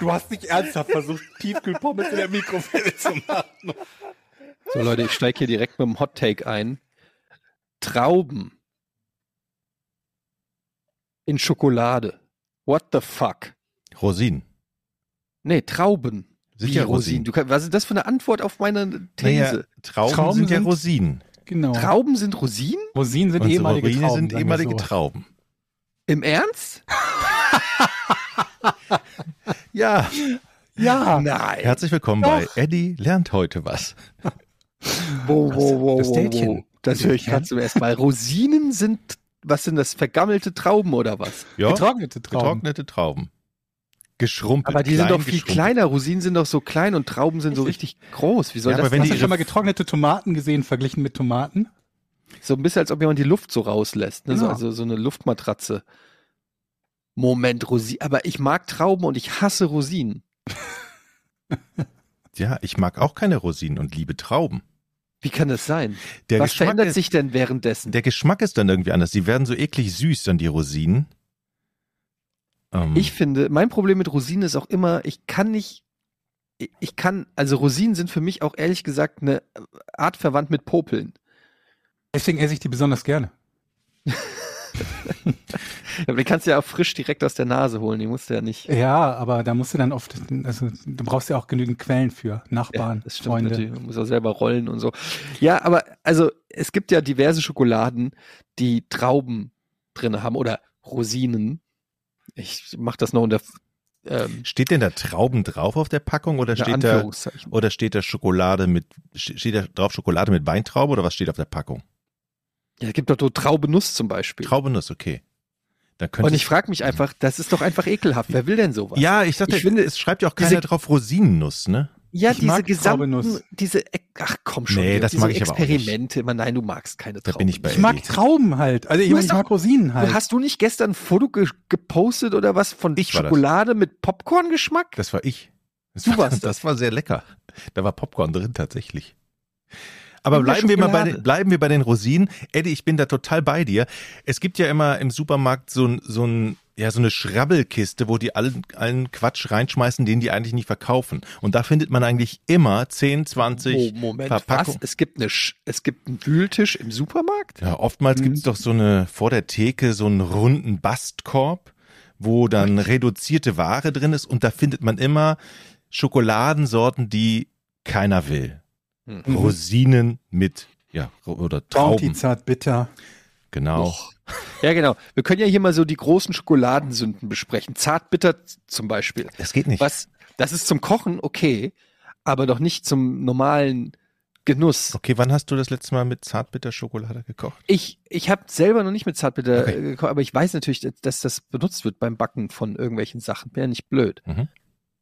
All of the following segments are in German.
Du hast nicht ernsthaft versucht, Tiefkühlpommes in der Mikrowelle zu machen. So Leute, ich steige hier direkt mit dem Hot Take ein. Trauben in Schokolade. What the fuck? Rosinen. Nee, Trauben. Sicher Wie Rosinen. Du kann, was ist das für eine Antwort auf meine These? Naja, Trauben, Trauben sind ja sind- Rosinen. Genau. Trauben sind Rosinen? Rosinen sind Und ehemalige Rosinen Trauben. sind ehemalige so. Trauben. Im Ernst? Ja. Ja. Nein. Herzlich willkommen bei Eddie lernt heute was. Wo, wo, wo, das wo, Dätchen. wo. Das höre ich gerade zum ersten Mal. Rosinen sind, was sind das, vergammelte Trauben oder was? Ja, Getrocknete Trauben. getrocknete Trauben. Geschrumpelt. Aber die sind doch viel kleiner. Rosinen sind doch so klein und Trauben sind so richtig groß. Wie soll Ja, das aber wenn Hast du schon mal getrocknete Tomaten gesehen, verglichen mit Tomaten? So ein bisschen, als ob jemand die Luft so rauslässt. Ne? So, Genau. also so eine Luftmatratze. Moment, Rosinen. Aber ich mag Trauben und ich hasse Rosinen. Ja, ich mag auch keine Rosinen und liebe Trauben. Wie kann das sein? Der was Geschmack verändert ist, sich denn währenddessen? Der Geschmack ist dann irgendwie anders. Die werden so eklig süß, dann die Rosinen. Ähm, Ich finde, mein Problem mit Rosinen ist auch immer, ich kann nicht, ich- ich kann, also Rosinen sind für mich auch ehrlich gesagt eine Art verwandt mit Popeln. Deswegen esse ich die besonders gerne. Aber die kannst du ja auch frisch direkt aus der Nase holen, die musst du ja nicht. Ja, aber da musst du dann oft, also du brauchst ja auch genügend Quellen für. Nachbarn, das stimmt Freunde. natürlich. Man muss auch selber rollen und so. Ja, aber also es gibt ja diverse Schokoladen, die Trauben drin haben oder Rosinen. Ich mache das noch unter ähm, Steht denn da Trauben drauf auf der Packung oder steht da oder steht da Schokolade mit steht da drauf Schokolade mit Weintraube oder was steht auf der Packung? Ja, es gibt doch so Traubenuss zum Beispiel. Traubenuss, okay. Dann könnte und ich frage mich einfach, das ist doch einfach ekelhaft. Wer will denn sowas? Ja, ich dachte, Ich finde, es schreibt ja auch diese- keiner drauf Rosinennuss, ne? Ja, Ich diese mag gesamten, diese, ach komm schon, Nee, das diese mag ich aber auch nicht. Experimente. Nein, du magst keine Da Trauben. bin ich bei Ich mag. Trauben halt. Also ich, ich mag Rosinen halt. Du hast du nicht gestern ein Foto ge gepostet oder was von Ich das. Schokolade mit Popcorn-Geschmack? Das war ich. Das Du war, warst das war sehr lecker. Da war Popcorn drin tatsächlich. Aber bleiben wir mal bei bleiben wir bei den Rosinen. Eddie, ich bin da total bei dir. Es gibt ja immer im Supermarkt so ein, so ein, ja, so eine Schrabbelkiste, wo die allen, allen Quatsch reinschmeißen, den die eigentlich nicht verkaufen. Und da findet man eigentlich immer 10, 20 Oh, Moment, Verpackungen. was? Es gibt, eine, Sch- es gibt einen Wühltisch im Supermarkt? Ja, oftmals gibt's doch so eine, vor der Theke so einen runden Bastkorb, wo dann reduzierte Ware drin ist und da findet man immer Schokoladensorten, die keiner will. Hm. Mhm. Rosinen mit, ja, oder Bounty Trauben. zart bitter. Genau. Ja, genau. Wir können ja hier mal so die großen Schokoladensünden besprechen. Zartbitter zum Beispiel. Das geht nicht. Was, das ist zum Kochen okay, aber doch nicht zum normalen Genuss. Okay, wann hast du das letzte Mal mit Zartbitterschokolade gekocht? Ich, ich habe selber noch nicht mit Zartbitter Okay. äh, gekocht, aber ich weiß natürlich, dass- das benutzt wird beim Backen von irgendwelchen Sachen. Wäre nicht blöd. Mhm.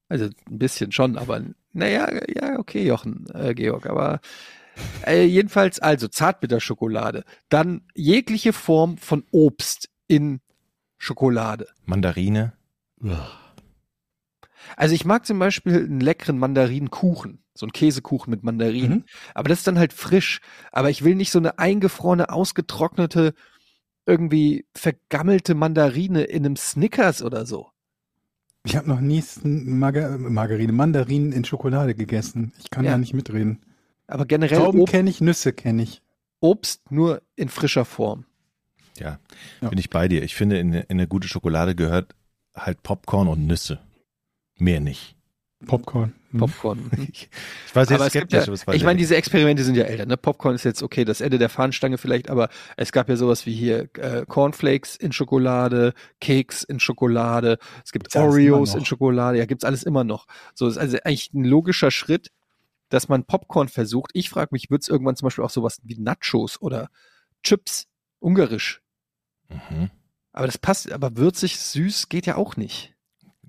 Also ein bisschen schon, aber naja, ja, okay, Jochen, äh, Georg, aber äh, jedenfalls, also Zartbitterschokolade. Dann jegliche Form von Obst in Schokolade. Mandarine. Also ich mag zum Beispiel einen leckeren Mandarinenkuchen, so einen Käsekuchen mit Mandarinen. Mhm. Aber das ist dann halt frisch. Aber ich will nicht so eine eingefrorene, ausgetrocknete, irgendwie vergammelte Mandarine in einem Snickers oder so. Ich habe noch nie S- Marga Margarine, Mandarinen in Schokolade gegessen. Ich kann Ja. da nicht mitreden. Aber generell Trauben kenne ich, Nüsse kenne ich. Obst nur in frischer Form. Ja, Ja. bin ich bei dir. Ich finde, in, in eine gute Schokolade gehört halt Popcorn und Nüsse. Mehr nicht. Popcorn. Mhm. Popcorn. Ich, ich war sehr aber es gibt skeptisch. ja, was bei ich meine, diese Experimente sind ja älter. Ne? Popcorn ist jetzt okay, das Ende der Fahnenstange vielleicht, aber es gab ja sowas wie hier äh, Cornflakes in Schokolade, Keks in Schokolade, es gibt Gibt's Oreos in Schokolade, ja, gibt's alles immer noch. So ist also eigentlich ein logischer Schritt, dass man Popcorn versucht. Ich frage mich, wird es irgendwann zum Beispiel auch sowas wie Nachos oder Chips, ungarisch. Mhm. Aber das passt, aber würzig, süß geht ja auch nicht.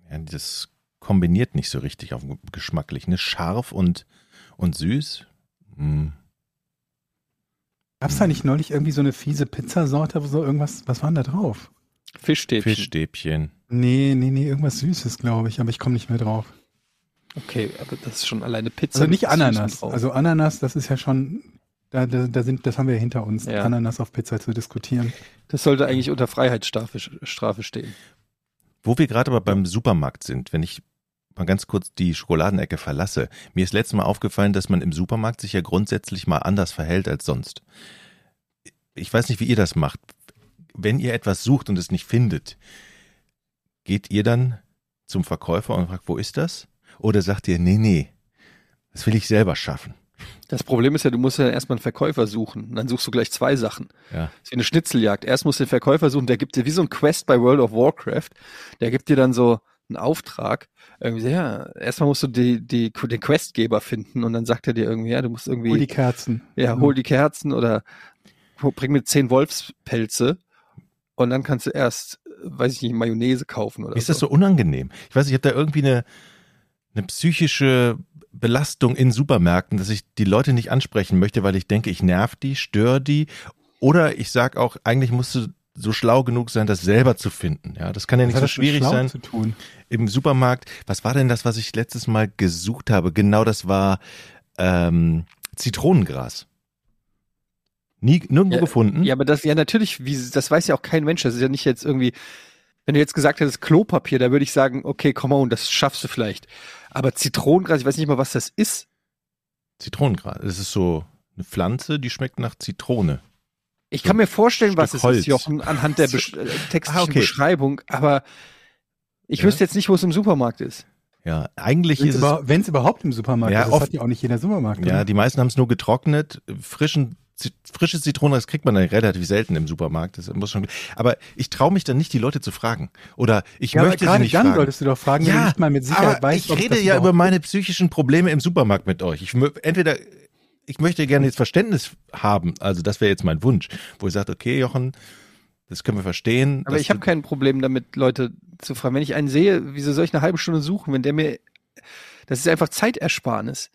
Ja, das kombiniert nicht so richtig auf geschmacklich. Ne? Scharf und, und süß Hm. Gab's da nicht neulich irgendwie so eine fiese Pizzasorte, wo so irgendwas, was war denn da drauf? Fischstäbchen. Fischstäbchen. Nee, nee, nee, irgendwas Süßes, glaube ich, aber ich komme nicht mehr drauf. Okay, aber das ist schon alleine Pizza. Also nicht Ananas. drauf. Also Ananas, das ist ja schon, da, da, da sind, das haben wir hinter uns, Ja. Ananas auf Pizza zu diskutieren. das sollte eigentlich unter Freiheitsstrafe Strafe stehen. Wo wir gerade aber beim Supermarkt sind, wenn ich mal ganz kurz die Schokoladenecke verlasse. Mir ist letztes Mal aufgefallen, dass man im Supermarkt sich ja grundsätzlich mal anders verhält als sonst. Ich weiß nicht, wie ihr das macht. Wenn ihr etwas sucht und es nicht findet, geht ihr dann zum Verkäufer und fragt, wo ist das? Oder sagt ihr, nee, nee, das will ich selber schaffen. Das Problem ist ja, du musst ja erstmal einen Verkäufer suchen. Und dann suchst du gleich zwei Sachen. Ja. Das ist wie eine Schnitzeljagd. Erst musst du den Verkäufer suchen, der gibt dir wie so ein Quest bei World of Warcraft. Der gibt dir dann so einen Auftrag. Irgendwie, so, ja, erstmal musst du die, die, den Questgeber finden und dann sagt er dir irgendwie, ja, du musst irgendwie, Hol die Kerzen. ja, hol die Kerzen oder bring mir zehn Wolfspelze und dann kannst du erst, weiß ich nicht, Mayonnaise kaufen oder Ist das so unangenehm? Ich weiß, ich habe da irgendwie eine, eine psychische Belastung in Supermärkten, dass ich die Leute nicht ansprechen möchte, weil ich denke, ich nerv die, störe die. Oder ich sag auch, eigentlich musst du so schlau genug sein, das selber zu finden. Ja, das kann ja Was nicht so schwierig schlau sein. zu tun? Im Supermarkt, was war denn das, was ich letztes Mal gesucht habe? Genau, das war ähm, Zitronengras. Nie, nirgendwo Ja, gefunden. Ja, aber das, ja, natürlich, wie, das weiß ja auch kein Mensch. Das ist ja nicht jetzt irgendwie, wenn du jetzt gesagt hättest Klopapier, da würde ich sagen, okay, come on, das schaffst du vielleicht. Aber Zitronengras, ich weiß nicht mal, was das ist. Zitronengras. Es ist so eine Pflanze, die schmeckt nach Zitrone. Ich kann mir vorstellen, was Stück es Holz. ist, Jochen, anhand der Besch äh, textlichen Ah, okay. Beschreibung, aber ich Ja. wüsste jetzt nicht, wo es im Supermarkt ist. Ja, eigentlich Wenn ist es es über, wenn's überhaupt im Supermarkt Ja, ist, das oft- hat ja auch nicht jeder Supermarkt. Ja, oder? die meisten haben es nur getrocknet. Frischen, Zi- frisches Zitronengras kriegt man dann relativ selten im Supermarkt. Das muss schon, aber ich traue mich dann nicht, die Leute zu fragen. Oder ich ja aber möchte sie gerade nicht dann fragen. solltest du doch fragen, wenn du nicht mal mit Sicherheit aber weißt, ich ob es rede das ja über meine psychischen Probleme im Supermarkt mit euch. Ich entweder ich möchte gerne jetzt Verständnis haben, also das wäre jetzt mein Wunsch, wo ihr sagt, okay, Jochen, das können wir verstehen. Aber ich habe kein Problem damit, Leute zu fragen. Wenn ich einen sehe, wieso soll ich eine halbe Stunde suchen, wenn der mir, das ist einfach Zeitersparnis.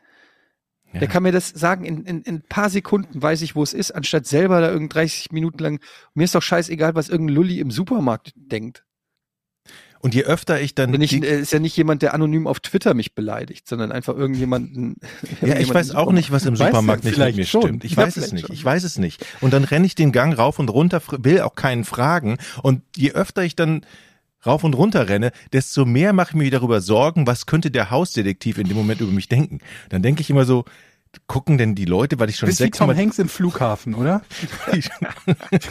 Ja. Der kann mir das sagen, in, in, in ein paar Sekunden weiß ich, wo es ist, anstatt selber da irgend 30 Minuten lang. Mir ist doch scheißegal, was irgendein Lulli im Supermarkt denkt. Und je öfter ich dann Bin ich, äh, ist ja nicht jemand, der anonym auf Twitter mich beleidigt, sondern einfach irgendjemanden. Ja, ich weiß auch nicht, was im Supermarkt nicht mit mir schon. stimmt. Ich Ja, weiß es nicht. schon. Ich weiß es nicht. Und dann renne ich den Gang rauf und runter, will auch keinen fragen. Und je öfter ich dann rauf und runter renne, desto mehr mache ich mir darüber Sorgen, was könnte der Hausdetektiv in dem Moment über mich denken. Dann denke ich immer so, gucken denn die Leute, weil ich schon sechsmal, Hanks im Flughafen, oder?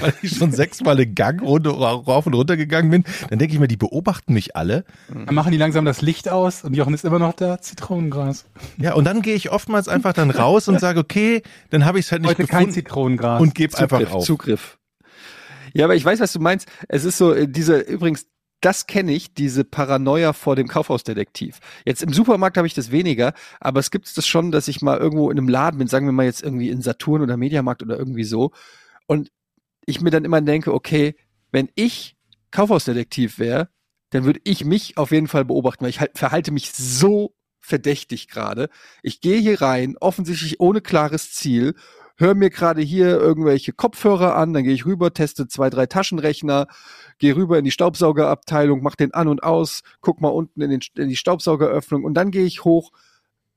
weil ich schon sechsmal den Gang rund- rauf und runter gegangen bin, dann denke ich mir, die beobachten mich alle. Dann machen die langsam das Licht aus und Jochen ist immer noch da, Zitronengras. Ja, und dann gehe ich oftmals einfach dann raus und sage, okay, dann habe ich es halt nicht Heute kein gefunden Zitronengras. und gebe einfach Zugriff, auf. Zugriff. Ja, aber ich weiß, was du meinst. Es ist so, äh, diese, übrigens, das kenne ich, diese Paranoia vor dem Kaufhausdetektiv. Jetzt im Supermarkt habe ich das weniger, aber es gibt das schon, dass ich mal irgendwo in einem Laden bin, sagen wir mal jetzt irgendwie in Saturn oder Mediamarkt oder irgendwie so, und ich mir dann immer denke, okay, wenn ich Kaufhausdetektiv wäre, dann würde ich mich auf jeden Fall beobachten, weil ich halt, verhalte mich so verdächtig gerade. Ich gehe hier rein, offensichtlich ohne klares Ziel, höre mir gerade hier irgendwelche Kopfhörer an, dann gehe ich rüber, teste zwei, drei Taschenrechner, gehe rüber in die Staubsaugerabteilung, mach den an und aus, guck mal unten in, den, in die Staubsaugeröffnung und dann gehe ich hoch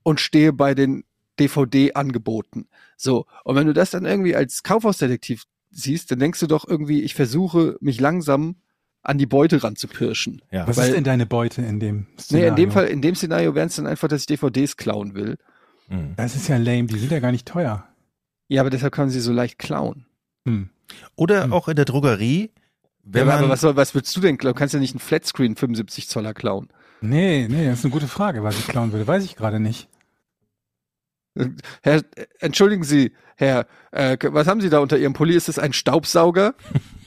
und stehe bei den DVD-Angeboten. So, und wenn du das dann irgendwie als Kaufhausdetektiv siehst, dann denkst du doch irgendwie, ich versuche mich langsam an die Beute ranzupirschen. Ja. Was weil- ist denn deine Beute in dem Nee, Szenario? in dem Fall, in dem Szenario wären es dann einfach, dass ich DVDs klauen will. Hm. Das ist ja lame, die sind ja gar nicht teuer. Ja, aber deshalb kann man sie so leicht klauen. Hm. Oder Hm. auch in der Drogerie, wenn ja, man, aber was, was willst du denn klauen? Du kannst ja nicht einen Flatscreen 75 Zoller klauen. Nee, nee, das ist eine gute Frage, was ich klauen würde, weiß ich gerade nicht. Herr, äh, entschuldigen Sie, Herr, äh, was haben Sie da unter Ihrem Pulli? Ist das ein Staubsauger?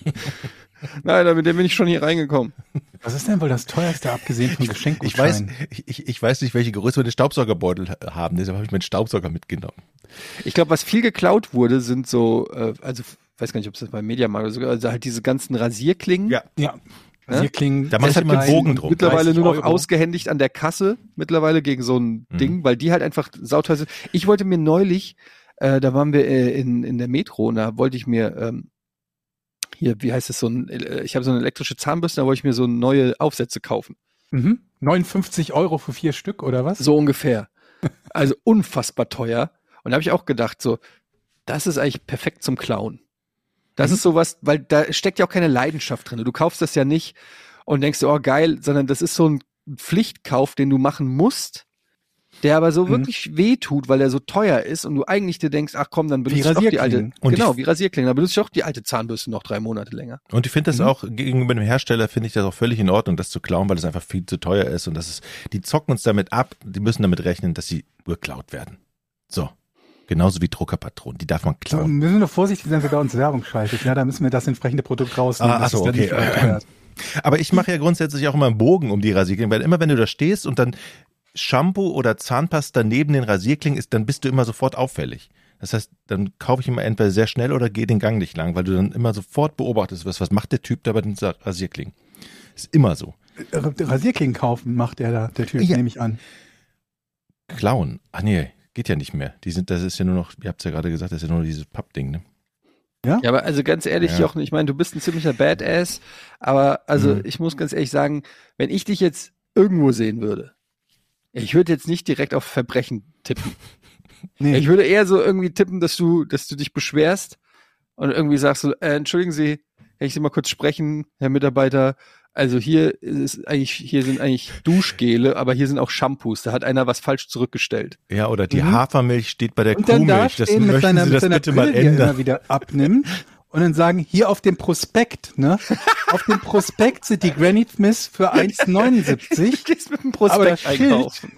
Nein, mit dem bin ich schon hier reingekommen. Was ist denn wohl das teuerste, abgesehen von ich weiß, Geschenkgutscheinen? ich, ich weiß nicht, welche Größe wir den Staubsaugerbeutel haben, deshalb habe ich meinen Staubsauger mitgenommen. Ich glaube, was viel geklaut wurde, sind so, äh, also weiß gar nicht, ob es das beim Mediamarkt oder sogar, also halt diese ganzen Rasierklingen. Ja. Ja. Ne? Hier klingen Da mache ich Deshalb immer einen Bogen drum. Mittlerweile 30 nur noch Euro. ausgehändigt an der Kasse, mittlerweile gegen so ein Mhm. Ding, weil die halt einfach sauteuer sind. Ich wollte mir neulich Äh, da waren wir äh, in, in der Metro und da wollte ich mir ähm, hier, wie heißt es, so ein, äh, ich habe so eine elektrische Zahnbürste, da wollte ich mir so neue Aufsätze kaufen. Mhm. 59 Euro für vier Stück oder was? So ungefähr. Also unfassbar teuer. Und da habe ich auch gedacht, so, das ist eigentlich perfekt zum Klauen. Das ist sowas, weil da steckt ja auch keine Leidenschaft drin. Du kaufst das ja nicht und denkst dir, oh geil, sondern das ist so ein Pflichtkauf, den du machen musst, der aber so Mhm. wirklich weh tut, weil er so teuer ist und du eigentlich dir denkst, ach komm, dann benutze ich doch die alte. Und genau, wie Rasierklingen, dann benutze ich doch die alte Zahnbürste noch drei Monate länger. Und ich finde das Mhm. auch gegenüber dem Hersteller finde ich das auch völlig in Ordnung, das zu klauen, weil es einfach viel zu teuer ist und das ist, die zocken uns damit ab, die müssen damit rechnen, dass sie geklaut werden. So. Genauso wie Druckerpatronen, die darf man klauen. wir müssen nur vorsichtig sein, wer bei uns Werbung schaltet. Ja, da müssen wir das entsprechende Produkt rausnehmen. Ah, ach dass so, es dann okay. Aber ich mache ja grundsätzlich auch immer einen Bogen um die Rasierklingen, weil immer wenn du da stehst und dann Shampoo oder Zahnpasta neben den Rasierklingen ist, dann bist du immer sofort auffällig. Das heißt, dann kaufe ich immer entweder sehr schnell oder gehe den Gang nicht lang, weil du dann immer sofort beobachtest, was, was macht der Typ da bei den Rasierklingen. Ist immer so. Äh, Rasierklingen kaufen macht der da, der Typ, Ja. nehme ich an. Klauen. Ach nee, geht ja nicht mehr. Die sind, das ist ja nur noch, ihr habt es ja gerade gesagt, das ist ja nur dieses Pappding, ne? Ja, aber also ganz ehrlich, Ja. Jochen, ich meine, du bist ein ziemlicher Badass, aber also Mhm. ich muss ganz ehrlich sagen, wenn ich dich jetzt irgendwo sehen würde, ich würde jetzt nicht direkt auf Verbrechen tippen. Nee, Ich würde eher so irgendwie tippen, dass du, dass du dich beschwerst und irgendwie sagst so, äh, entschuldigen Sie, kann ich Sie mal kurz sprechen, Herr Mitarbeiter? Also hier ist eigentlich, hier sind eigentlich Duschgele, aber hier sind auch Shampoos. Da hat einer was falsch zurückgestellt. Ja, oder die Mhm. Hafermilch steht bei der und dann da Kuhmilch. Das möchten seiner, Sie mit das bitte mal Brille, die er ändern. immer wieder abnimmt und dann sagen, hier auf dem Prospekt, ne? auf dem Prospekt sind die Granite Smiths für Du 1,79. gehst mit dem Aber das Prospekt Schild- einkaufen.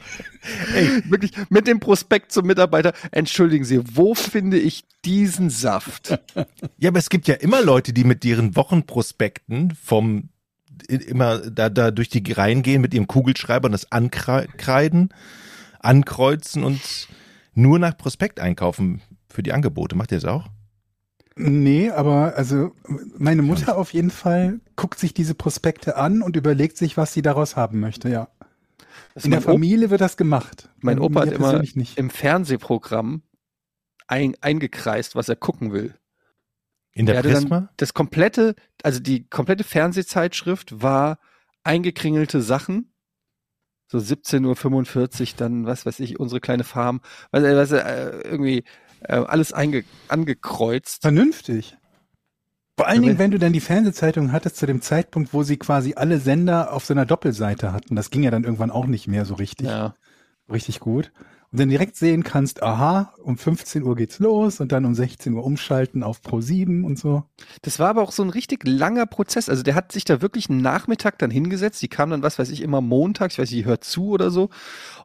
Ey, wirklich mit dem Prospekt zum Mitarbeiter. Entschuldigen Sie, wo finde ich diesen Saft? Ja, aber es gibt ja immer Leute, die mit ihren Wochenprospekten vom immer da, da durch die Reihen gehen mit ihrem Kugelschreiber und das ankreiden, ankreuzen und nur nach Prospekt einkaufen für die Angebote. Macht ihr das auch? Nee, aber also meine Mutter auf jeden Fall guckt sich diese Prospekte an und überlegt sich, was sie daraus haben möchte, ja. Das In der Familie wird das gemacht. mein Opa hat immer nicht. im Fernsehprogramm ein, eingekreist, was er gucken will. In der er hatte Prisma? dann das komplette, also die komplette Fernsehzeitschrift war eingekringelte Sachen. So 17.45 Uhr, dann, was weiß ich, unsere kleine Farm, was, was, äh, irgendwie äh, alles einge, angekreuzt. Vernünftig. Vor allen Ja, Dingen, wenn- wenn du dann die Fernsehzeitung hattest zu dem Zeitpunkt, wo sie quasi alle Sender auf so einer Doppelseite hatten. Das ging ja dann irgendwann auch nicht mehr so richtig, Ja. richtig gut. Und dann direkt sehen kannst, aha, um 15 Uhr geht's los und dann um 16 Uhr umschalten auf Pro 7 und so. Das war aber auch so ein richtig langer Prozess. Also der hat sich da wirklich einen Nachmittag dann hingesetzt. Die kam dann, was weiß ich, immer montags, ich weiß nicht, hört zu oder so.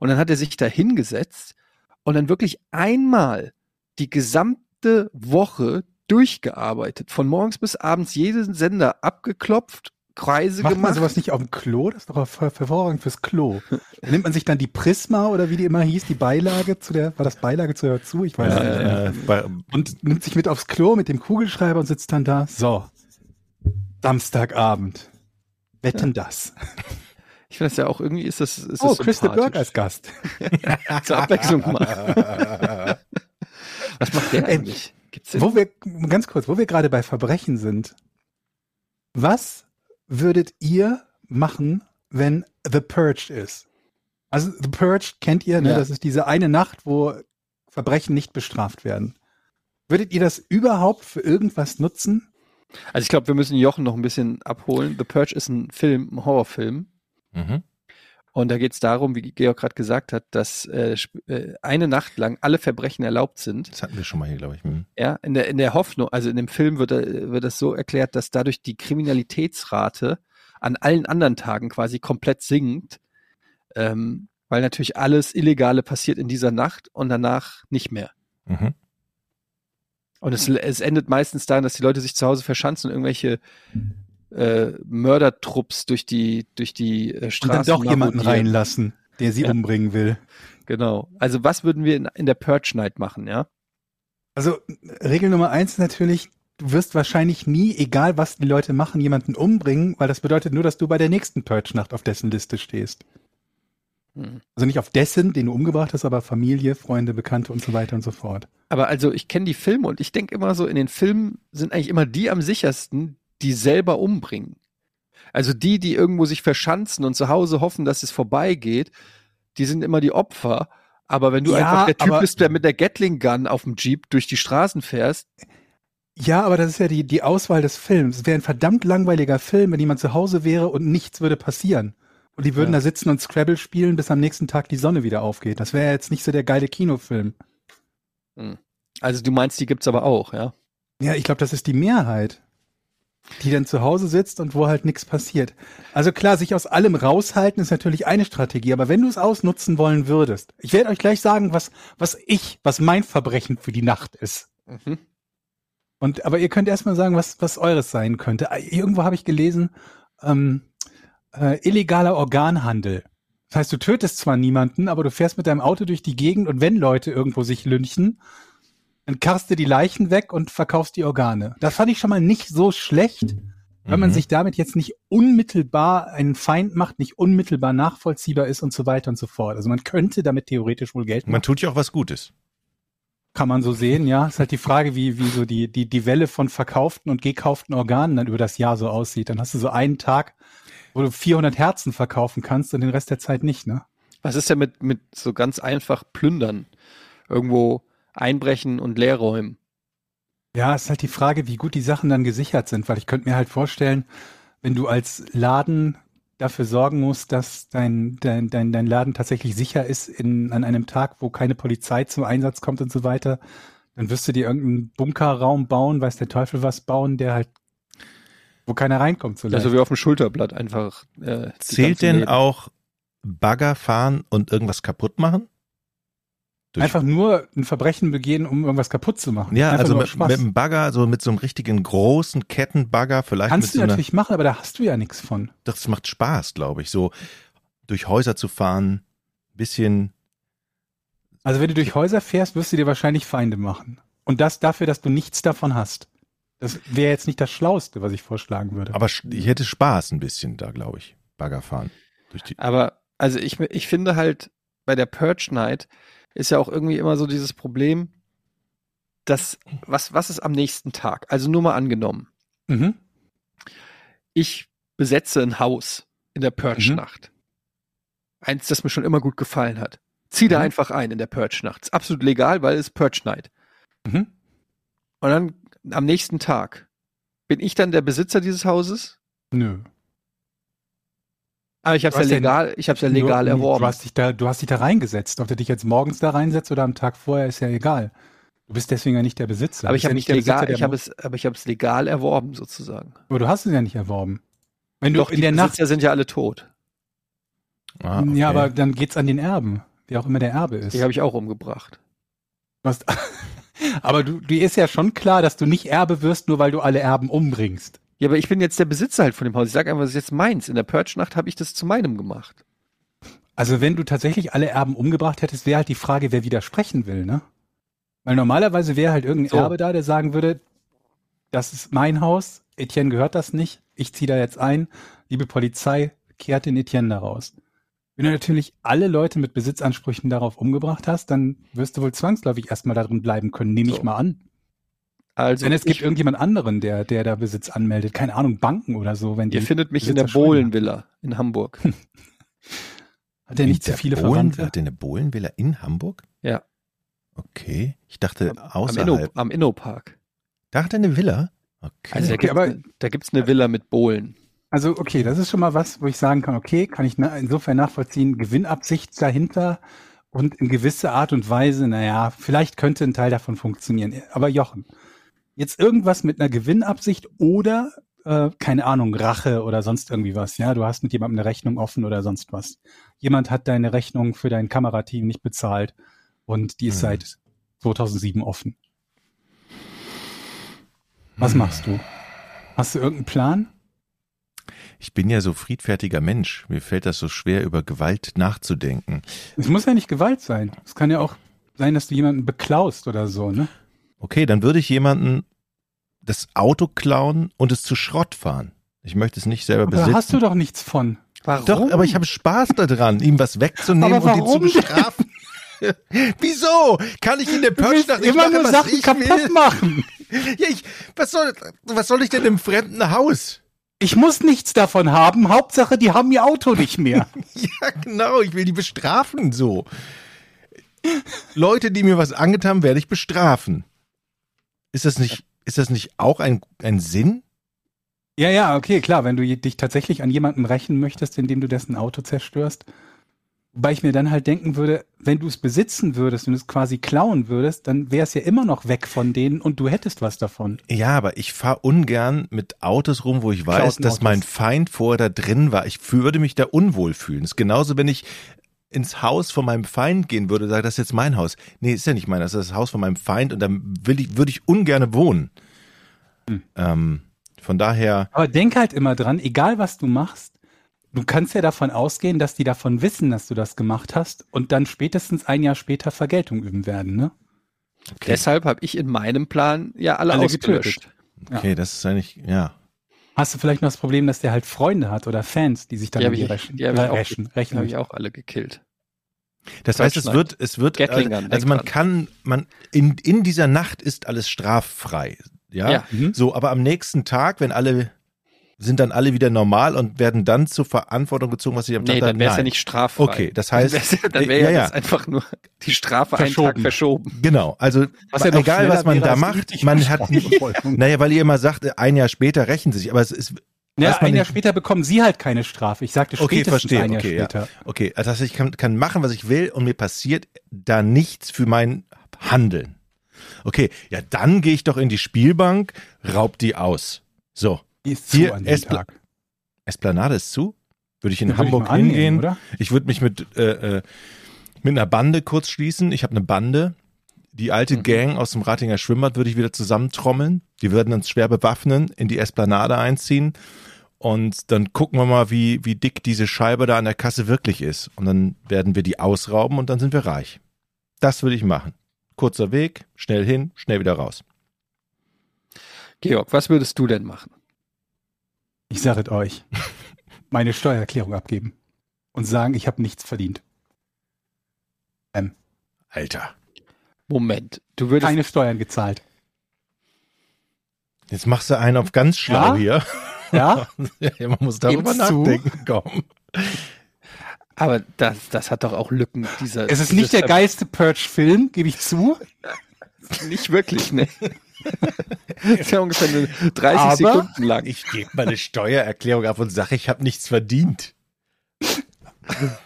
Und dann hat er sich da hingesetzt und dann wirklich einmal die gesamte Woche durchgearbeitet. Von morgens bis abends jeden Sender abgeklopft, Kreise Macht man gemacht. sowas nicht auf dem Klo? Das ist doch her- hervorragend fürs Klo. Da nimmt man sich dann die Prisma oder wie die immer hieß, die Beilage zu der, war das Beilage zu der zu? Ich weiß Ja, nicht. äh, bei, Und nimmt sich mit aufs Klo mit dem Kugelschreiber und sitzt dann da. So. Samstagabend. Wetten das. Ich finde das ja auch irgendwie ist das, ist Oh, Chris. Burg als Gast. Zur Abwechslung mal. Was macht der eigentlich? Gibt's? Wo wir, ganz kurz, wo wir gerade bei Verbrechen sind. Was würdet ihr machen, wenn The Purge ist? Also The Purge kennt ihr, ne? Ja. Das ist diese eine Nacht, wo Verbrechen nicht bestraft werden. Würdet ihr das überhaupt für irgendwas nutzen? Also ich glaube, wir müssen Jochen noch ein bisschen abholen. The Purge ist ein Film, ein Horrorfilm. mhm. Und da geht es darum, wie Georg gerade gesagt hat, dass äh, äh, eine Nacht lang alle Verbrechen erlaubt sind. Das hatten wir schon mal hier, glaube ich. Hm. Ja, in der, in der Hoffnung, also in dem Film wird, äh, wird das so erklärt, dass dadurch die Kriminalitätsrate an allen anderen Tagen quasi komplett sinkt, ähm, weil natürlich alles Illegale passiert in dieser Nacht und danach nicht mehr. Mhm. Und es, es endet meistens darin, dass die Leute sich zu Hause verschanzen und irgendwelche äh, Mördertrupps durch die, durch die äh, Und dann Straßen doch jemanden reinlassen, der sie Ja. umbringen will. Genau. Also was würden wir in, in der Purge Night machen, ja? Also Regel Nummer eins natürlich, du wirst wahrscheinlich nie, egal was die Leute machen, jemanden umbringen, weil das bedeutet nur, dass du bei der nächsten Purge-Nacht auf dessen Liste stehst. Hm. Also nicht auf dessen, den du umgebracht hast, aber Familie, Freunde, Bekannte und so weiter und so fort. Aber also ich kenne die Filme und ich denke immer so, in den Filmen sind eigentlich immer die am sichersten, die selber umbringen. Also die, die irgendwo sich verschanzen und zu Hause hoffen, dass es vorbeigeht, die sind immer die Opfer. Aber wenn du Ja, einfach der Typ bist, der mit der Gatling Gun auf dem Jeep durch die Straßen fährst, Ja, aber das ist ja die, die Auswahl des Films. Es wäre ein verdammt langweiliger Film, wenn jemand zu Hause wäre und nichts würde passieren. Und die würden Ja. da sitzen und Scrabble spielen, bis am nächsten Tag die Sonne wieder aufgeht. Das wäre jetzt nicht so der geile Kinofilm. also du meinst, die gibt's aber auch, ja? Ja, ich glaube, das ist die Mehrheit, die dann zu Hause sitzt und wo halt nichts passiert. Also klar, sich aus allem raushalten ist natürlich eine Strategie, aber wenn du es ausnutzen wollen würdest, ich werde euch gleich sagen, was, was ich, was mein Verbrechen für die Nacht ist. Mhm. Und aber ihr könnt erstmal sagen, was, was eures sein könnte. Äh, Irgendwo habe ich gelesen, ähm, äh, illegaler Organhandel. Das heißt, du tötest zwar niemanden, aber du fährst mit deinem Auto durch die Gegend und wenn Leute irgendwo sich lynchen, dann karst du die Leichen weg und verkaufst die Organe. Das fand ich schon mal nicht so schlecht, weil man Mhm. sich damit jetzt nicht unmittelbar einen Feind macht, nicht unmittelbar nachvollziehbar ist und so weiter und so fort. Also man könnte damit theoretisch wohl Geld machen. Man tut ja auch was Gutes. Kann man so sehen, ja. Ist halt die Frage, wie, wie so die, die, die Welle von verkauften und gekauften Organen dann über das Jahr so aussieht. Dann hast du so einen Tag, wo du 400 Herzen verkaufen kannst und den Rest der Zeit nicht, ne? Was ist denn mit, mit so ganz einfach plündern? Irgendwo einbrechen und leerräumen. Ja, ist halt die Frage, wie gut die Sachen dann gesichert sind, weil ich könnte mir halt vorstellen, wenn du als Laden dafür sorgen musst, dass dein, dein, dein, dein Laden tatsächlich sicher ist in, an einem Tag, wo keine Polizei zum Einsatz kommt und so weiter, dann wirst du dir irgendeinen Bunkerraum bauen, weiß der Teufel was bauen, der halt, wo keiner reinkommt so. Also wie auf dem Schulterblatt einfach. Äh, Zählt denn Läden. auch Bagger fahren und irgendwas kaputt machen? Durch- Einfach nur ein Verbrechen begehen, um irgendwas kaputt zu machen. Ja, Einfach also mit, mit einem Bagger, so mit so einem richtigen großen Kettenbagger, vielleicht Kannst mit du so einer, natürlich machen, aber da hast du ja nichts von. das macht Spaß, glaube ich, so durch Häuser zu fahren, bisschen, Also wenn du durch Häuser fährst, wirst du dir wahrscheinlich Feinde machen. Und das dafür, dass du nichts davon hast. Das wäre jetzt nicht das Schlauste, was ich vorschlagen würde. aber ich hätte Spaß ein bisschen da, glaube ich, Bagger fahren. Durch die, Aber also ich, ich finde halt bei der Purge Night ist ja auch irgendwie immer so dieses Problem, dass was was ist am nächsten Tag? Also nur mal angenommen, mhm. ich besetze ein Haus in der Purge Mhm. Nacht. Eins, das mir schon immer gut gefallen hat. Zieh da Mhm. einfach ein in der Purge Nacht. Ist absolut legal, weil es ist Purge Night. Mhm. Und dann am nächsten Tag bin ich dann der Besitzer dieses Hauses? Nö. Aber ich habe es ja legal, ich habe es ja legal du, erworben. Du hast, dich da, du hast dich da reingesetzt. Ob du dich jetzt morgens da reinsetzt oder am Tag vorher, ist ja egal. Du bist deswegen ja nicht der Besitzer. aber ich habe ja nicht der legal, Besitzer, ich habe Mo- es, aber ich habe es legal erworben sozusagen. Aber du hast es ja nicht erworben. Wenn du Doch in die der Nacht. Besitzer sind ja alle tot. Ah, okay. Ja, aber dann geht's an den Erben, wie auch immer der Erbe ist. Die habe ich auch umgebracht. Hast, aber du, dir ist ja schon klar, dass du nicht Erbe wirst, nur weil du alle Erben umbringst. Ja, aber ich bin jetzt der Besitzer halt von dem Haus. Ich sage einfach, das ist jetzt meins. In der Purge-Nacht habe ich das zu meinem gemacht. Also wenn du tatsächlich alle Erben umgebracht hättest, wäre halt die Frage, wer widersprechen will, ne? Weil normalerweise wäre halt irgendein So. Erbe da, der sagen würde, das ist mein Haus, Etienne gehört das nicht, ich ziehe da jetzt ein, liebe Polizei, kehrt den Etienne da raus. Wenn du natürlich alle Leute mit Besitzansprüchen darauf umgebracht hast, dann wirst du wohl zwangsläufig erstmal darin bleiben können, nehme So. ich mal an. Also Denn es gibt irgendjemand anderen, der, der da Besitz anmeldet, keine Ahnung, Banken oder so, wenn die. ihr findet mich in der Besitzer Schulden haben. Bohlenvilla in Hamburg. Hat der nicht zu Der viele Bohlen, Verwandte? Hat der eine Bohlenvilla in Hamburg? Ja. Okay. Ich dachte Am, Inno, außerhalb. am Innopark. Da hat er eine Villa? Okay. Also da Okay, gibt's aber- ne, da gibt's eine Villa mit Bohlen. Also okay, das ist schon mal was, wo ich sagen kann, okay, kann ich na- insofern nachvollziehen, Gewinnabsicht dahinter und in gewisser Art und Weise, naja, vielleicht könnte ein Teil davon funktionieren. Aber Jochen, jetzt irgendwas mit einer Gewinnabsicht oder, äh, keine Ahnung, Rache oder sonst irgendwie was, ja, du hast mit jemandem eine Rechnung offen oder sonst was. Jemand hat deine Rechnung für dein Kamerateam nicht bezahlt und die ist Hm. seit 2007 offen. Was machst du? Hast du irgendeinen Plan? Ich bin ja so friedfertiger Mensch. Mir fällt das so schwer, über Gewalt nachzudenken. Es muss ja nicht Gewalt sein. Es kann ja auch sein, dass du jemanden beklaust oder so, ne? Okay, dann würde ich jemanden das Auto klauen und es zu Schrott fahren. Ich möchte es nicht selber Aber da besitzen. hast du doch nichts von. Warum? Doch, aber ich habe Spaß daran, ihm was wegzunehmen und ihn zu bestrafen. Wieso? Kann ich in der nicht immer machen, nur was Sachen ich kaputt will? machen. Ja, ich, was soll, was soll ich denn im fremden Haus? Ich muss nichts davon haben. Hauptsache, die haben ihr Auto nicht mehr. Ja, genau, ich will die bestrafen, so. Leute, die mir was angetan haben, werde ich bestrafen. Ist das nicht, ist das nicht auch ein, ein Sinn? ja, ja, okay, klar. Wenn du dich tatsächlich an jemanden rächen möchtest, indem du dessen Auto zerstörst. Wobei ich mir dann halt denken würde, wenn du es besitzen würdest und es quasi klauen würdest, dann wäre es ja immer noch weg von denen und du hättest was davon. Ja, aber ich fahre ungern mit Autos rum, wo ich weiß, Klauten dass Autos. mein Feind vorher da drin war. Ich würde mich da unwohl fühlen. Das ist genauso, wenn ich ins Haus von meinem Feind gehen würde, sage, das ist jetzt mein Haus. Nee, ist ja nicht mein, das ist das Haus von meinem Feind und dann will ich, würde ich ungern wohnen. Hm. Ähm, von daher, Aber denk halt immer dran, egal was du machst, du kannst ja davon ausgehen, dass die davon wissen, dass du das gemacht hast und dann spätestens ein Jahr später Vergeltung üben werden, ne? Deshalb habe ich in meinem Plan ja alle, Alle ausgelöscht. okay, das ist eigentlich, ja. Hast du vielleicht noch das Problem, dass der halt Freunde hat oder Fans, die sich dann Die habe die ich, rächen? die hab ich, äh, auch, rächen, die rächen hab ich auch alle gekillt. Das heißt, es wird, es wird, Gatling-Gun, also man kann, man, in, in dieser Nacht ist alles straffrei. Ja. Ja. Mhm. So, aber am nächsten Tag, wenn alle, sind dann alle wieder normal und werden dann zur Verantwortung gezogen, was sie am Nee, Tag dann wäre es ja nicht straffrei. Okay, das heißt, dann wäre ja, äh, ja, ja, ja. das einfach nur die Strafe Verschoben. einen Tag verschoben. Genau, also Was ja egal, was man da macht, man hat, naja, weil ihr immer sagt, ein Jahr später rächen sie sich, aber es ist, Ja, ein Jahr nicht- später bekommen sie halt keine Strafe. Ich sagte Okay, spätestens verstehe, ein Jahr okay, ja. später. okay, also das heißt, ich kann, kann machen, was ich will und mir passiert da nichts für mein Handeln. Okay, ja, dann gehe ich doch in die Spielbank, raub die aus. So, Die ist zu Hier, an dem Espla- Tag. Esplanade ist zu. Würde ich in ich Hamburg annehmen, hingehen. oder? Ich würde mich mit, äh, äh, mit einer Bande kurz schließen. Ich habe eine Bande. Die alte Mhm. Gang aus dem Ratinger Schwimmbad würde ich wieder zusammentrommeln. Die würden uns schwer bewaffnen, in die Esplanade einziehen. Und dann gucken wir mal, wie, wie dick diese Scheibe da an der Kasse wirklich ist. Und dann werden wir die ausrauben und dann sind wir reich. Das würde ich machen. Kurzer Weg, schnell hin, schnell wieder raus. Georg, was würdest du denn machen? Ich sage es euch. Meine Steuererklärung abgeben. Und sagen, ich habe nichts verdient. Alter, Moment, du würdest Keine Steuern gezahlt. jetzt machst du einen auf ganz schlau Ja? hier. Ja? Ja, man muss darüber Gib's zu. nachdenken. Komm. Aber das, das hat doch auch Lücken. Dieser, Es ist nicht der geilste Purge-Film, gebe ich zu. Nicht wirklich, ne? Ist ja ungefähr nur 30 Aber- Sekunden lang. Ich gebe meine Steuererklärung ab und sage, ich habe nichts verdient.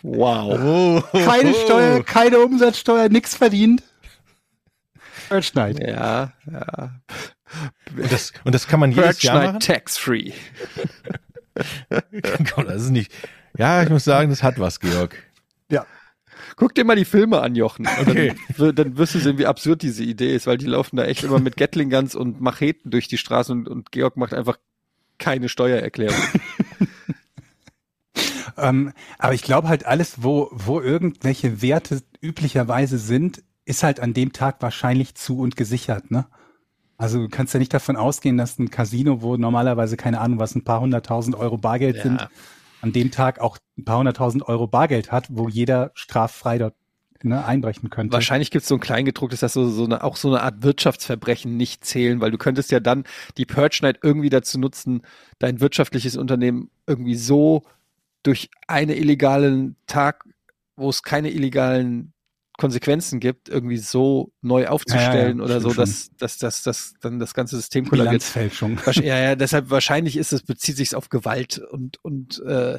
Wow. Oh. Keine Steuer, keine Umsatzsteuer, nichts verdient. Night. Ja, ja. Und das, und das kann man jedes Purge Jahr machen? tax free. Komm, das ist nicht. Ja, ich muss sagen, das hat was, Georg. Guck dir mal die Filme an, Jochen. Und Okay. Dann, dann wirst du sehen, wie absurd diese Idee ist, weil die laufen da echt immer mit Gatling Guns und Macheten durch die Straße und, und Georg macht einfach keine Steuererklärung. Ähm, aber ich glaube halt alles, wo, wo irgendwelche Werte üblicherweise sind, ist halt an dem Tag wahrscheinlich zu und gesichert, ne? Also du kannst ja nicht davon ausgehen, dass ein Casino, wo normalerweise, keine Ahnung, was ein paar hunderttausend Euro Bargeld sind, Ja. An dem Tag auch ein paar hunderttausend Euro Bargeld hat, wo jeder straffrei dort ne, einbrechen könnte. Wahrscheinlich gibt es so ein Kleingedrucktes, dass so, so eine, auch so eine Art Wirtschaftsverbrechen nicht zählen, weil du könntest ja dann die Purge Night irgendwie dazu nutzen, dein wirtschaftliches Unternehmen irgendwie so durch einen illegalen Tag, wo es keine illegalen Konsequenzen gibt, irgendwie so neu aufzustellen Ja, ja, oder so, dass, dass, dass, dass dann das ganze System kollabiert. Bilanzfälschung. Ja, ja, deshalb wahrscheinlich ist es, bezieht sich auf Gewalt und, und äh,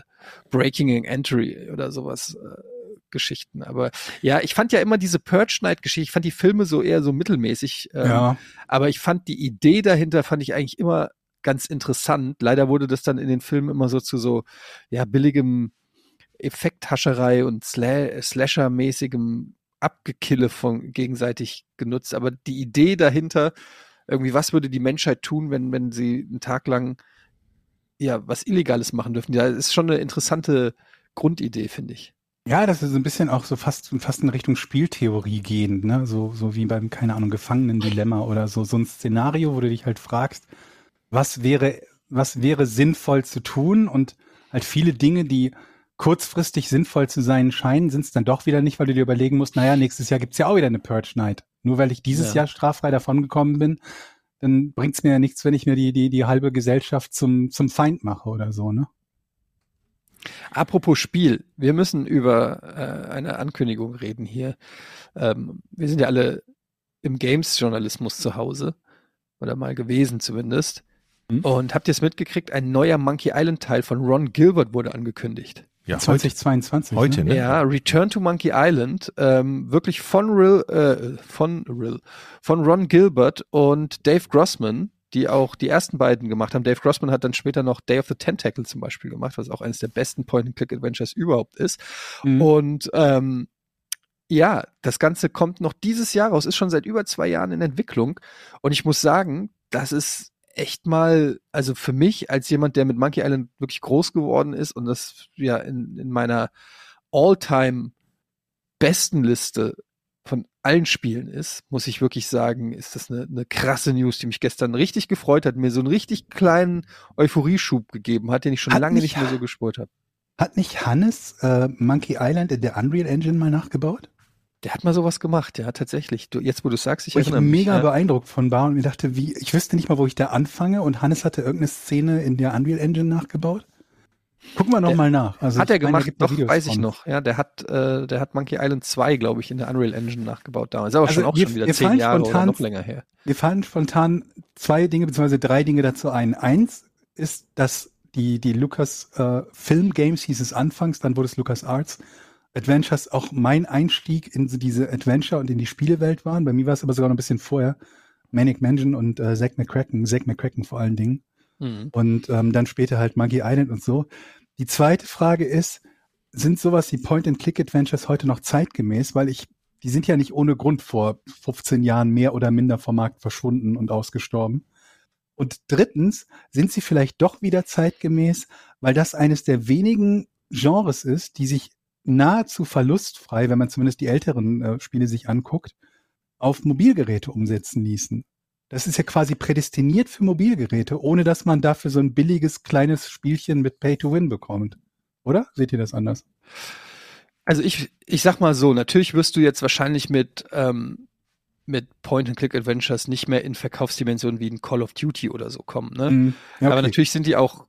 Breaking and Entry oder sowas. Äh, Geschichten. Aber ja, ich fand ja immer diese Purge Night Geschichte, ich fand die Filme so eher so mittelmäßig. Ähm, Ja, Aber ich fand die Idee dahinter, fand ich eigentlich immer ganz interessant. Leider wurde das dann in den Filmen immer so zu so, ja, billigem Effekthascherei und Sla Slasher-mäßigem Abgekille von gegenseitig genutzt. Aber die Idee dahinter, irgendwie, was würde die Menschheit tun, wenn, wenn sie einen Tag lang ja was Illegales machen dürfen? Ja, ist schon eine interessante Grundidee, finde ich. Ja, das ist so ein bisschen auch so fast, fast in Richtung Spieltheorie gehend, ne? So, so wie beim, keine Ahnung, Gefangenen-Dilemma oder so, so ein Szenario, wo du dich halt fragst, was wäre, was wäre sinnvoll zu tun und halt viele Dinge, die kurzfristig sinnvoll zu sein scheinen, sind es dann doch wieder nicht, weil du dir überlegen musst, naja, nächstes Jahr gibt's ja auch wieder eine Purge Night. Nur weil ich dieses Ja. Jahr straffrei davongekommen bin, dann bringt's mir ja nichts, wenn ich mir die, die, die halbe Gesellschaft zum, zum Feind mache oder so, ne? Apropos Spiel, wir müssen über äh, eine Ankündigung reden hier. Ähm, wir sind ja alle im Games-Journalismus zu Hause. Oder mal gewesen zumindest. Hm. Und habt ihr es mitgekriegt? Ein neuer Monkey Island-Teil von Ron Gilbert wurde angekündigt. Ja, heute, 2022. heute, ne? ne? Ja, Return to Monkey Island, ähm, wirklich von Rill, äh, von Rill, von Ron Gilbert und Dave Grossman, die auch die ersten beiden gemacht haben. Dave Grossman hat dann später noch Day of the Tentacle zum Beispiel gemacht, was auch eines der besten Point-and-Click-Adventures überhaupt ist. Mhm. Und ähm, ja, das Ganze kommt noch dieses Jahr raus, ist schon seit über zwei Jahren in Entwicklung. Und ich muss sagen, das ist echt mal, also für mich als jemand, der mit Monkey Island wirklich groß geworden ist und das ja in, in meiner All-Time besten Liste von allen Spielen ist, muss ich wirklich sagen, ist das eine, eine krasse News, die mich gestern richtig gefreut hat, mir so einen richtig kleinen Euphorieschub gegeben hat, den ich schon Hat lange mich- nicht mehr so gespürt habe. Hat nicht Hannes äh, Monkey Island in der Unreal Engine mal nachgebaut? Der hat mal sowas gemacht, ja, tatsächlich. Du, jetzt, wo du sagst, ich ich erinnere mich. mega ja. beeindruckt von war und mir dachte, wie, ich wüsste nicht mal, wo ich da anfange und Hannes hatte irgendeine Szene in der Unreal Engine nachgebaut. Gucken wir noch Der- mal nach. Also hat er ich meine, gemacht, doch, Videos weiß ich von. noch. Ja, der hat, äh, der hat Monkey Island 2, glaube ich, in der Unreal Engine nachgebaut damals. Ist aber Also schon auch mir- schon wieder zehn Jahre oder spontan- noch länger her. Mir fallen spontan zwei Dinge beziehungsweise drei Dinge dazu ein. Eins ist, dass die, die Lucas äh, Film Games hieß es anfangs, dann wurde es Lucas Arts Adventures auch mein Einstieg in diese Adventure und in die Spielewelt waren. Bei mir war es aber sogar noch ein bisschen vorher. Manic Mansion und äh, Zack McCracken, Zack McCracken vor allen Dingen. Mhm. und ähm, dann später halt Monkey Island und so. Die zweite Frage ist, sind sowas wie Point-and-Click-Adventures heute noch zeitgemäß? Weil ich, die sind ja nicht ohne Grund vor 15 Jahren mehr oder minder vom Markt verschwunden und ausgestorben. Und drittens, sind sie vielleicht doch wieder zeitgemäß, weil das eines der wenigen Genres ist, die sich nahezu verlustfrei, wenn man zumindest die älteren äh, Spiele sich anguckt, auf Mobilgeräte umsetzen ließen. Das ist ja quasi prädestiniert für Mobilgeräte, ohne dass man dafür so ein billiges kleines Spielchen mit Pay to Win bekommt. Oder? Seht ihr das anders? Also ich, ich sag mal so, natürlich wirst du jetzt wahrscheinlich mit, ähm, mit Point-and-Click-Adventures nicht mehr in Verkaufsdimensionen wie ein Call of Duty oder so kommen. Ne? Mhm. Ja, Aber okay. natürlich sind die auch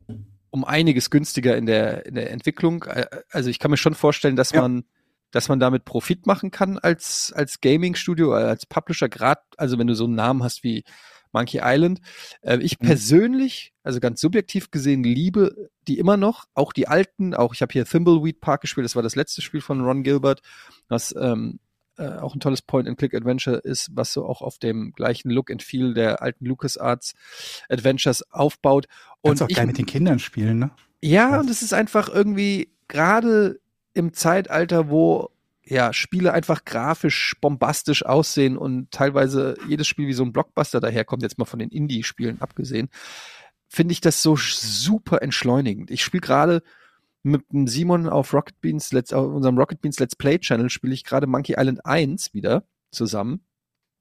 um einiges günstiger in der, in der Entwicklung. Also ich kann mir schon vorstellen, dass Ja. man, dass man damit Profit machen kann als, als Gaming-Studio, äh, als Publisher, gerade, also wenn du so einen Namen hast wie Monkey Island. Äh, ich Mhm. persönlich, also ganz subjektiv gesehen, liebe die immer noch, auch die alten, auch ich habe hier Thimbleweed Park gespielt, das war das letzte Spiel von Ron Gilbert, was ähm, äh, auch ein tolles Point-and-Click-Adventure ist, was so auch auf dem gleichen Look and Feel der alten LucasArts Adventures aufbaut. Kannst Und auch ich, geil mit den Kindern spielen, ne? ja, Ja. und es ist einfach irgendwie gerade im Zeitalter, wo ja Spiele einfach grafisch bombastisch aussehen und teilweise jedes Spiel wie so ein Blockbuster daherkommt, jetzt mal von den Indie-Spielen abgesehen, finde ich das so super entschleunigend. Ich spiele gerade mit dem Simon auf Rocket Beans, Let's, auf unserem Rocket Beans Let's Play Channel spiele ich gerade Monkey Island 1 wieder zusammen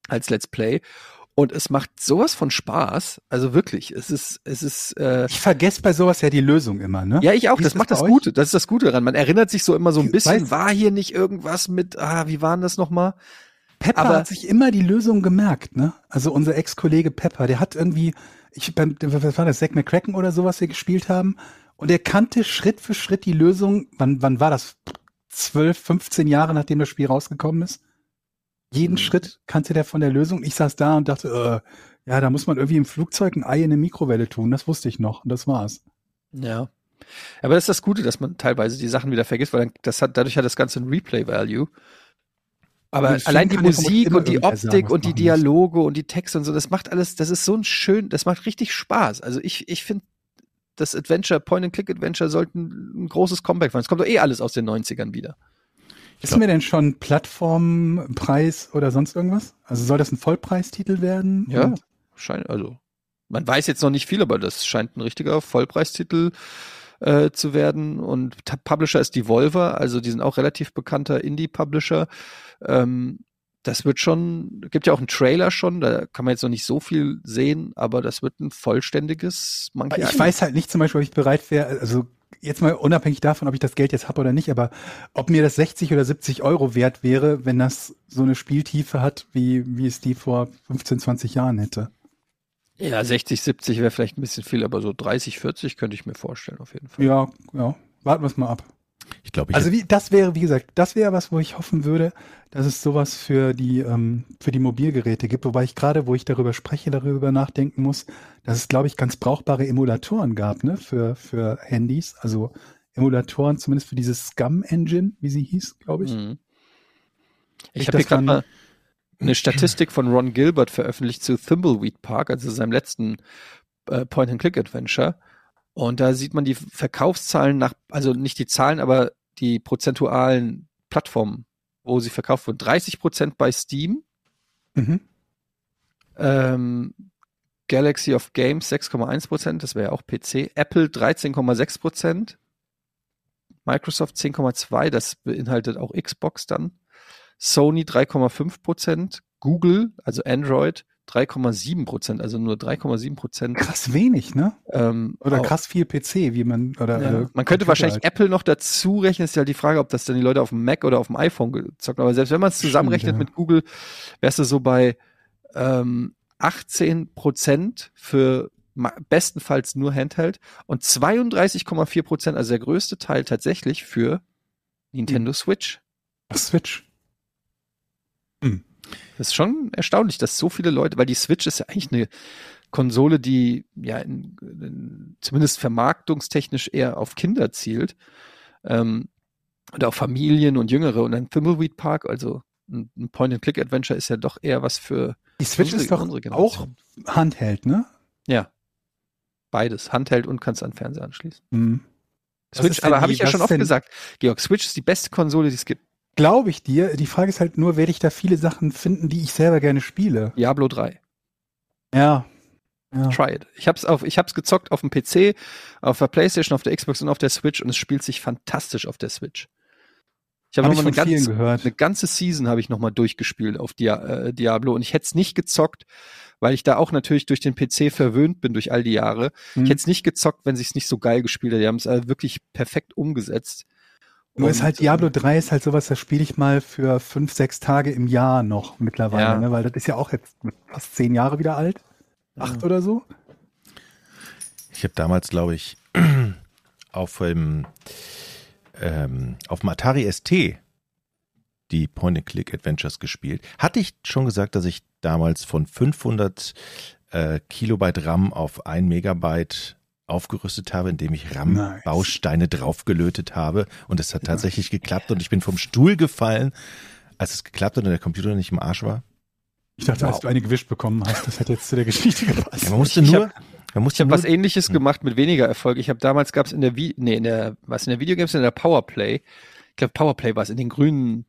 als Let's Play und es macht sowas von Spaß. Also wirklich, es ist, es ist, äh, Ich vergesse bei sowas ja die Lösung immer, ne? ja, ich auch. Das ist macht das das euch? Gute. Das ist das Gute daran. Man erinnert sich so immer so ein bisschen, weiß- war hier nicht irgendwas mit, ah, wie waren das nochmal? Pepper aber- hat sich immer die Lösung gemerkt, ne? Also unser Ex-Kollege Pepper, der hat irgendwie, ich beim, was war das, Zack McCracken oder sowas wir gespielt haben, und er kannte Schritt für Schritt die Lösung, wann, wann war das? 12, 15 Jahre nachdem das Spiel rausgekommen ist? Jeden Mhm. Schritt kannte der von der Lösung. Ich saß da und dachte, äh, ja, da muss man irgendwie im Flugzeug ein Ei in eine Mikrowelle tun. Das wusste ich noch und das war's. Ja. Aber das ist das Gute, dass man teilweise die Sachen wieder vergisst, weil dann, das hat, dadurch hat das Ganze ein Replay-Value. Aber allein die Musik und die Optik und die machen muss. Dialoge und die Texte und so, das macht alles, das ist so ein schön, das macht richtig Spaß. Also ich, ich finde, das Adventure, Point-and-Click-Adventure sollten ein großes Comeback machen. Es kommt doch eh alles aus den 90ern wieder. Wissen wir denn schon Plattformpreis oder sonst irgendwas? Also soll das ein Vollpreistitel werden? Ja, scheint, also, man weiß jetzt noch nicht viel, aber das scheint ein richtiger Vollpreistitel äh, zu werden. Und Publisher ist Devolver, also die sind auch relativ bekannter Indie-Publisher. Ähm, das wird schon, gibt ja auch einen Trailer schon, da kann man jetzt noch nicht so viel sehen, aber das wird ein vollständiges Monkey ich weiß halt nicht zum Beispiel, ob ich bereit wäre, also jetzt mal unabhängig davon, ob ich das Geld jetzt habe oder nicht, aber ob mir das 60 oder 70 Euro wert wäre, wenn das so eine Spieltiefe hat, wie, wie es die vor 15, 20 Jahren hätte. Ja, 60, 70 wäre vielleicht ein bisschen viel, aber so 30, 40 könnte ich mir vorstellen, auf jeden Fall. Ja, ja. Warten wir es mal ab. Ich glaube, ich Also wie, das wäre, wie gesagt, das wäre was, wo ich hoffen würde, dass es sowas für die, ähm, für die Mobilgeräte gibt. Wobei ich gerade, wo ich darüber spreche, darüber nachdenken muss, dass es, glaube ich, ganz brauchbare Emulatoren gab, ne, für, für Handys. Also Emulatoren, zumindest für diese Scum-Engine, wie sie hieß, glaube ich. Mhm. Ich habe hier gerade mal eine Statistik von Ron Gilbert veröffentlicht zu Thimbleweed Park, also seinem letzten äh, Point-and-Click-Adventure. Und da sieht man die Verkaufszahlen nach, also nicht die Zahlen, aber die prozentualen Plattformen, wo sie verkauft wurden. 30 Prozent bei Steam, Mhm. ähm, Galaxy of Games 6,1 Prozent, das wäre ja auch PC, Apple 13,6 Prozent, Microsoft 10,2, das beinhaltet auch Xbox dann, Sony 3,5 Prozent, Google, also Android 3,7 Prozent, also nur 3,7 Prozent. Krass wenig, ne? Ähm, Oder auch- krass viel PC, wie man, oder, ja. äh, Man könnte Computer wahrscheinlich halt. Apple noch dazu rechnen, ist ja die Frage, ob das dann die Leute auf dem Mac oder auf dem iPhone gezockt haben. Aber selbst wenn man es Stimmt, zusammenrechnet ja. mit Google, wärst du so bei ähm, 18 Prozent für bestenfalls nur Handheld und 32,4 Prozent, also der größte Teil tatsächlich für Hm. Nintendo Switch. Ach, Switch. Das ist schon erstaunlich, dass so viele Leute, weil die Switch ist ja eigentlich eine Konsole, die ja in, in, zumindest vermarktungstechnisch eher auf Kinder zielt ähm, oder auf Familien und Jüngere und ein Thimbleweed Park, also ein, ein Point-and-Click-Adventure ist ja doch eher was für Die Switch unsere- ist doch unsere auch. Handheld, ne? ja beides, Handheld und kannst an Fernseher anschließen. Mhm. Switch, aber habe ich ja schon oft gesagt, Georg, Switch ist die beste Konsole, die es gibt. Glaube ich dir. Die Frage ist halt nur, werde ich da viele Sachen finden, die ich selber gerne spiele? Diablo 3. Ja. Ja. Try it. Ich hab's auf, ich hab's gezockt auf dem PC, auf der Playstation, auf der Xbox und auf der Switch und es spielt sich fantastisch auf der Switch. Ich habe Hab noch ich mal von eine ganze, gehört. eine ganze Season habe ich noch mal durchgespielt auf Dia äh, Diablo und ich hätte es nicht gezockt, weil ich da auch natürlich durch den PC verwöhnt bin durch all die Jahre. Hm. Ich hätte es nicht gezockt, wenn sich's nicht so geil gespielt hätte. Die haben es äh, wirklich perfekt umgesetzt. Nur ist halt Diablo 3 ist halt sowas, das spiele ich mal für fünf, sechs Tage im Jahr noch mittlerweile, Ja. ne? weil das ist ja auch jetzt fast zehn Jahre wieder alt. Acht oder so. Ich habe damals, glaube ich, auf dem ähm, auf dem Atari ST die Point-and-Click-Adventures gespielt. Hatte ich schon gesagt, dass ich damals von 500 äh, Kilobyte RAM auf ein Megabyte aufgerüstet habe, indem ich Nice. RAM-Bausteine draufgelötet habe. Und es hat tatsächlich geklappt und ich bin vom Stuhl gefallen, als es geklappt hat und der Computer nicht im Arsch war. Ich dachte, Wow. als du eine gewischt bekommen hast, das hat jetzt zu der Geschichte gepasst. Ja, man musste Ich nur, hab- man Ich musste habe nur was ähnliches gemacht mit weniger Erfolg. Ich habe damals gab es in der Vi nee, in der was in der Videogames in der Powerplay. Ich glaube Powerplay war es in den grünen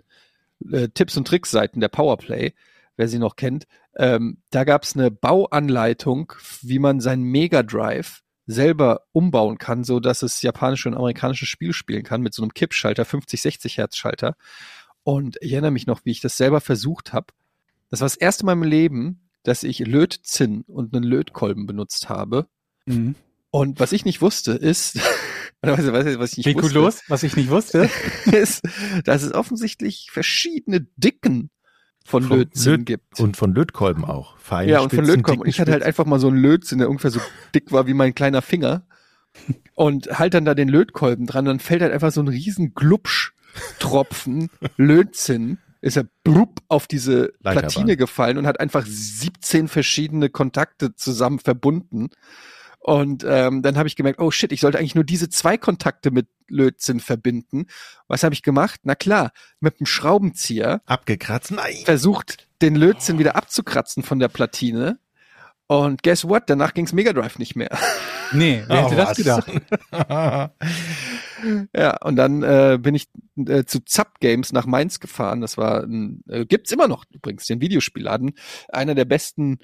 äh, Tipps und Tricks Seiten der Powerplay, wer sie noch kennt. Ähm, da gab es eine Bauanleitung, wie man seinen Mega Drive selber umbauen kann, so dass es japanische und amerikanische Spiele spielen kann mit so einem Kippschalter, 50, 60 Hertz Schalter. Und ich erinnere mich noch, wie ich das selber versucht habe. Das war das erste Mal im Leben, dass ich Lötzinn und einen Lötkolben benutzt habe. Mhm. Und was ich nicht wusste, ist, was, was, was ich nicht Spekulos, was ich nicht wusste. wusste, ist, dass es offensichtlich verschiedene Dicken von Vom Lötzinn Löt- gibt. und von Lötkolben auch. Feine ja, und von Spitzen, Lötkolben. Und ich hatte halt einfach mal so einen Lötzinn, der ungefähr so dick war wie mein kleiner Finger. Und halt dann da den Lötkolben dran, dann fällt halt einfach so ein riesen Glubsch-Tropfen Lötzinn, ist er blub auf diese Leiterbahn. Platine gefallen und hat einfach 17 verschiedene Kontakte zusammen verbunden. Und ähm, dann habe ich gemerkt, oh shit, ich sollte eigentlich nur diese zwei Kontakte mit Lötzinn verbinden. Was habe ich gemacht? Na klar, mit dem Schraubenzieher abgekratzt. Nein. versucht, den Lötzinn wieder abzukratzen von der Platine. Und guess what? Danach ging's Mega Drive nicht mehr. Nee, wer Oh, hätte das was? gedacht? ja, und dann äh, bin ich äh, zu Zapp Games nach Mainz gefahren. Das war ein, äh, gibt's immer noch übrigens, den Videospielladen. Einer der besten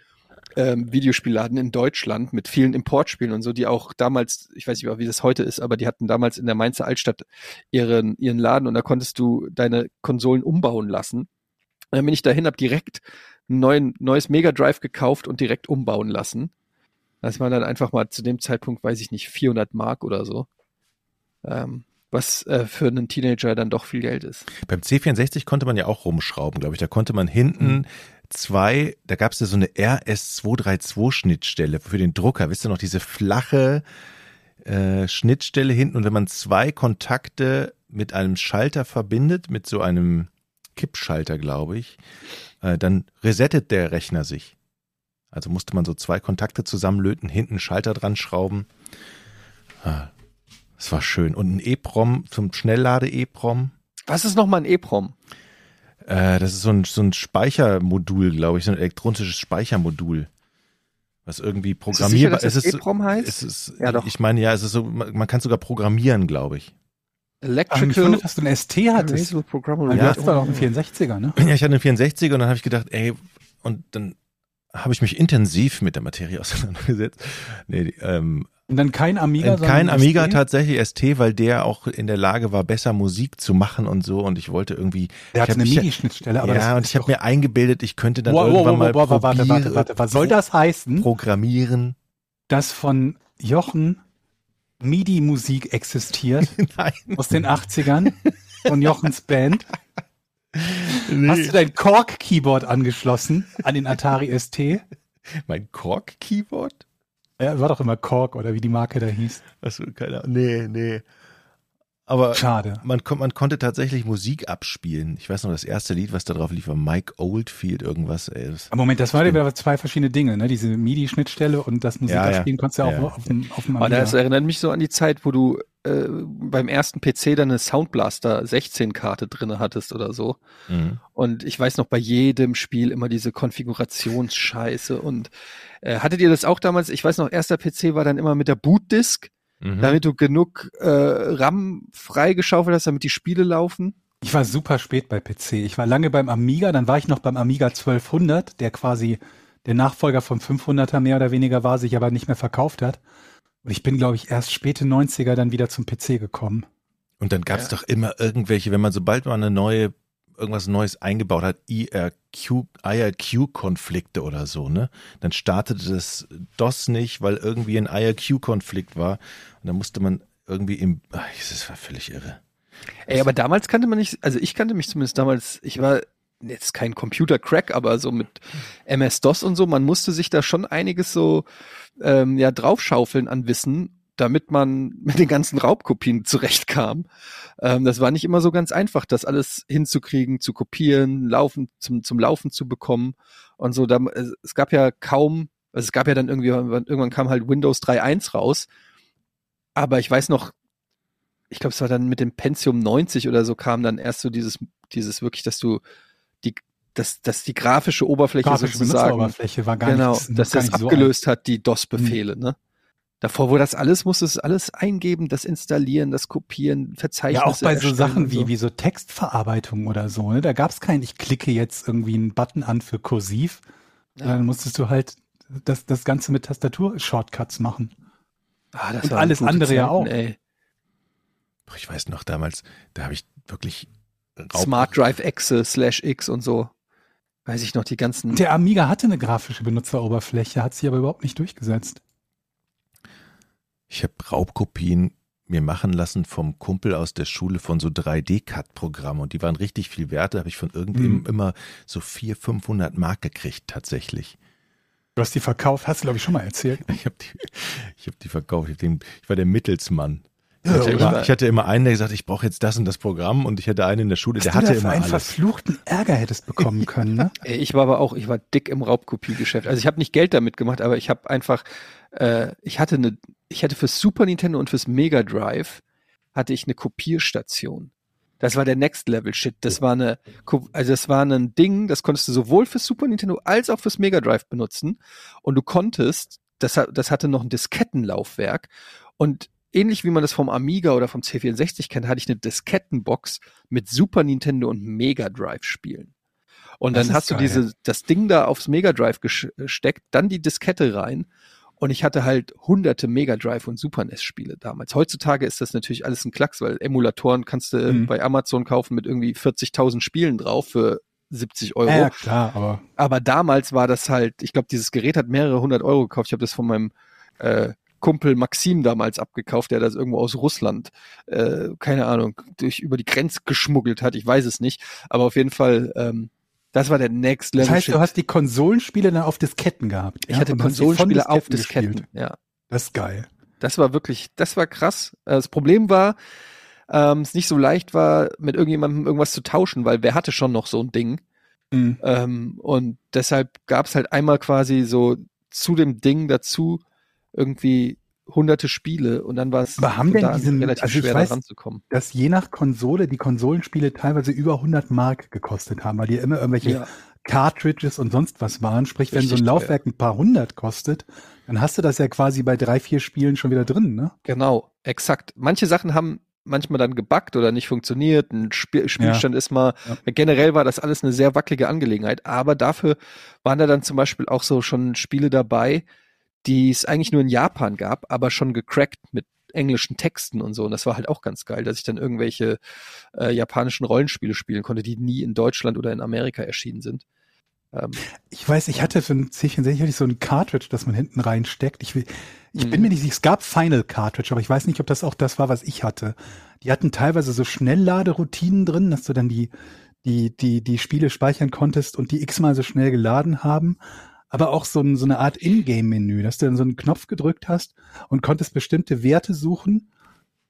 ähm, Videospielladen in Deutschland mit vielen Importspielen und so, die auch damals, ich weiß nicht, wie das heute ist, aber die hatten damals in der Mainzer Altstadt ihren, ihren Laden und da konntest du deine Konsolen umbauen lassen. Und dann bin ich dahin, hab direkt ein neuen, neues Mega Drive gekauft und direkt umbauen lassen. Das war dann einfach mal zu dem Zeitpunkt, weiß ich nicht, 400 Mark oder so. Ähm, was äh, für einen Teenager dann doch viel Geld ist. Beim C64 konnte man ja auch rumschrauben, glaube ich. Da konnte man hinten zwei, da gab es ja so eine RS232-Schnittstelle für den Drucker. Wisst ihr noch, diese flache äh, Schnittstelle hinten. Und wenn man zwei Kontakte mit einem Schalter verbindet, mit so einem Kippschalter, glaube ich, äh, dann resettet der Rechner sich. Also musste man so zwei Kontakte zusammenlöten, hinten einen Schalter dran schrauben. Ah, das war schön. Und ein EEPROM zum Schnelllade-EEPROM. Was ist nochmal ein EEPROM? Äh, das ist so ein, so ein Speichermodul, glaube ich, so ein elektronisches Speichermodul. Was irgendwie programmierbar Ist es sicher, dass es das EEPROM heißt? Es ist, Ja, doch. Ich meine, ja, es ist so, man, man kann es sogar programmieren, glaube ich. Ach, ich Electrical finde, dass du ein ST hattest. Ja. Du hast doch noch einen 64er, ne? Ja, ich hatte einen 64 und dann habe ich gedacht, ey, und dann habe ich mich intensiv mit der Materie auseinandergesetzt. Nee, die, ähm, Und dann kein Amiga, kein sondern Amiga ST? tatsächlich ST, weil der auch in der Lage war, besser Musik zu machen und so. Und ich wollte irgendwie. Der ich hat hab eine MIDI-Schnittstelle, aber ja, und ich habe mir eingebildet, ich könnte dann Wow, irgendwann wow, mal wow, warte, warte, warte. Was soll das heißen, Programmieren. dass von Jochen MIDI-Musik existiert Nein. aus den 80ern von Jochens Band? Nee. Hast du dein Korg-Keyboard angeschlossen an den Atari ST? mein Korg-Keyboard? Ja, war doch immer Korg oder wie die Marke da hieß. Achso, keine Ahnung. Nee, nee. Aber Schade. man, man konnte tatsächlich Musik abspielen. Ich weiß noch, das erste Lied, was da drauf lief, war Mike Oldfield, irgendwas. Ey, das, Aber Moment, das waren ja zwei verschiedene Dinge, ne? Diese MIDI-Schnittstelle und das Musik Ja, ja. abspielen konntest du ja, Ja, auch ja. auf dem, auf dem Aber Amiga. das erinnert mich so an die Zeit, wo du äh, beim ersten PC dann eine Soundblaster 16-Karte drinne hattest oder so. mhm. Und ich weiß noch bei jedem Spiel immer diese Konfigurationsscheiße. Und äh, hattet ihr das auch damals? Ich weiß noch, erster PC war dann immer mit der Bootdisk, Mhm. damit du genug äh, RAM freigeschaufelt hast, damit die Spiele laufen. Ich war super spät bei PC. Ich war lange beim Amiga, dann war ich noch beim Amiga 1200, der quasi der Nachfolger vom 500er mehr oder weniger war, sich aber nicht mehr verkauft hat. Und ich bin, glaube ich, erst späte 90er dann wieder zum PC gekommen. Und dann gab es doch immer irgendwelche, wenn man sobald man eine neue, irgendwas Neues eingebaut hat, IRQ, IRQ-Konflikte oder so, ne? Dann startete das DOS nicht, weil irgendwie ein IRQ-Konflikt war. Und dann musste man irgendwie im, ach, das war völlig irre. Ey, aber damals kannte man nicht, also ich kannte mich zumindest damals, ich war jetzt kein Computer-Crack, aber so mit MS-DOS und so, man musste sich da schon einiges so ähm, ja draufschaufeln an Wissen, damit man mit den ganzen Raubkopien zurechtkam. Ähm, das war nicht immer so ganz einfach, das alles hinzukriegen, zu kopieren, laufen, zum, zum Laufen zu bekommen und so. Da, es gab ja kaum, also es gab ja dann irgendwie, irgendwann kam halt Windows 3.1 raus, aber ich weiß noch, ich glaube, es war dann mit dem Pentium 90 oder so kam dann erst so dieses, dieses wirklich, dass du die, dass, dass die grafische Oberfläche Grafische sozusagen, war gar genau, nicht, dass das nicht so abgelöst hat, die DOS-Befehle, ne? Davor, wo das alles, musstest du alles eingeben, das installieren, das kopieren, alt. Verzeichnisse Ja, auch bei so Sachen wie, so. wie so Textverarbeitung oder so. Ne? Da gab es kein, ich klicke jetzt irgendwie einen Button an für kursiv. Ja. Dann musstest du halt das, das Ganze mit Tastatur-Shortcuts machen. Ah, das und alles andere ja auch. Ey. Ich weiß noch damals, da habe ich wirklich Raub- Smart Drive Exe slash X und so. Weiß ich noch, die ganzen. Der Amiga hatte eine grafische Benutzeroberfläche, hat sie aber überhaupt nicht durchgesetzt. Ich habe Raubkopien mir machen lassen vom Kumpel aus der Schule von so 3D-Cut-Programmen und die waren richtig viel wert. Da habe ich von irgendwem Mhm. immer so 400, 500 Mark gekriegt tatsächlich. Du hast die verkauft, hast du, glaube ich, schon mal erzählt. Ich habe die, ich hab die verkauft. Ich, den, ich war der Mittelsmann. Ich Ja, hatte, immer, ich hatte immer einen, der gesagt, ich brauche jetzt das und das Programm und ich hatte einen in der Schule, Was der du hatte da für immer einen alles. verfluchten Ärger hättest bekommen können, ne? Ich war aber auch, ich war dick im Raubkopiegeschäft. Also ich habe nicht Geld damit gemacht, aber ich habe einfach, äh, ich hatte eine, ich hatte fürs Super Nintendo und fürs Mega Drive hatte ich eine Kopierstation. Das war der Next Level Shit. Das war eine, also das war ein Ding, das konntest du sowohl fürs Super Nintendo als auch fürs Mega Drive benutzen. Und du konntest, das, das hatte noch ein Diskettenlaufwerk und ähnlich wie man das vom Amiga oder vom C64 kennt, hatte ich eine Diskettenbox mit Super Nintendo und Mega Drive Spielen. Und Das dann hast du geil. diese, das Ding da aufs Mega Drive gesteckt, dann die Diskette rein. Und ich hatte halt hunderte Mega Drive und Super NES Spiele damals. Heutzutage ist das natürlich alles ein Klacks, weil Emulatoren kannst du Mhm. bei Amazon kaufen mit irgendwie 40.000 Spielen drauf für 70 Euro. Ja, klar, aber Aber damals war das halt, ich glaube, dieses Gerät hat mehrere hundert Euro gekauft. Ich habe das von meinem äh, Kumpel Maxim damals abgekauft, der das irgendwo aus Russland, äh, keine Ahnung, durch über die Grenze geschmuggelt hat. Ich weiß es nicht. Aber auf jeden Fall, ähm, das war der Next Level. Das heißt, Shit. du hast die Konsolenspiele dann auf Disketten gehabt. ich hatte die von Konsolenspiele auf gespielt. Disketten. Ja. Das ist geil. Das war wirklich, das war krass. Äh, Das Problem war, ähm, es nicht so leicht war, mit irgendjemandem irgendwas zu tauschen, weil wer hatte schon noch so ein Ding? Mhm. Ähm, und deshalb gab es halt einmal quasi so zu dem Ding dazu irgendwie hunderte Spiele und dann war es Aber haben denn diese- relativ also schwer weiß- da ranzukommen. Dass je nach Konsole die Konsolenspiele teilweise über 100 Mark gekostet haben, weil die immer irgendwelche Ja, Cartridges und sonst was waren. Sprich, wenn so Richtig ein. Laufwerk ein paar hundert kostet, dann hast du das ja quasi bei drei, vier Spielen schon wieder drin, ne? genau, exakt. Manche Sachen haben manchmal dann gebackt oder nicht funktioniert. Ein Spiel, Spielstand ist mal, generell war das alles eine sehr wackelige Angelegenheit, aber dafür waren da dann zum Beispiel auch so schon Spiele dabei, die es eigentlich nur in Japan gab, aber schon gecrackt mit englischen Texten und so. Und das war halt auch ganz geil, dass ich dann irgendwelche äh, japanischen Rollenspiele spielen konnte, die nie in Deutschland oder in Amerika erschienen sind. Ähm, Ich weiß, ich hatte für ein C64 hatte ich so ein Cartridge, das man hinten reinsteckt. Ich, will, ich bin Mhm. mir nicht sicher, es gab Final Cartridge, aber ich weiß nicht, ob das auch das war, was ich hatte. Die hatten teilweise so Schnellladeroutinen drin, dass du dann die, die, die, die Spiele speichern konntest und die x-mal so schnell geladen haben. Aber auch so, ein, so eine Art Ingame-Menü, dass du dann so einen Knopf gedrückt hast und konntest bestimmte Werte suchen,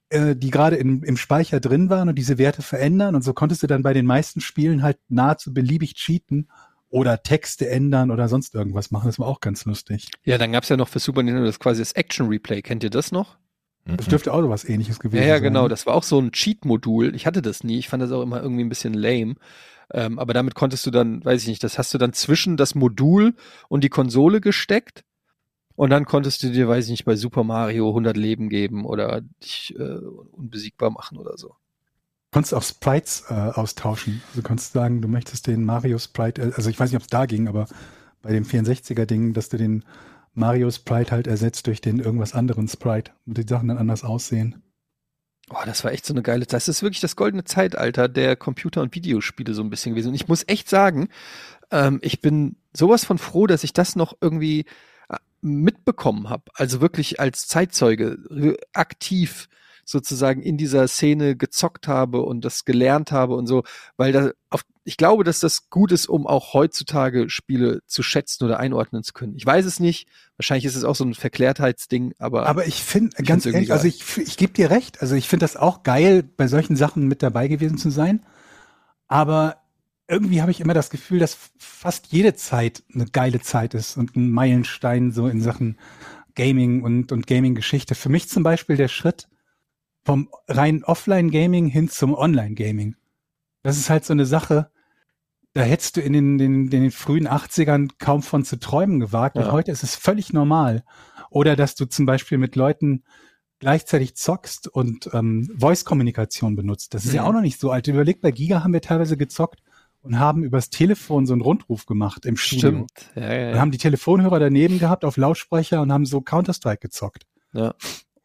äh, die gerade im, im Speicher drin waren und diese Werte verändern. Und so konntest du dann bei den meisten Spielen halt nahezu beliebig cheaten oder Texte ändern oder sonst irgendwas machen. Das war auch ganz lustig. ja, dann gab's ja noch für Super Nintendo das quasi das Action Replay. Kennt ihr das noch? Das dürfte auch so was ähnliches gewesen Ja, ja, sein. genau. Das war auch so ein Cheat-Modul. Ich hatte das nie. Ich fand das auch immer irgendwie ein bisschen lame. Ähm, aber damit konntest du dann, weiß ich nicht, das hast du dann zwischen das Modul und die Konsole gesteckt. Und dann konntest du dir, weiß ich nicht, bei Super Mario 100 Leben geben oder dich äh, unbesiegbar machen oder so. konntest auch Sprites äh, austauschen. Also du konntest sagen, du möchtest den Mario Sprite, äh, also ich weiß nicht, ob es da ging, aber bei dem 64er-Ding, dass du den Mario Sprite halt ersetzt durch den irgendwas anderen Sprite und die Sachen dann anders aussehen. Oh, das war echt so eine geile Zeit. Das ist wirklich das goldene Zeitalter der Computer- und Videospiele so ein bisschen gewesen. Und ich muss echt sagen, ähm, ich bin sowas von froh, dass ich das noch irgendwie äh, mitbekommen habe. Also wirklich als Zeitzeuge aktiv sozusagen in dieser Szene gezockt habe und das gelernt habe und so, weil da auf, ich glaube, dass das gut ist, um auch heutzutage Spiele zu schätzen oder einordnen zu können. Ich weiß es nicht. Wahrscheinlich ist es auch so ein Verklärtheitsding, aber, Aber ich finde, ganz ehrlich, also ich, ich gebe dir recht, also ich finde das auch geil, bei solchen Sachen mit dabei gewesen zu sein. Aber irgendwie habe ich immer das Gefühl, dass fast jede Zeit eine geile Zeit ist und ein Meilenstein so in Sachen Gaming und, und Gaming-Geschichte. Für mich zum Beispiel der Schritt vom rein Offline-Gaming hin zum Online-Gaming. Das ist halt so eine Sache, da hättest du in den, den, den frühen 80ern kaum von zu träumen gewagt. Und Ja. heute ist es völlig normal. Oder dass du zum Beispiel mit Leuten gleichzeitig zockst und ähm, Voice-Kommunikation benutzt. Das ist ja Mhm. auch noch nicht so alt. Überleg, bei Giga haben wir teilweise gezockt und haben übers Telefon so einen Rundruf gemacht im Studio. stimmt. Ja, ja, Wir ja. haben die Telefonhörer daneben gehabt auf Lautsprecher und haben so Counter-Strike gezockt. ja.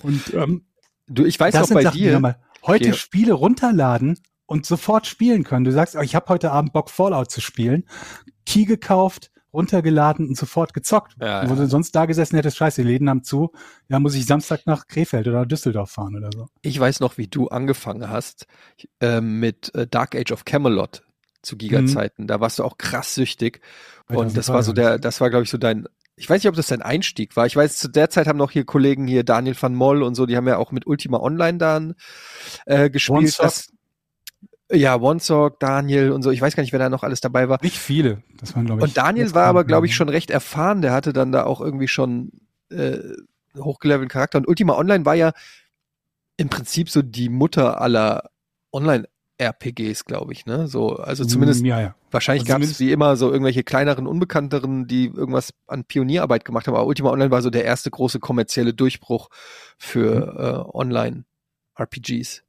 Und ähm, Du, ich weiß das auch bei Sachen, dir. wir heute Georg. Spiele runterladen und sofort spielen können. Du sagst, oh, ich habe heute Abend Bock Fallout zu spielen. Key gekauft, runtergeladen und sofort gezockt. Ja, Wo ja. du sonst da gesessen hättest, scheiße, die Läden haben zu. Ja, muss ich Samstag nach Krefeld oder Düsseldorf fahren oder so. Ich weiß noch, wie du angefangen hast äh, mit Dark Age of Camelot zu Giga-Zeiten. Da warst du auch krass süchtig. Und das war so der, das war, glaube ich, so dein, ich weiß nicht, ob das dein Einstieg war. Ich weiß, zu der Zeit haben noch hier Kollegen hier, Daniel van Moll und so, die haben ja auch mit Ultima Online dann äh, gespielt. Das, ja, OneSock, Daniel und so. Ich weiß gar nicht, wer da noch alles dabei war. Nicht viele. Das waren, glaube ich. Und Daniel war aber, glaube ich, schon recht erfahren. Der hatte dann da auch irgendwie schon äh, hochgelevelten Charakter. Und Ultima Online war ja im Prinzip so die Mutter aller Online-RPGs, glaube ich. Ne? So, also zumindest Ja, ja. wahrscheinlich also gab es wie immer so irgendwelche kleineren, unbekannteren, die irgendwas an Pionierarbeit gemacht haben. Aber Ultima Online war so der erste große kommerzielle Durchbruch für äh, Online-RPGs.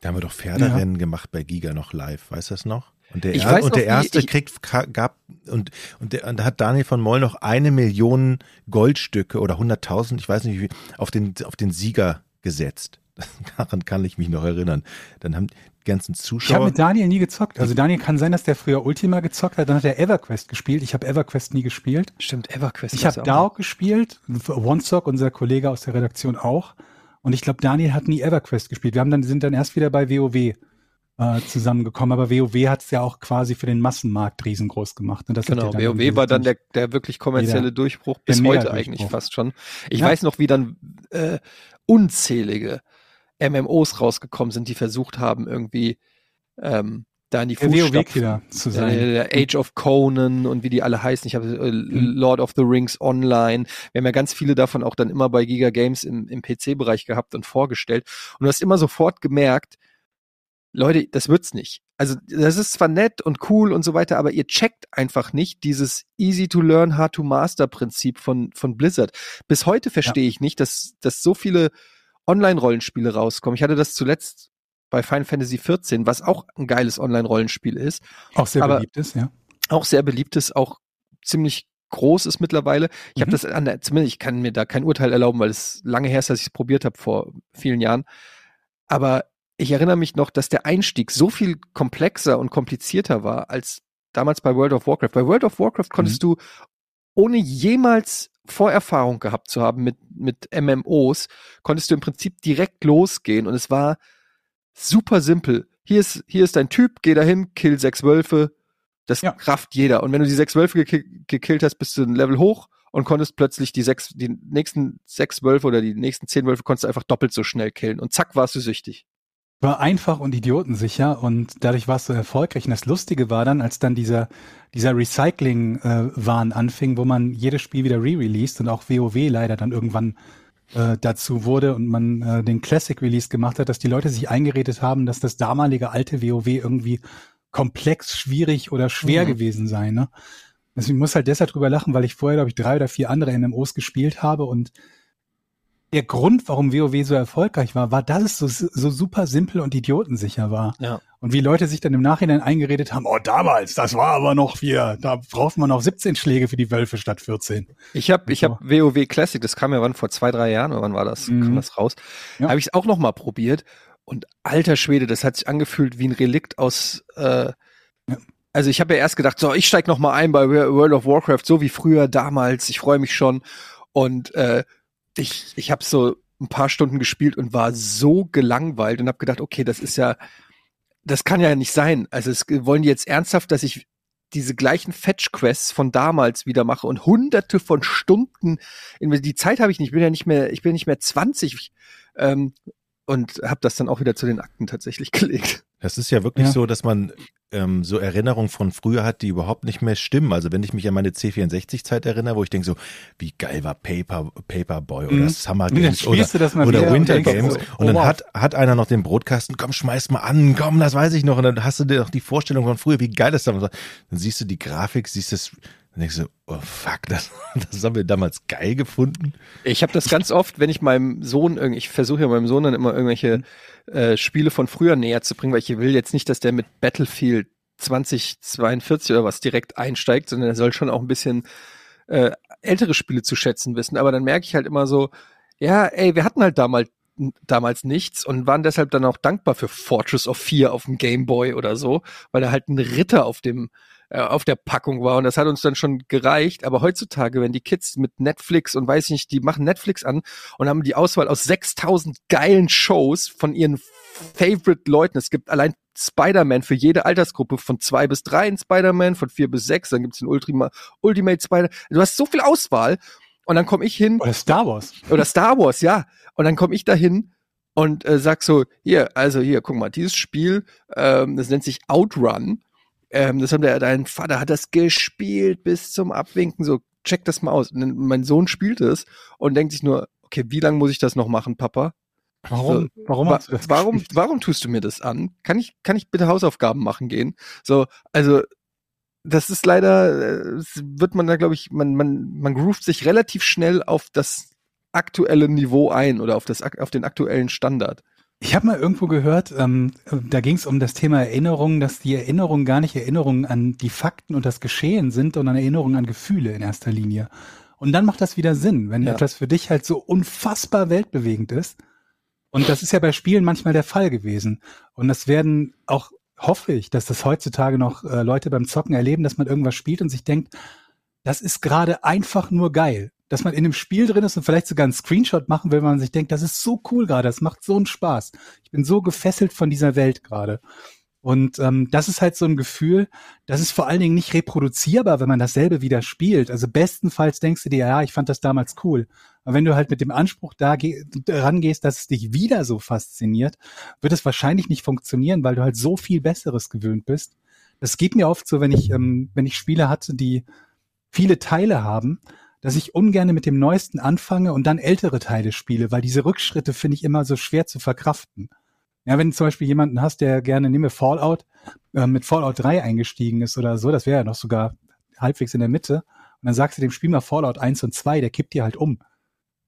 Da haben wir doch Pferderennen gemacht bei Giga noch live, weißt du das noch? Und der, Ich er, weiß und noch, der erste ich- kriegt gab und und, der, und da hat Daniel von Moll noch eine Million Goldstücke oder 100.000, ich weiß nicht wie viel, auf den auf den Sieger gesetzt. Daran kann ich mich noch erinnern. Dann haben ganzen Ich habe Zuschauer. mit Daniel nie gezockt. Also Daniel kann sein, dass der früher Ultima gezockt hat, dann hat er EverQuest gespielt. Ich habe EverQuest nie gespielt. Stimmt, EverQuest. Ich habe auch- DAO gespielt, OneSock, unser Kollege aus der Redaktion auch. Und ich glaube, Daniel hat nie EverQuest gespielt. Wir haben dann, sind dann erst wieder bei WoW äh, zusammengekommen. Aber WoW hat es ja auch quasi für den Massenmarkt riesengroß gemacht. Und das hat Genau, ja WoW war dann der, der wirklich kommerzielle Jeder- Durchbruch bis der heute Mega-Durchbruch. eigentlich fast schon. Ich Ja. weiß noch, wie dann äh, unzählige MMOs rausgekommen sind, die versucht haben, irgendwie ähm, da in die der Fußstapfen zu sein. Der, der Age of Conan und wie die alle heißen. Ich habe äh, Mhm. Lord of the Rings Online. Wir haben ja ganz viele davon auch dann immer bei Giga Games im, im PC-Bereich gehabt und vorgestellt. Und du hast immer sofort gemerkt, Leute, das wird's nicht. Also das ist zwar nett und cool und so weiter, aber ihr checkt einfach nicht dieses easy to learn, hard to master Prinzip von, von Blizzard. Bis heute verstehe ich nicht, dass, dass so viele Online-Rollenspiele rauskommen. Ich hatte das zuletzt bei Final Fantasy XIV, was auch ein geiles Online-Rollenspiel ist Auch sehr beliebt ist, ja. auch sehr beliebt ist, auch ziemlich groß ist mittlerweile. Ich habe Mhm. das an der, zumindest ich kann mir da kein Urteil erlauben, weil es lange her ist, dass ich es probiert habe vor vielen Jahren. Aber ich erinnere mich noch, dass der Einstieg so viel komplexer und komplizierter war als damals bei World of Warcraft. Bei World of Warcraft konntest du ohne jemals Vorerfahrung gehabt zu haben mit, mit MMOs, konntest du im Prinzip direkt losgehen und es war super simpel. Hier ist, hier ist dein Typ, geh dahin, kill sechs Wölfe. Das Ja. kraft jeder. Und wenn du die sechs Wölfe geki- gekillt hast, bist du ein Level hoch und konntest plötzlich die sechs, die nächsten sechs Wölfe oder die nächsten zehn Wölfe konntest du einfach doppelt so schnell killen. Und zack, warst du süchtig. War einfach und idiotensicher und dadurch warst du erfolgreich. Und das Lustige war dann, als dann dieser, dieser Recycling-Wahn anfing, wo man jedes Spiel wieder re-released und auch WoW leider dann irgendwann äh, dazu wurde und man äh, den Classic-Release gemacht hat, dass die Leute sich eingeredet haben, dass das damalige alte WoW irgendwie komplex, schwierig oder schwer Mhm. gewesen sei. Ne? Also ich muss halt deshalb drüber lachen, weil ich vorher, glaube ich, drei oder vier andere MMOs gespielt habe und der Grund, warum WoW so erfolgreich war, war, dass es so, so super simpel und idiotensicher war. Ja. Und wie Leute sich dann im Nachhinein eingeredet haben, oh damals, das war aber noch wir, da braucht man noch 17 Schläge für die Wölfe statt 14. Ich habe ich So. hab WoW Classic, das kam ja wann vor zwei, drei Jahren oder wann war das? Mhm. Kam das raus? Ja. Habe ich es auch noch mal probiert und alter Schwede, das hat sich angefühlt wie ein Relikt aus äh, Ja. Also ich habe ja erst gedacht, so, ich steig noch mal ein bei World of Warcraft, so wie früher damals. Ich freue mich schon und äh, ich ich habe so ein paar Stunden gespielt und war so gelangweilt und habe gedacht, okay, das ist ja das kann ja nicht sein. Also es wollen die jetzt ernsthaft, dass ich diese gleichen Fetch-Quests von damals wieder mache und hunderte von Stunden. Die Zeit habe ich nicht, ich bin ja nicht mehr, ich bin nicht mehr 20 ähm, und habe das dann auch wieder zu den Akten tatsächlich gelegt. Das ist ja wirklich Ja. so, dass man ähm, so Erinnerungen von früher hat, die überhaupt nicht mehr stimmen. Also wenn ich mich an meine C64-Zeit erinnere, wo ich denke so, wie geil war Paper, Paperboy oder Mhm. Summer Und Games oder, du oder und Winter Games so, und oh, dann wow. hat, hat einer noch den Brotkasten, komm, schmeiß mal an, komm, das weiß ich noch. Und dann hast du dir doch die Vorstellung von früher, wie geil das damals war. Dann siehst du die Grafik, siehst das, dann denkst du, oh fuck, das, das haben wir damals geil gefunden. Ich habe das ganz oft, wenn ich meinem Sohn irgendwie, ich versuche ja meinem Sohn dann immer irgendwelche äh, Spiele von früher näher zu bringen, weil ich will jetzt nicht, dass der mit Battlefield 2042 oder was direkt einsteigt, sondern er soll schon auch ein bisschen äh, ältere Spiele zu schätzen wissen. Aber dann merke ich halt immer so, ja, ey, wir hatten halt damals damals nichts und waren deshalb dann auch dankbar für Fortress of 4 auf dem Game Boy oder so, weil da halt ein Ritter auf dem äh, auf der Packung war und das hat uns dann schon gereicht. Aber heutzutage, wenn die Kids mit Netflix und weiß ich nicht, die machen Netflix an und haben die Auswahl aus 6000 geilen Shows von ihren Favorite Leuten. Es gibt allein Spider-Man für jede Altersgruppe von zwei bis drei in Spider-Man, von vier bis sechs, dann gibt's den Ultima, Ultimate Spider. Du hast so viel Auswahl und dann komme ich hin Oder Star Wars. oder Star Wars, ja. Und dann komme ich dahin und äh, sag so, hier, also hier, guck mal, dieses Spiel, ähm, das nennt sich Outrun. Ähm, das haben der, dein Vater hat das gespielt bis zum Abwinken, so, check das mal aus. Und mein Sohn spielt es und denkt sich nur, okay, wie lange muss ich das noch machen, Papa? Warum? Warum Wa das warum, gespielt? warum tust du mir das an? Kann ich, kann ich bitte Hausaufgaben machen gehen? So, also, das ist leider, äh, es wird man da, glaube ich, man, man, man groovt sich relativ schnell auf das aktuelle Niveau ein oder auf das, auf den aktuellen Standard. Ich habe mal irgendwo gehört, ähm, da ging es um das Thema Erinnerung, dass die Erinnerungen gar nicht Erinnerungen an die Fakten und das Geschehen sind, sondern Erinnerungen an Gefühle in erster Linie. Und dann macht das wieder Sinn, wenn Ja. etwas für dich halt so unfassbar weltbewegend ist, Und das ist ja bei Spielen manchmal der Fall gewesen. Und das werden auch, hoffe ich, dass das heutzutage noch äh, Leute beim Zocken erleben, dass man irgendwas spielt und sich denkt, das ist gerade einfach nur geil. Dass man in einem Spiel drin ist und vielleicht sogar einen Screenshot machen will, weil man sich denkt, das ist so cool gerade, das macht so einen Spaß. Ich bin so gefesselt von dieser Welt gerade. Und ähm, das ist halt so ein Gefühl, das ist vor allen Dingen nicht reproduzierbar, wenn man dasselbe wieder spielt. Also bestenfalls denkst du dir, ja, ich fand das damals cool. Aber wenn du halt mit dem Anspruch da ge- rangehst, dass es dich wieder so fasziniert, wird es wahrscheinlich nicht funktionieren, weil du halt so viel Besseres gewöhnt bist. Das geht mir oft so, wenn ich, ähm, wenn ich Spiele hatte, die viele Teile haben, dass ich ungern mit dem Neuesten anfange und dann ältere Teile spiele, weil diese Rückschritte finde ich immer so schwer zu verkraften. Ja, wenn du zum Beispiel jemanden hast, der gerne, nehme Fallout, äh, mit Fallout 3 eingestiegen ist oder so, das wäre ja noch sogar halbwegs in der Mitte, und dann sagst du dem Spiel mal Fallout 1 und 2, der kippt dir halt um.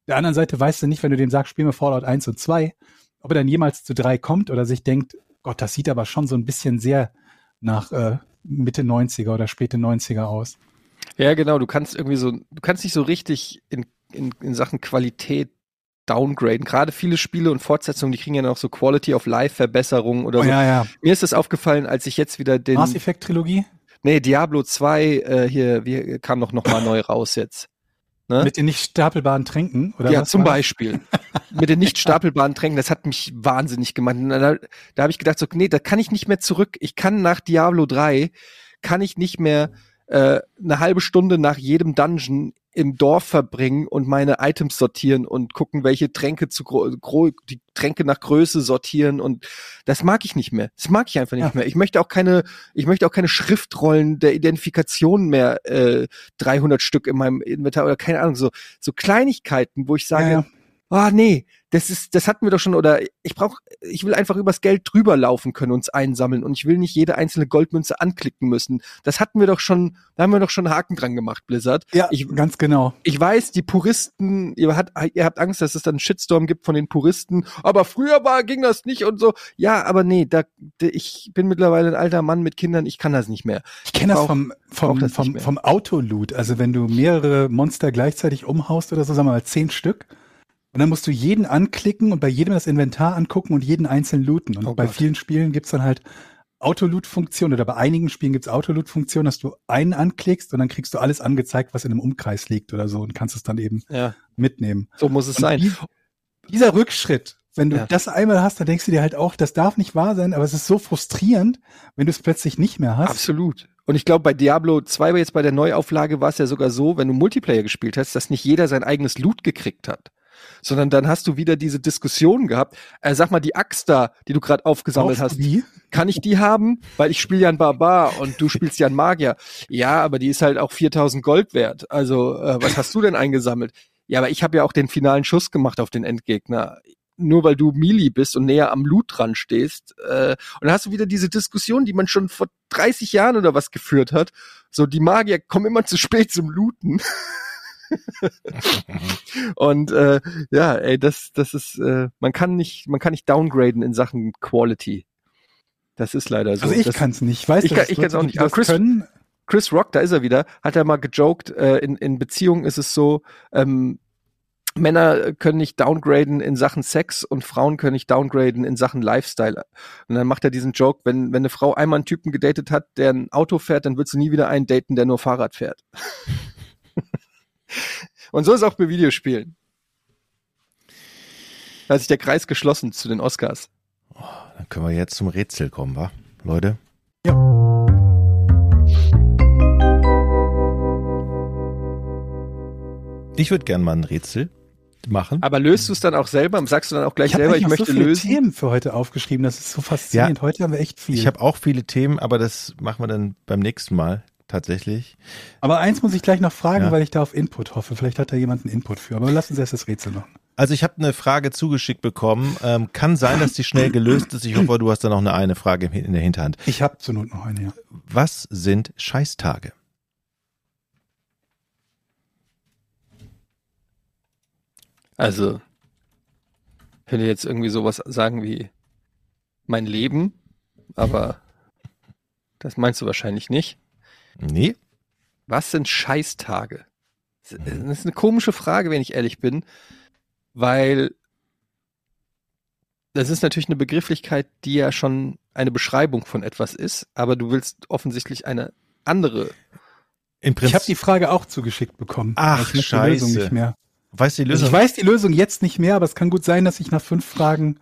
Der anderen Seite weißt du nicht, wenn du dem sagst, spiel mal Fallout 1 und 2, ob er dann jemals zu 3 kommt oder sich denkt, Gott, das sieht aber schon so ein bisschen sehr nach äh, Mitte 90er oder späte 90er aus. Ja, genau, du kannst irgendwie so, du kannst nicht so richtig in, in, in Sachen Qualität downgraden. Gerade viele Spiele und Fortsetzungen, die kriegen ja noch so Quality of Life Verbesserungen oder Oh, so. ja, ja. Mir ist das aufgefallen, als ich jetzt wieder den, Mass Effect Trilogie nee, Diablo 2, äh, hier, wie, kam noch noch mal neu raus jetzt. Ne? mit den nicht stapelbaren Tränken oder ja, zum? Beispiel. Mit den nicht stapelbaren Tränken, das hat mich wahnsinnig gemacht. Da, da habe ich gedacht, so, nee, da kann ich nicht mehr zurück. Ich kann nach Diablo 3, kann ich nicht mehr äh, eine halbe Stunde nach jedem Dungeon im Dorf verbringen und meine Items sortieren und gucken, welche Tränke zu die Tränke nach Größe sortieren und das mag ich nicht mehr. Das mag ich einfach nicht Ja. mehr. Ich möchte auch keine, ich möchte auch keine Schriftrollen der Identifikation mehr äh, 300 Stück in meinem Inventar oder keine Ahnung so so Kleinigkeiten, wo ich sage, Ja, ja. Ah nee, das ist, das hatten wir doch schon, oder ich brauche, ich will einfach übers Geld drüber laufen können, uns einsammeln und ich will nicht jede einzelne Goldmünze anklicken müssen. Das hatten wir doch schon, da haben wir doch schon einen Haken dran gemacht, Blizzard. Ja, Ich, ganz genau. ich weiß, die Puristen, ihr, hat, ihr habt Angst, dass es dann einen Shitstorm gibt von den Puristen, aber früher war, ging das nicht und so. Ja, aber nee, da, ich bin mittlerweile ein alter Mann mit Kindern, ich kann das nicht mehr. Ich kenne das brauch- vom, brauch vom, das vom, vom Autoloot. Also wenn du mehrere Monster gleichzeitig umhaust oder so, sagen wir mal zehn Stück. Und dann musst du jeden anklicken und bei jedem das Inventar angucken und jeden einzeln looten. Und Oh bei Gott. vielen Spielen gibt's dann halt Autoloot-Funktion oder bei einigen Spielen gibt's Autoloot-Funktion, dass du einen anklickst und dann kriegst du alles angezeigt, was in einem Umkreis liegt oder so und kannst es dann eben Ja, mitnehmen. so muss es Und sein. die- Dieser Rückschritt, wenn du Ja. das einmal hast, dann denkst du dir halt auch, das darf nicht wahr sein, aber es ist so frustrierend, wenn du es plötzlich nicht mehr hast. Absolut. Und ich glaube, bei Diablo 2, jetzt bei der Neuauflage, war es ja sogar so, wenn du Multiplayer gespielt hast, dass nicht jeder sein eigenes Loot gekriegt hat. Sondern dann hast du wieder diese Diskussion gehabt. Äh, sag mal, die Axt da, die du gerade aufgesammelt Kaufst hast, die? kann ich die haben? Weil ich spiele ja einen Barbar und du spielst ja einen Magier. Ja, aber die ist halt auch 4000 Gold wert. Also, äh, was hast du denn eingesammelt? Ja, aber ich habe ja auch den finalen Schuss gemacht auf den Endgegner. Nur weil du Melee bist und näher am Loot dran stehst. Äh, und dann hast du wieder diese Diskussion, die man schon vor 30 Jahren oder was geführt hat. So, die Magier kommen immer zu spät zum Looten. und äh, ja, ey, das, das ist, äh, man kann nicht, man kann nicht downgraden in Sachen Quality. Das ist leider so. Also ich das, kann es nicht. Ich weiß, Ich kann- es ich kann's auch nicht. Aber Chris- können. Chris Rock, da ist er wieder, hat er mal gejoked, äh, in, in Beziehungen ist es so, ähm, Männer können nicht downgraden in Sachen Sex und Frauen können nicht downgraden in Sachen Lifestyle. Und dann macht er diesen Joke, wenn, wenn eine Frau einmal einen Typen gedatet hat, der ein Auto fährt, dann wird sie nie wieder einen daten, der nur Fahrrad fährt. und so ist auch bei Videospielen. Da hat sich der Kreis geschlossen zu den Oscars. Dann können wir jetzt zum Rätsel kommen, wa? Leute? Ich würde gern mal ein Rätsel machen. Aber löst du es dann auch selber? Sagst du dann auch gleich Ich selber, ich noch möchte so viele lösen? Themen für heute aufgeschrieben. Das ist so faszinierend. Heute haben wir echt viel. Ich habe auch viele Themen, aber das machen wir dann beim nächsten Mal tatsächlich. Aber eins muss ich gleich noch fragen, Ja. weil ich da auf Input hoffe. Vielleicht hat da jemand einen Input für. Aber lass uns erst das Rätsel machen. Also ich habe eine Frage zugeschickt bekommen. Ähm, kann sein, dass die schnell gelöst ist. Ich hoffe, du hast da noch eine, eine Frage in der Hinterhand. Ich habe zur Not noch eine, ja. Was sind Scheißtage? Also, ich könnte jetzt irgendwie sowas sagen wie mein Leben, aber das meinst du wahrscheinlich nicht. Nee? Was sind Scheißtage? Das ist eine komische Frage, wenn ich ehrlich bin, weil Das ist natürlich eine Begrifflichkeit, die ja schon eine Beschreibung von etwas ist, aber du willst offensichtlich eine andere. Im Ich habe die Frage auch zugeschickt bekommen. Ach, ich weiß die Lösung scheiße. nicht mehr. weißt du die Also Lösung? ich weiß die Lösung jetzt nicht mehr, aber es kann gut sein, dass ich nach fünf Fragen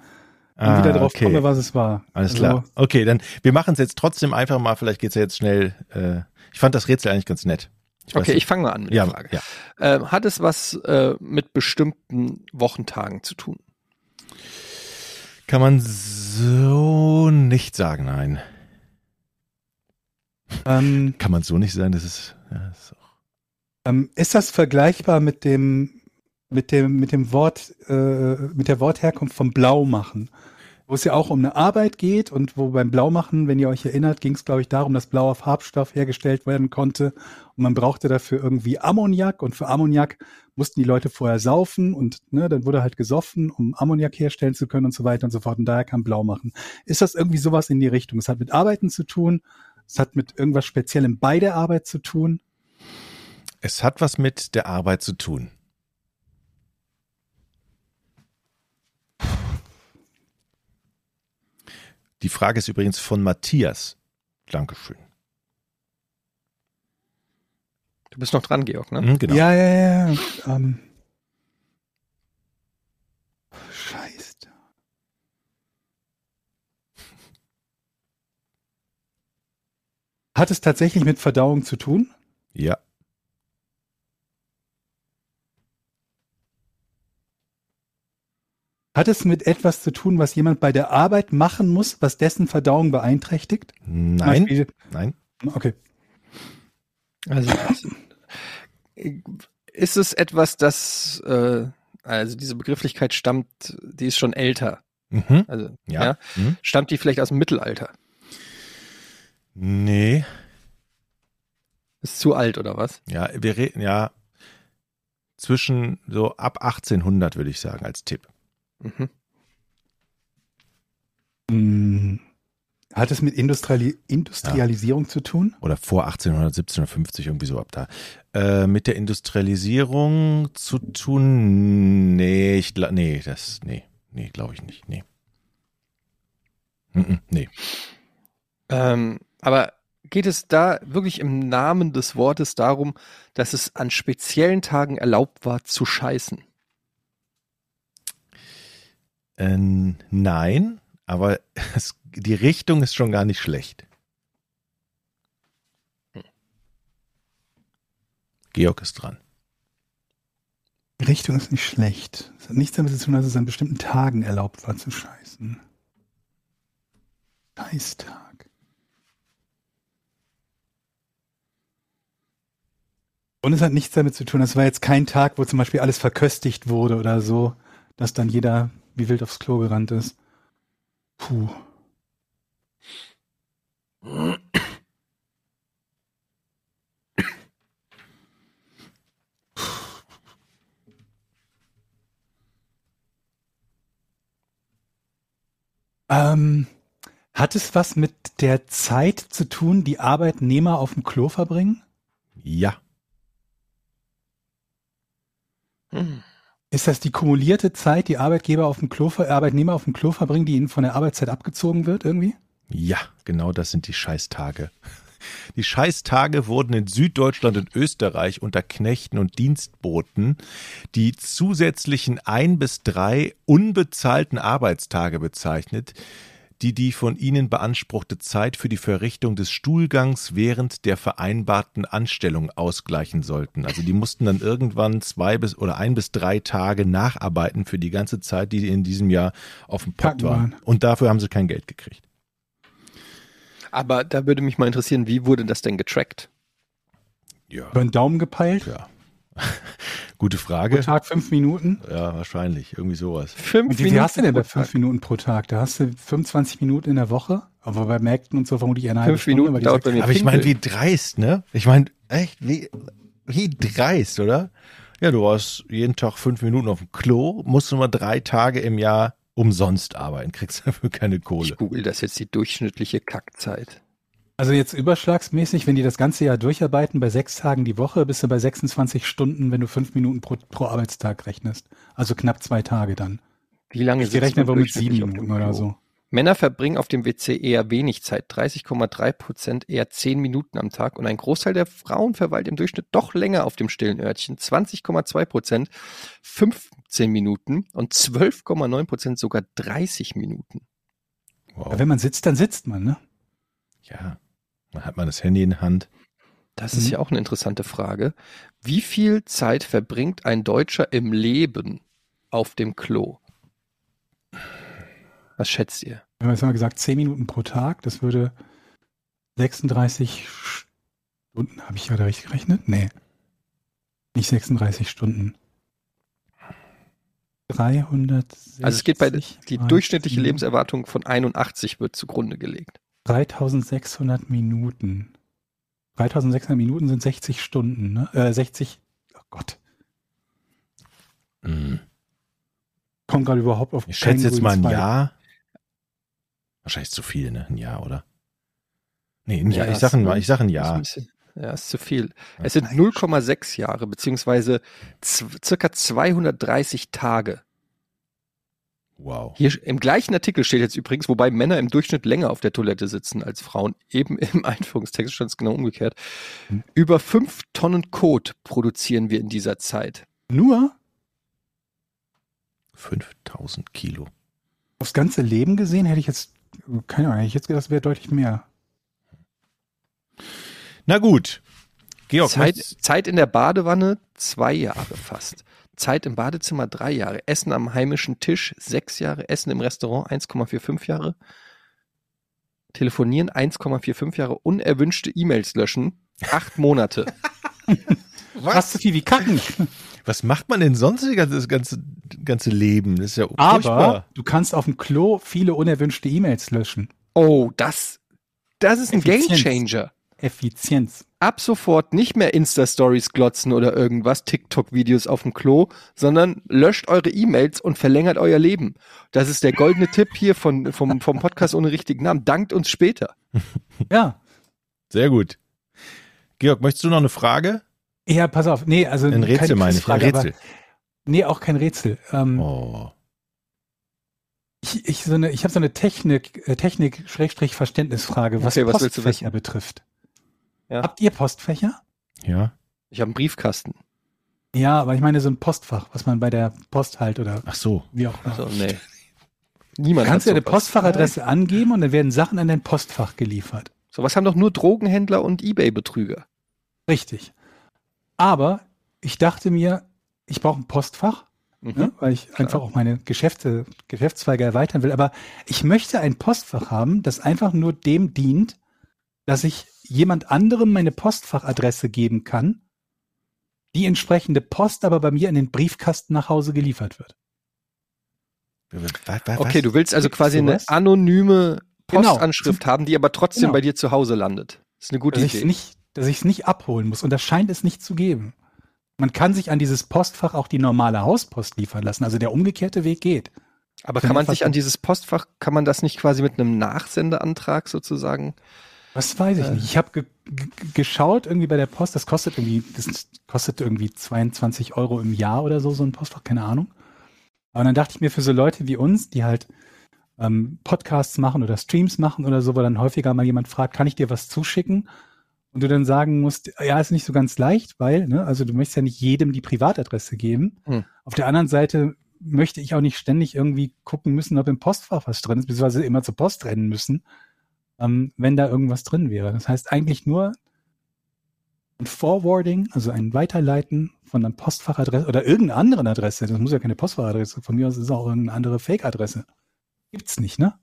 dann wieder drauf okay. komme, was es war. Alles Also, klar. Okay, dann wir machen es jetzt trotzdem einfach mal. Vielleicht geht's ja jetzt schnell. Äh, ich fand das Rätsel eigentlich ganz nett. Ich Okay, nicht. ich fange mal an mit ja, der Frage. ja. Ähm, hat es was äh, mit bestimmten Wochentagen zu tun? Kann man so nicht sagen, nein. Ähm, Kann man so nicht sagen, das ist, ja, das ist auch, ähm, ist das vergleichbar mit dem mit dem mit dem Wort äh, mit der Wortherkunft vom Blaumachen, wo es ja auch um eine Arbeit geht und wo beim Blaumachen, wenn ihr euch erinnert, ging es glaube ich darum, dass blauer Farbstoff hergestellt werden konnte und man brauchte dafür irgendwie Ammoniak und für Ammoniak mussten die Leute vorher saufen und ne, dann wurde halt gesoffen, um Ammoniak herstellen zu können und so weiter und so fort und daher kam Blaumachen. Ist das irgendwie sowas in die Richtung? Es hat mit Arbeiten zu tun, es hat mit irgendwas Speziellem bei der Arbeit zu tun. es hat was mit der Arbeit zu tun. Die Frage ist übrigens von Matthias. Dankeschön. Du bist noch dran, Georg, ne? Mhm, genau. Ja, ja, ja. Ähm. Scheiße. Hat es tatsächlich mit Verdauung zu tun? ja. Hat es mit etwas zu tun, was jemand bei der Arbeit machen muss, was dessen Verdauung beeinträchtigt? Nein. Beispiel- Nein. Okay. Also ist es etwas, das äh, also diese Begrifflichkeit stammt, die ist schon älter. Mhm. Also Ja. ja. Mhm. stammt die vielleicht aus dem Mittelalter? Nee. Ist zu alt oder was? Ja, wir reden ja zwischen so ab 1800 würde ich sagen als Tipp. Mhm. Hm. Hat es mit Industriali Industrialisierung zu tun? Oder vor 1800, 1750, irgendwie so ab da. Äh, mit der Industrialisierung zu tun? Nee, ich gla- nee, das, nee, nee, glaube ich nicht, nee. Mhm, nee. Ähm, aber geht es da wirklich im Namen des Wortes darum, dass es an speziellen Tagen erlaubt war zu scheißen? Äh, nein, aber es, die Richtung ist schon gar nicht schlecht. Georg ist dran. Die Richtung ist nicht schlecht. Es hat nichts damit zu tun, dass es an bestimmten Tagen erlaubt war zu scheißen. Scheißtag. Und es hat nichts damit zu tun, das war jetzt kein Tag, wo zum Beispiel alles verköstigt wurde oder so, dass dann jeder wie wild aufs Klo gerannt ist. Puh. Ähm, hat es was mit der Zeit zu tun, die Arbeitnehmer auf dem Klo verbringen? Ja, Hm. Ist das die kumulierte Zeit, die Arbeitgeber auf dem Klo, Arbeitnehmer auf dem Klo verbringen, die ihnen von der Arbeitszeit abgezogen wird irgendwie? ja, genau das sind die Scheißtage. Die Scheißtage wurden in Süddeutschland und Österreich unter Knechten und Dienstboten die zusätzlichen ein bis drei unbezahlten Arbeitstage bezeichnet, die die von ihnen beanspruchte Zeit für die Verrichtung des Stuhlgangs während der vereinbarten Anstellung ausgleichen sollten. Also die mussten dann irgendwann zwei bis oder ein bis drei Tage nacharbeiten für die ganze Zeit, die in diesem Jahr auf dem Pott waren. Und dafür haben sie kein Geld gekriegt. Aber da würde mich mal interessieren, wie wurde das denn getrackt? Ja. Über den Daumen gepeilt? Ja. Gute Pro Frage. Tag fünf Minuten? Ja, wahrscheinlich. Irgendwie sowas. Fünf Und wie viel hast du denn bei pro fünf Tag. Minuten pro Tag? Da hast du 25 Minuten in der Woche, aber bei Märkten und so vermutlich eine halbe Fünf Stunde. Minuten weil die dauert bei mir Aber ich meine, wie dreist, ne? Ich meine, echt, wie, wie dreist, oder? Ja, du warst jeden Tag fünf Minuten auf dem Klo, musst du mal drei Tage im Jahr umsonst arbeiten, kriegst dafür keine Kohle. Ich google das jetzt, die durchschnittliche Kackzeit. Also jetzt überschlagsmäßig, wenn die das ganze Jahr durcharbeiten, bei sechs Tagen die Woche, bist du bei 26 Stunden, wenn du fünf Minuten pro, pro Arbeitstag rechnest. Also knapp zwei Tage dann. Wie lange Ich sitzt rechne man wohl mit sieben Minuten oder so. Männer verbringen auf dem WC eher wenig Zeit, 30,3 Prozent eher 10 Minuten am Tag und ein Großteil der Frauen verweilt im Durchschnitt doch länger auf dem stillen Örtchen, 20,2 Prozent 15 Minuten und 12,9 Prozent sogar 30 Minuten. Wow. Aber wenn man sitzt, dann sitzt man, ne? Ja. Dann hat man das Handy in der Hand. Das ist Mhm. ja auch eine interessante Frage. Wie viel Zeit verbringt ein Deutscher im Leben auf dem Klo? Was schätzt ihr? Wir haben jetzt mal gesagt, 10 Minuten pro Tag, das würde 36 Stunden, habe ich gerade richtig gerechnet? Nee. Nicht 36 Stunden. 360. Also es geht bei die durchschnittliche. Lebenserwartung von 81 wird zugrunde gelegt. 3600 Minuten. 3600 Minuten sind 60 Stunden, ne? Äh, 60, oh Gott, Hm. kommt gerade überhaupt auf Ich schätze jetzt mal ein Zweig. Jahr. Wahrscheinlich zu viel, ne? Ein Jahr, oder? Nee, ein Jahr. Ja, ich sag ein, ich sag ein Ist ein Jahr. ja, ist zu viel. Es sind 0,6 Jahre, beziehungsweise circa 230 Tage. Wow. Hier im gleichen Artikel steht jetzt übrigens, wobei Männer im Durchschnitt länger auf der Toilette sitzen als Frauen, eben im Einführungstext stand es genau umgekehrt. Hm. Über fünf Tonnen Kot produzieren wir in dieser Zeit. Nur 5000 Kilo. aufs ganze Leben gesehen hätte ich jetzt, keine Ahnung, hätte ich jetzt gedacht, das wäre deutlich mehr. Na gut. Georg, Zeit, Zeit in der Badewanne zwei Jahre fast. Zeit im Badezimmer drei Jahre. Essen am heimischen Tisch sechs Jahre. Essen im Restaurant 1,45 Jahre. Telefonieren 1,45 Jahre. Unerwünschte E-Mails löschen acht Monate. Fast so viel wie kacken. was macht man denn sonst das ganze, das ganze, ganze Leben? Das ist ja Aber furchtbar. du kannst auf dem Klo viele unerwünschte E-Mails löschen. Oh, das, das ist ein Effizienz. Gamechanger. Effizienz. Ab sofort nicht mehr Insta-Stories glotzen oder irgendwas, TikTok-Videos auf dem Klo, sondern löscht eure E-Mails und verlängert euer Leben. Das ist der goldene Tipp hier von, vom, vom Podcast ohne richtigen Namen. Dankt uns später. Ja. Sehr gut. Georg, möchtest du noch eine Frage? Ja, pass auf. Nee, also Ein Rätsel keine meine ich. Ein Rätsel. Aber, nee, auch kein Rätsel. Ähm, Oh. Ich, ich, so eine, ich habe so eine Technik, äh, Technik-Verständnisfrage, was Okay, was Postfächer betrifft. Ja. Habt ihr Postfächer? Ja. Ich habe einen Briefkasten. Ja, aber ich meine so ein Postfach, was man bei der Post halt oder Ach so. wie auch immer. Also, nee. Niemand Kannst du hat ja eine. Postfachadresse angeben und dann werden Sachen an dein Postfach geliefert. Sowas haben doch nur Drogenhändler und Ebay-Betrüger. Richtig. Aber ich dachte mir, ich brauche ein Postfach, Mhm. ne, weil ich einfach auch meine Geschäfte, Geschäftszweige erweitern will. Aber ich möchte ein Postfach haben, das einfach nur dem dient, dass ich jemand anderem meine Postfachadresse geben kann, die entsprechende Post aber bei mir in den Briefkasten nach Hause geliefert wird. Was, was, Okay, du willst also Gibt's quasi eine anonyme Genau. Postanschrift haben, die aber trotzdem Genau. bei dir zu Hause landet. Das ist eine gute dass ich Idee. es nicht, dass ich es nicht abholen muss. Und das scheint es nicht zu geben. Man kann sich an dieses Postfach auch die normale Hauspost liefern lassen. Also der umgekehrte Weg geht. Aber kann man sich an dieses Postfach, kann man das nicht quasi mit einem Nachsendeantrag sozusagen? Das weiß ich Äh. nicht. Ich habe ge ge geschaut irgendwie bei der Post, das kostet irgendwie, das kostet irgendwie 22 Euro im Jahr oder so, so ein Postfach, keine Ahnung. Aber dann dachte ich mir, für so Leute wie uns, die halt ähm, Podcasts machen oder Streams machen oder so, wo dann häufiger mal jemand fragt, kann ich dir was zuschicken? Und du dann sagen musst, ja, ist nicht so ganz leicht, weil, ne, also du möchtest ja nicht jedem die Privatadresse geben. Hm. Auf der anderen Seite möchte ich auch nicht ständig irgendwie gucken müssen, ob im Postfach was drin ist, beziehungsweise immer zur Post rennen müssen, ähm, wenn da irgendwas drin wäre. Das heißt eigentlich nur ein Forwarding, also ein Weiterleiten von einer Postfachadresse oder irgendeiner anderen Adresse. Das muss ja keine Postfachadresse. Von mir aus ist es auch irgendeine andere Fake-Adresse. Gibt's nicht, ne?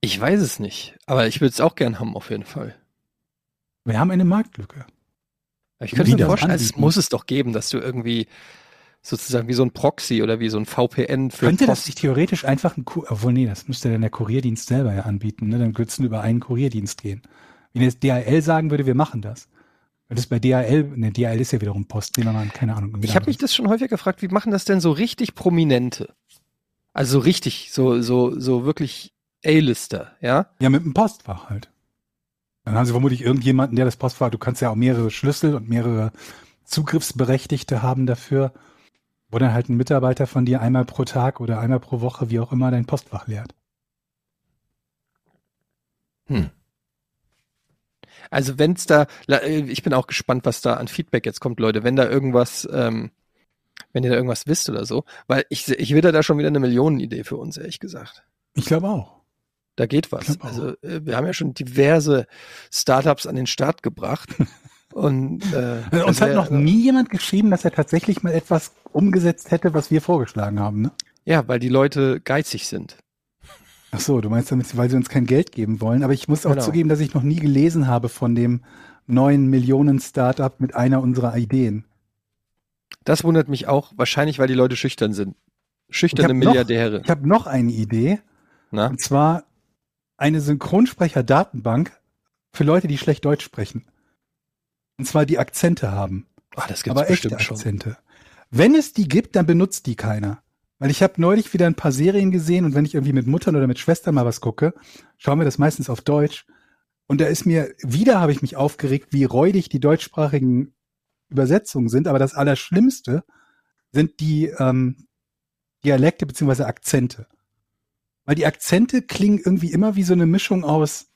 Ich weiß es nicht, aber ich würde es auch gern haben auf jeden Fall. Wir haben eine Marktlücke. Ich könnte mir vorstellen, es muss es doch geben, dass du irgendwie sozusagen wie so ein Proxy oder wie so ein VPN für Könnte das Post- nicht theoretisch einfach ein Kur obwohl nee, das müsste dann der Kurierdienst selber ja anbieten, ne? Dann würde es über einen Kurierdienst gehen. Wenn jetzt DHL sagen würde, wir machen das. Wenn das bei DHL, ne, DHL ist ja wiederum Post, nehmen wir mal keine Ahnung. Ich habe mich das schon häufig gefragt, wie machen das denn so richtig Prominente? Also so richtig, so, so, so wirklich A-Lister, ja? Ja, mit dem Postfach halt. Dann haben sie vermutlich irgendjemanden, der das Postfach, du kannst ja auch mehrere Schlüssel und mehrere Zugriffsberechtigte haben dafür. Wo dann halt ein Mitarbeiter von dir einmal pro Tag oder einmal pro Woche, wie auch immer, dein Postfach leert. Hm. Also wenn's da, la- äh, ich bin auch gespannt, was da an Feedback jetzt kommt, Leute. Wenn da irgendwas, ähm, wenn ihr da irgendwas wisst oder so, weil ich, ich würde da schon wieder eine Millionenidee für uns, ehrlich gesagt. Ich glaube auch. Da geht was. Also äh, wir haben ja schon diverse Startups an den Start gebracht. Und äh, Uns das hat noch nie jemand geschrieben, dass er tatsächlich mal etwas umgesetzt hätte, was wir vorgeschlagen haben. Ne? Ja, weil die Leute geizig sind. Ach so, du meinst damit, weil sie uns kein Geld geben wollen. Aber ich muss auch Genau. zugeben, dass ich noch nie gelesen habe von dem neuen Millionen-Startup mit einer unserer Ideen. Das wundert mich auch, wahrscheinlich, weil die Leute schüchtern sind. Schüchterne Ich hab noch- Milliardäre. Ich habe noch eine Idee, Na? und zwar eine Synchronsprecher-Datenbank für Leute, die schlecht Deutsch sprechen. Und zwar die Akzente haben. Ah, das gibt's aber echte bestimmt schon. Akzente. Wenn es die gibt, dann benutzt die keiner. Weil ich habe neulich wieder ein paar Serien gesehen und wenn ich irgendwie mit Muttern oder mit Schwestern mal was gucke, schauen wir das meistens auf Deutsch. Und da ist mir, wieder habe ich mich aufgeregt, wie räudig die deutschsprachigen Übersetzungen sind. Aber das Allerschlimmste sind die ähm, Dialekte beziehungsweise Akzente. Weil die Akzente klingen irgendwie immer wie so eine Mischung aus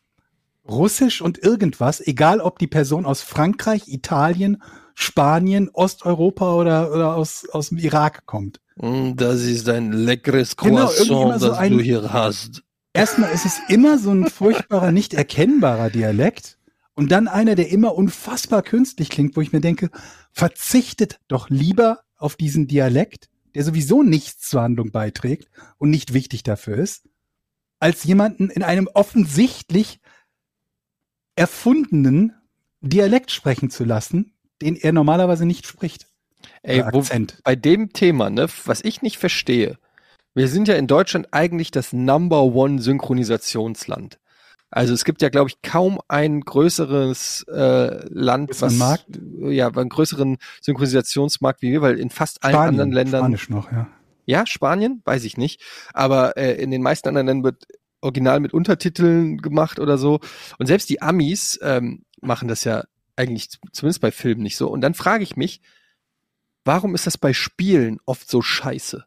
Russisch und irgendwas, egal ob die Person aus Frankreich, Italien, Spanien, Osteuropa oder, oder aus, aus dem Irak kommt. Mm, Das ist ein leckeres Genau, Croissant, immer so das ein- du hier hast. Erstmal ist es immer so ein furchtbarer, nicht erkennbarer Dialekt und dann einer, der immer unfassbar künstlich klingt, wo ich mir denke, verzichtet doch lieber auf diesen Dialekt, der sowieso nichts zur Handlung beiträgt und nicht wichtig dafür ist, als jemanden in einem offensichtlich erfundenen Dialekt sprechen zu lassen, den er normalerweise nicht spricht. Ey, wo, bei dem Thema, ne, was ich nicht verstehe, wir sind ja in Deutschland eigentlich das Number One Synchronisationsland. Also es gibt ja, glaube ich, kaum ein größeres äh, Land, Größeren was Markt? ja, einen größeren Synchronisationsmarkt wie wir, weil in fast allen Spanien, anderen Ländern Spanisch noch, ja. Ja, Spanien, weiß ich nicht. Aber äh, in den meisten anderen Ländern wird original mit Untertiteln gemacht oder so. Und selbst die Amis ähm, machen das ja eigentlich zumindest bei Filmen nicht so. Und dann frage ich mich, warum ist das bei Spielen oft so scheiße?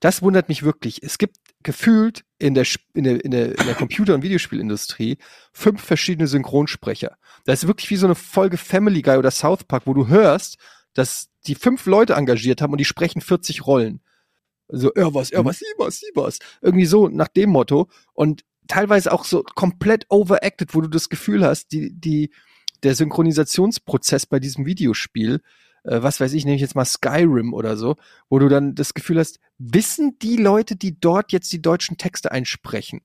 Das wundert mich wirklich. Es gibt gefühlt in der, in der, in der, in der Computer- und Videospielindustrie fünf verschiedene Synchronsprecher. Das ist wirklich wie so eine Folge Family Guy oder South Park, wo du hörst, dass die fünf Leute engagiert haben und die sprechen 40 Rollen. So, er was, er Mhm. was, sie was, sie was. Irgendwie so nach dem Motto. Und teilweise auch so komplett overacted, wo du das Gefühl hast, die, die, der Synchronisationsprozess bei diesem Videospiel, äh, was weiß ich, nehme ich jetzt mal Skyrim oder so, wo du dann das Gefühl hast, wissen die Leute, die dort jetzt die deutschen Texte einsprechen,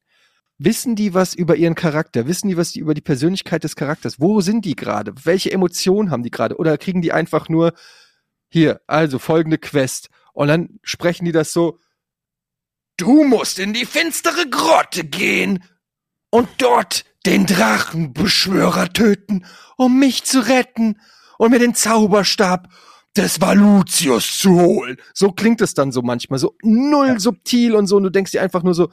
wissen die was über ihren Charakter? Wissen die was die über die Persönlichkeit des Charakters? Wo sind die gerade? Welche Emotionen haben die gerade? Oder kriegen die einfach nur hier, also folgende Quest und dann sprechen die das so Du musst in die finstere Grotte gehen und dort den Drachenbeschwörer töten, um mich zu retten und mir den Zauberstab des Valutius zu holen. So klingt es dann so manchmal, so null subtil und so. Und du denkst dir einfach nur so,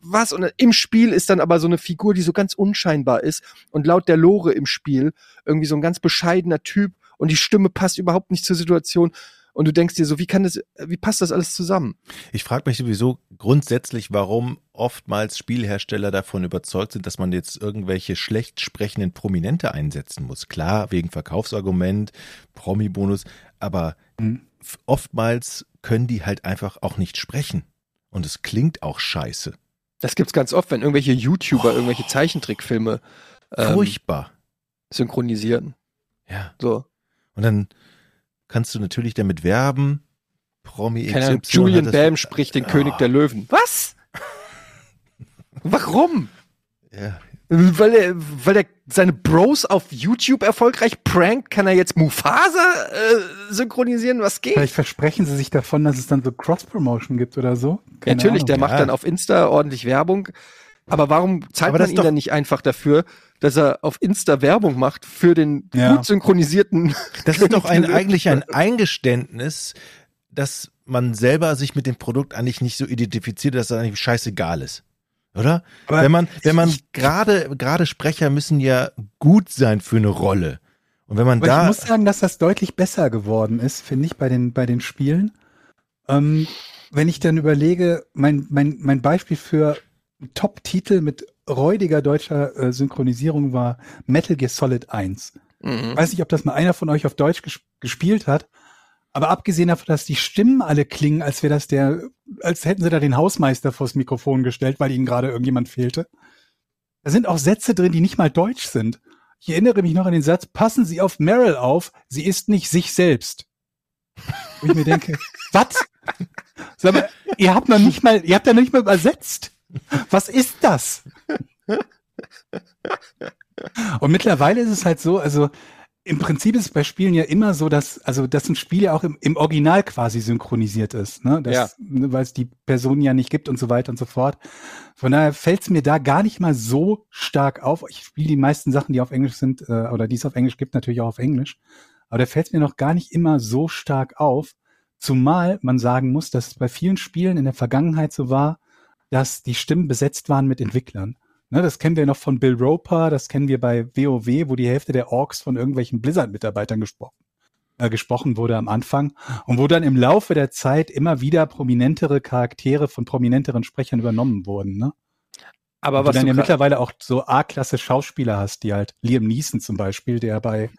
was? Und im Spiel ist dann aber so eine Figur, die so ganz unscheinbar ist und laut der Lore im Spiel irgendwie so ein ganz bescheidener Typ und die Stimme passt überhaupt nicht zur Situation. Und du denkst dir so, wie kann das, wie passt das alles zusammen? Ich frage mich sowieso grundsätzlich, warum oftmals Spielhersteller davon überzeugt sind, dass man jetzt irgendwelche schlecht sprechenden Prominente einsetzen muss. Klar, wegen Verkaufsargument, Promi-Bonus, aber Mhm. oftmals können die halt einfach auch nicht sprechen. Und es klingt auch scheiße. Das gibt's ganz oft, wenn irgendwelche YouTuber irgendwelche Zeichentrickfilme ähm, Furchtbar. synchronisieren. Ja. So. Und dann kannst du natürlich damit werben. Promi Keine Ahnung, XY Julian Bam spricht den Ah. König der Löwen. Was? Warum? Ja, Weil er, weil er seine Bros auf YouTube erfolgreich prankt, kann er jetzt Mufasa äh, synchronisieren? Was geht? Vielleicht versprechen sie sich davon, dass es dann so Cross-Promotion gibt oder so. Keine Natürlich, der Ahnung. macht Ja. dann auf Insta ordentlich Werbung. Aber warum zahlt Aber man das ihn doch- dann nicht einfach dafür, dass er auf Insta Werbung macht für den Ja. gut synchronisierten Das ist doch ein, eigentlich ein Eingeständnis, dass man selber sich mit dem Produkt eigentlich nicht so identifiziert, dass es eigentlich scheißegal ist. Oder? Aber wenn man, wenn man gerade, gerade Sprecher müssen ja gut sein für eine Rolle. Und wenn man Aber da, ich muss sagen, dass das deutlich besser geworden ist, finde ich, bei den, bei den Spielen. Ähm, wenn ich dann überlege, mein, mein, mein Beispiel für Top-Titel mit räudiger deutscher äh, Synchronisierung war Metal Gear Solid 1. Mhm. Ich weiß nicht, ob das mal einer von euch auf Deutsch ges gespielt hat, aber abgesehen davon, dass die Stimmen alle klingen, als wäre das der, als hätten sie da den Hausmeister vors Mikrofon gestellt, weil ihnen gerade irgendjemand fehlte. Da sind auch Sätze drin, die nicht mal deutsch sind. Ich erinnere mich noch an den Satz, passen Sie auf Meryl auf, sie ist nicht sich selbst. Wo ich mir denke, was? Sag mal, ihr habt noch nicht mal, ihr habt ja noch nicht mal übersetzt. Was ist das? Und mittlerweile ist es halt so, also im Prinzip ist es bei Spielen ja immer so, dass, also, dass ein Spiel ja auch im, im Original quasi synchronisiert ist, ne? Das, Ja. ne, Weil es die Person ja nicht gibt und so weiter und so fort. Von daher fällt es mir da gar nicht mal so stark auf. Ich spiele die meisten Sachen, die auf Englisch sind, äh, oder die es auf Englisch gibt, natürlich auch auf Englisch. Aber da fällt es mir noch gar nicht immer so stark auf. Zumal man sagen muss, dass es bei vielen Spielen in der Vergangenheit so war, dass die Stimmen besetzt waren mit Entwicklern. Ne, das kennen wir noch von Bill Roper, das kennen wir bei WoW, wo die Hälfte der Orks von irgendwelchen Blizzard-Mitarbeitern gesprochen, äh, gesprochen wurde am Anfang und wo dann im Laufe der Zeit immer wieder prominentere Charaktere von prominenteren Sprechern übernommen wurden. Ne? Aber Und was du dann du ja mittlerweile auch so A-Klasse Schauspieler hast, die halt Liam Neeson zum Beispiel, der bei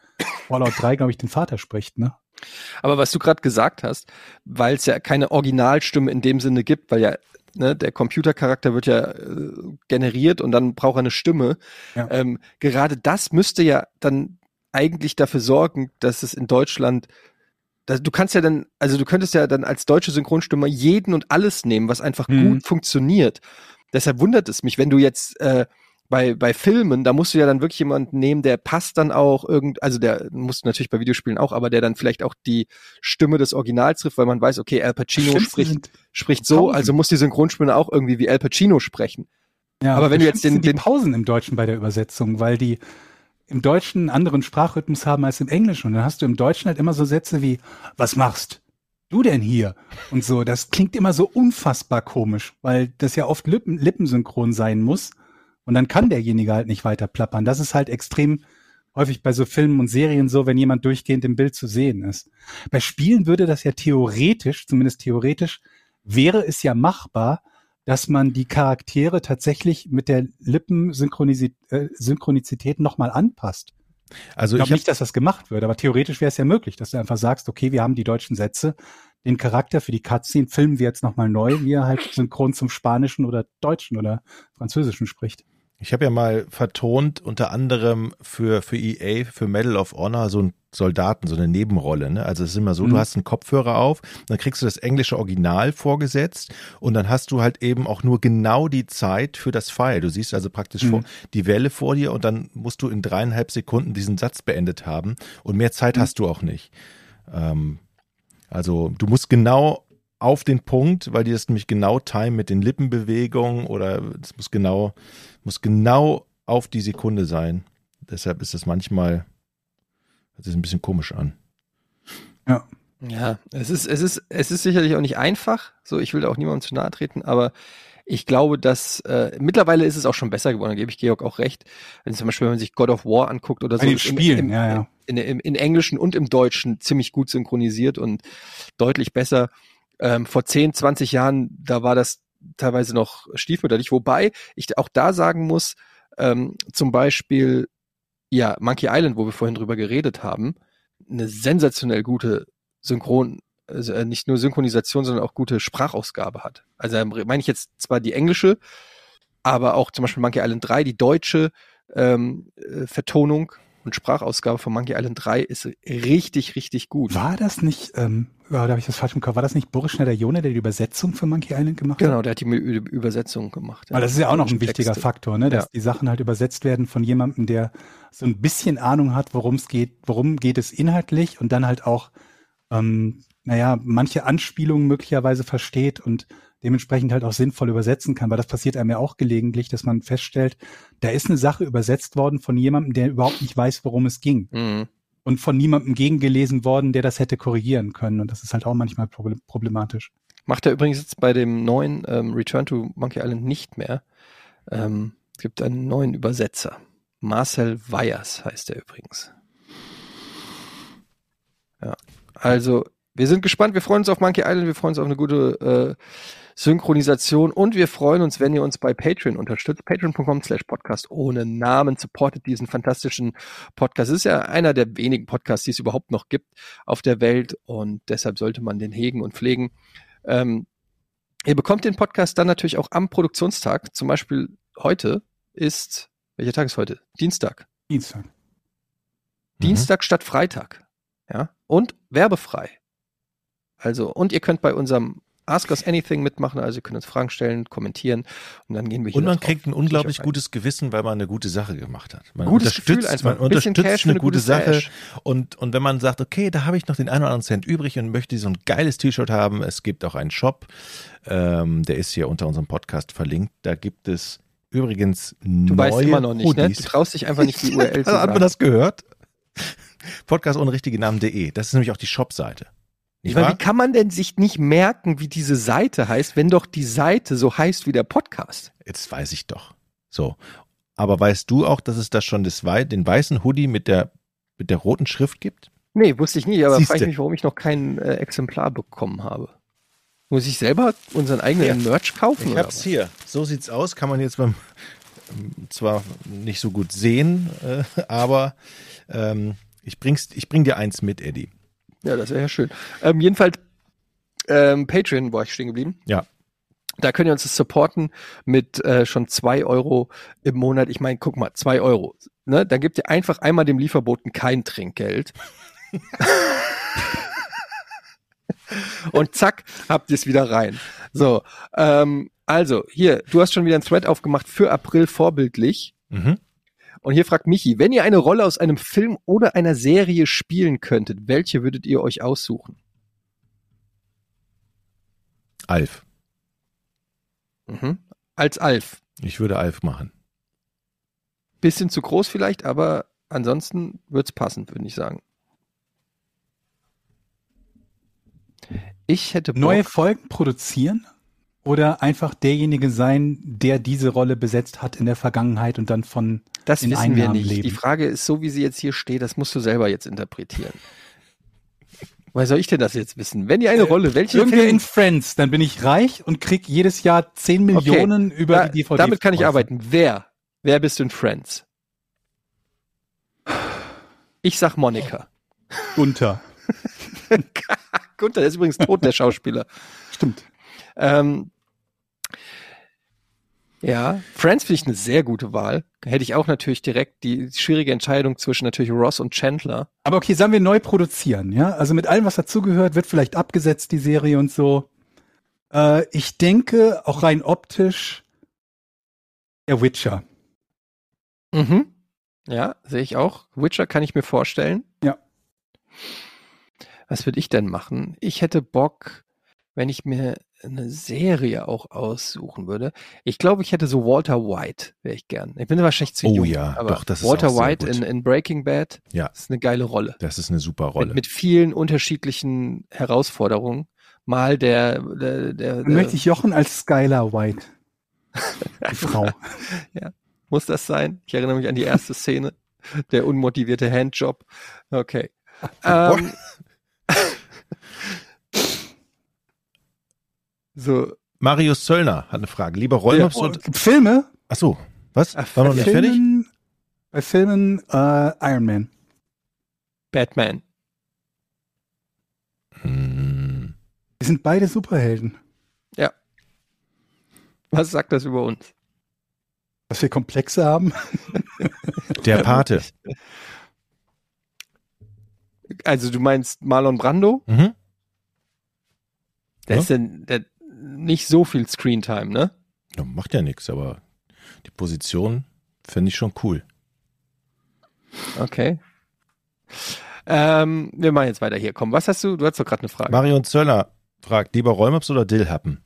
Fallout 3, glaube ich, den Vater spricht, ne? Aber was du gerade gesagt hast, weil es ja keine Originalstimme in dem Sinne gibt, weil ja ne, der Computercharakter wird ja äh, generiert und dann braucht er eine Stimme. Ja. Ähm, gerade das müsste ja dann eigentlich dafür sorgen, dass es in Deutschland Du kannst ja dann, also du könntest ja dann als deutsche Synchronstimme jeden und alles nehmen, was einfach Mhm. gut funktioniert. Deshalb wundert es mich, wenn du jetzt äh, bei, bei Filmen, da musst du ja dann wirklich jemanden nehmen, der passt dann auch irgend, also der musst du natürlich bei Videospielen auch, aber der dann vielleicht auch die Stimme des Originals trifft, weil man weiß, okay, Al Pacino Schlimmste spricht, spricht so, Pausen. also muss die Synchronstimme auch irgendwie wie Al Pacino sprechen. Ja, Aber wenn du jetzt den- den- Pausen im Deutschen bei der Übersetzung, weil die im Deutschen einen anderen Sprachrhythmus haben als im Englischen. Und dann hast du im Deutschen halt immer so Sätze wie, was machst du denn hier? Und so, das klingt immer so unfassbar komisch, weil das ja oft Lippen, lippensynchron sein muss. Und dann kann derjenige halt nicht weiter plappern. Das ist halt extrem häufig bei so Filmen und Serien so, wenn jemand durchgehend im Bild zu sehen ist. Bei Spielen würde das ja theoretisch, zumindest theoretisch, wäre es ja machbar, dass man die Charaktere tatsächlich mit der Lippensynchronizität äh, nochmal anpasst. also Ich ich glaube nicht, dass das gemacht wird, aber theoretisch wäre es ja möglich, dass du einfach sagst, okay, wir haben die deutschen Sätze, den Charakter für die Cutscene filmen wir jetzt nochmal neu, wie er halt synchron zum Spanischen oder Deutschen oder Französischen spricht. Ich habe ja mal vertont, unter anderem für, für EA, für Medal of Honor, so einen Soldaten, so eine Nebenrolle. Ne? Also es ist immer so, Mhm. du hast einen Kopfhörer auf, dann kriegst du das englische Original vorgesetzt und dann hast du halt eben auch nur genau die Zeit für das Pfeil. Du siehst also praktisch Mhm. vor, die Welle vor dir und dann musst du in dreieinhalb Sekunden diesen Satz beendet haben und mehr Zeit Mhm. hast du auch nicht. Ähm, also du musst genau auf den Punkt, weil die das nämlich genau timen mit den Lippenbewegungen oder es muss genau, muss genau auf die Sekunde sein. Deshalb ist das manchmal, hört sich ein bisschen komisch an. Ja, es ist, es ist, es ist sicherlich auch nicht einfach. So, ich will da auch niemandem zu nahe treten, aber ich glaube, dass äh, mittlerweile ist es auch schon besser geworden. Da gebe ich Georg auch recht. Wenn zum Beispiel, wenn man sich God of War anguckt oder so, den ist im- Spielen, im, ja, ja. In, im, in Englischen und im Deutschen ziemlich gut synchronisiert und deutlich besser. Ähm, vor 10, 20 Jahren, da war das teilweise noch stiefmütterlich, wobei ich auch da sagen muss, ähm, zum Beispiel, ja, Monkey Island, wo wir vorhin drüber geredet haben, eine sensationell gute Synchron, also äh, nicht nur Synchronisation, sondern auch gute Sprachausgabe hat. Also ähm, meine ich jetzt zwar die englische, aber auch zum Beispiel Monkey Island 3, die deutsche ähm, äh, Vertonung und Sprachausgabe von Monkey Island 3 ist richtig, richtig gut. War das nicht, ähm, ja, da habe ich das falsch im Kopf, war das nicht Boris Schneider-Jone, der die Übersetzung für Monkey Island gemacht hat? Genau, der hat die Übersetzung gemacht. Weil das ist ja auch noch ein wichtiger Texte. Faktor, ne? dass Ja. die Sachen halt übersetzt werden von jemandem, der so ein bisschen Ahnung hat, worum es geht, worum geht es inhaltlich und dann halt auch, ähm, naja, manche Anspielungen möglicherweise versteht und dementsprechend halt auch sinnvoll übersetzen kann, weil das passiert einem ja auch gelegentlich, dass man feststellt, da ist eine Sache übersetzt worden von jemandem, der überhaupt nicht weiß, worum es ging Mhm. und von niemandem gegengelesen worden, der das hätte korrigieren können und das ist halt auch manchmal proble- problematisch. Macht er übrigens jetzt bei dem neuen ähm, Return to Monkey Island nicht mehr. Ähm, es gibt einen neuen Übersetzer. Marcel Weyers heißt er übrigens. Ja. Also, wir sind gespannt. Wir freuen uns auf Monkey Island. Wir freuen uns auf eine gute äh, Synchronisation und wir freuen uns, wenn ihr uns bei Patreon unterstützt. Patreon.com slash Podcast ohne Namen. Supportet diesen fantastischen Podcast. Es ist ja einer der wenigen Podcasts, die es überhaupt noch gibt auf der Welt und deshalb sollte man den hegen und pflegen. Ähm, ihr bekommt den Podcast dann natürlich auch am Produktionstag. Zum Beispiel heute ist, welcher Tag ist heute? Dienstag. Dienstag. Dienstag statt Freitag. Ja. Und werbefrei. Also, und ihr könnt bei unserem Ask Us Anything mitmachen, also ihr könnt uns Fragen stellen, kommentieren und dann gehen wir hier Und man kriegt ein unglaublich gutes Gewissen, weil man eine gute Sache gemacht hat. Man Gutes Gefühl unterstützt, einfach. man Ein unterstützt Cash eine eine gute Sache. Und, und wenn man sagt, okay, da habe ich noch den einen oder anderen Cent übrig und möchte so ein geiles T-Shirt haben, es gibt auch einen Shop, ähm, der ist hier unter unserem Podcast verlinkt. Da gibt es übrigens Du neue weißt immer noch nicht, ne? Du traust dich einfach nicht, die URL zu Hat man sagen. das gehört? Podcast ohne richtige Namen.de. Das ist nämlich auch die Shop-Seite. Ich Nicht meine, wie kann man denn sich nicht merken, wie diese Seite heißt, wenn doch die Seite so heißt wie der Podcast? Jetzt weiß ich doch. So. Aber weißt du auch, dass es da schon das, den weißen Hoodie mit der, mit der roten Schrift gibt? Nee, wusste ich nie, aber Siehste. frage ich mich, warum ich noch kein äh, Exemplar bekommen habe. Muss ich selber unseren eigenen Merch kaufen? Ich hab's hier. So sieht's aus. Kann man jetzt beim ähm, zwar nicht so gut sehen, äh, aber ähm, ich bring's, ich bring dir eins mit, Eddie. Ja, das wäre ja schön. Ähm, jedenfalls, ähm, Patreon war ich stehen geblieben. Ja. Da könnt ihr uns das supporten mit äh, schon zwei Euro im Monat. Ich meine, guck mal, zwei Euro. Ne? Dann gebt ihr einfach einmal dem Lieferboten kein Trinkgeld. Und zack, habt ihr es wieder rein. So, ähm, also hier, du hast schon wieder ein Thread aufgemacht für April vorbildlich. Mhm. Und hier fragt Michi, wenn ihr eine Rolle aus einem Film oder einer Serie spielen könntet, welche würdet ihr euch aussuchen? Alf. Mhm. Als Alf. Ich würde Alf machen. Bisschen zu groß vielleicht, aber ansonsten wird's passen, würde ich sagen. Ich hätte Bock, Neue Folgen produzieren oder einfach derjenige sein, der diese Rolle besetzt hat in der Vergangenheit und dann von das in wissen wir nicht. leben. Die Frage ist so, wie sie jetzt hier steht, das musst du selber jetzt interpretieren. Woher soll ich denn das jetzt wissen? Wenn ihr eine Rolle, welche Irgendwer Film- in Friends, dann bin ich reich und krieg jedes Jahr 10 Millionen über da, die DVD. damit kann ich arbeiten. Wer? Wer bist du in Friends? Ich sag Monika. Unter. Gunther, der ist übrigens tot, der Schauspieler. Stimmt. Ähm, ja, Friends finde ich eine sehr gute Wahl. Hätte ich auch natürlich direkt die schwierige Entscheidung zwischen natürlich Ross und Chandler. Aber okay, sagen wir neu produzieren, ja? Also mit allem, was dazugehört, wird vielleicht abgesetzt, die Serie und so. Äh, ich denke, auch rein optisch, der Witcher. Mhm. Ja, sehe ich auch. Witcher kann ich mir vorstellen. Ja. Was würde ich denn machen? Ich hätte Bock, wenn ich mir eine Serie auch aussuchen würde. Ich glaube, ich hätte so Walter White, wäre ich gern. Ich bin wahrscheinlich zu Oh jung. ja, aber doch, das ist Walter auch sehr White gut. in, in Breaking Bad Ja. ist eine geile Rolle. Das ist eine super Rolle. Mit, mit vielen unterschiedlichen Herausforderungen. Mal der, der, der, der möchte ich Jochen als Skylar White. Die Frau. muss das sein? Ich erinnere mich an die erste Szene. Der unmotivierte Handjob. Okay. Ähm, so, Marius Zöllner hat eine Frage. Lieber Rollmops Oh, und. Filme? Ach so, was? Ach, War noch nicht fertig? Bei Filmen äh, Iron Man. Batman. Hm. Die sind beide Superhelden. Was sagt das über uns? Dass wir Komplexe haben. Der Pate. Also du meinst Marlon Brando? Mhm. Der Ja. ist denn der, nicht so viel Screentime, ne? Ja, macht ja nichts, aber die Position finde ich schon cool. Okay. Ähm, wir machen jetzt weiter hier. Komm, was hast du? Du hast doch gerade eine Frage. Marion Zöllner fragt, lieber Rollmops oder Dillhappen?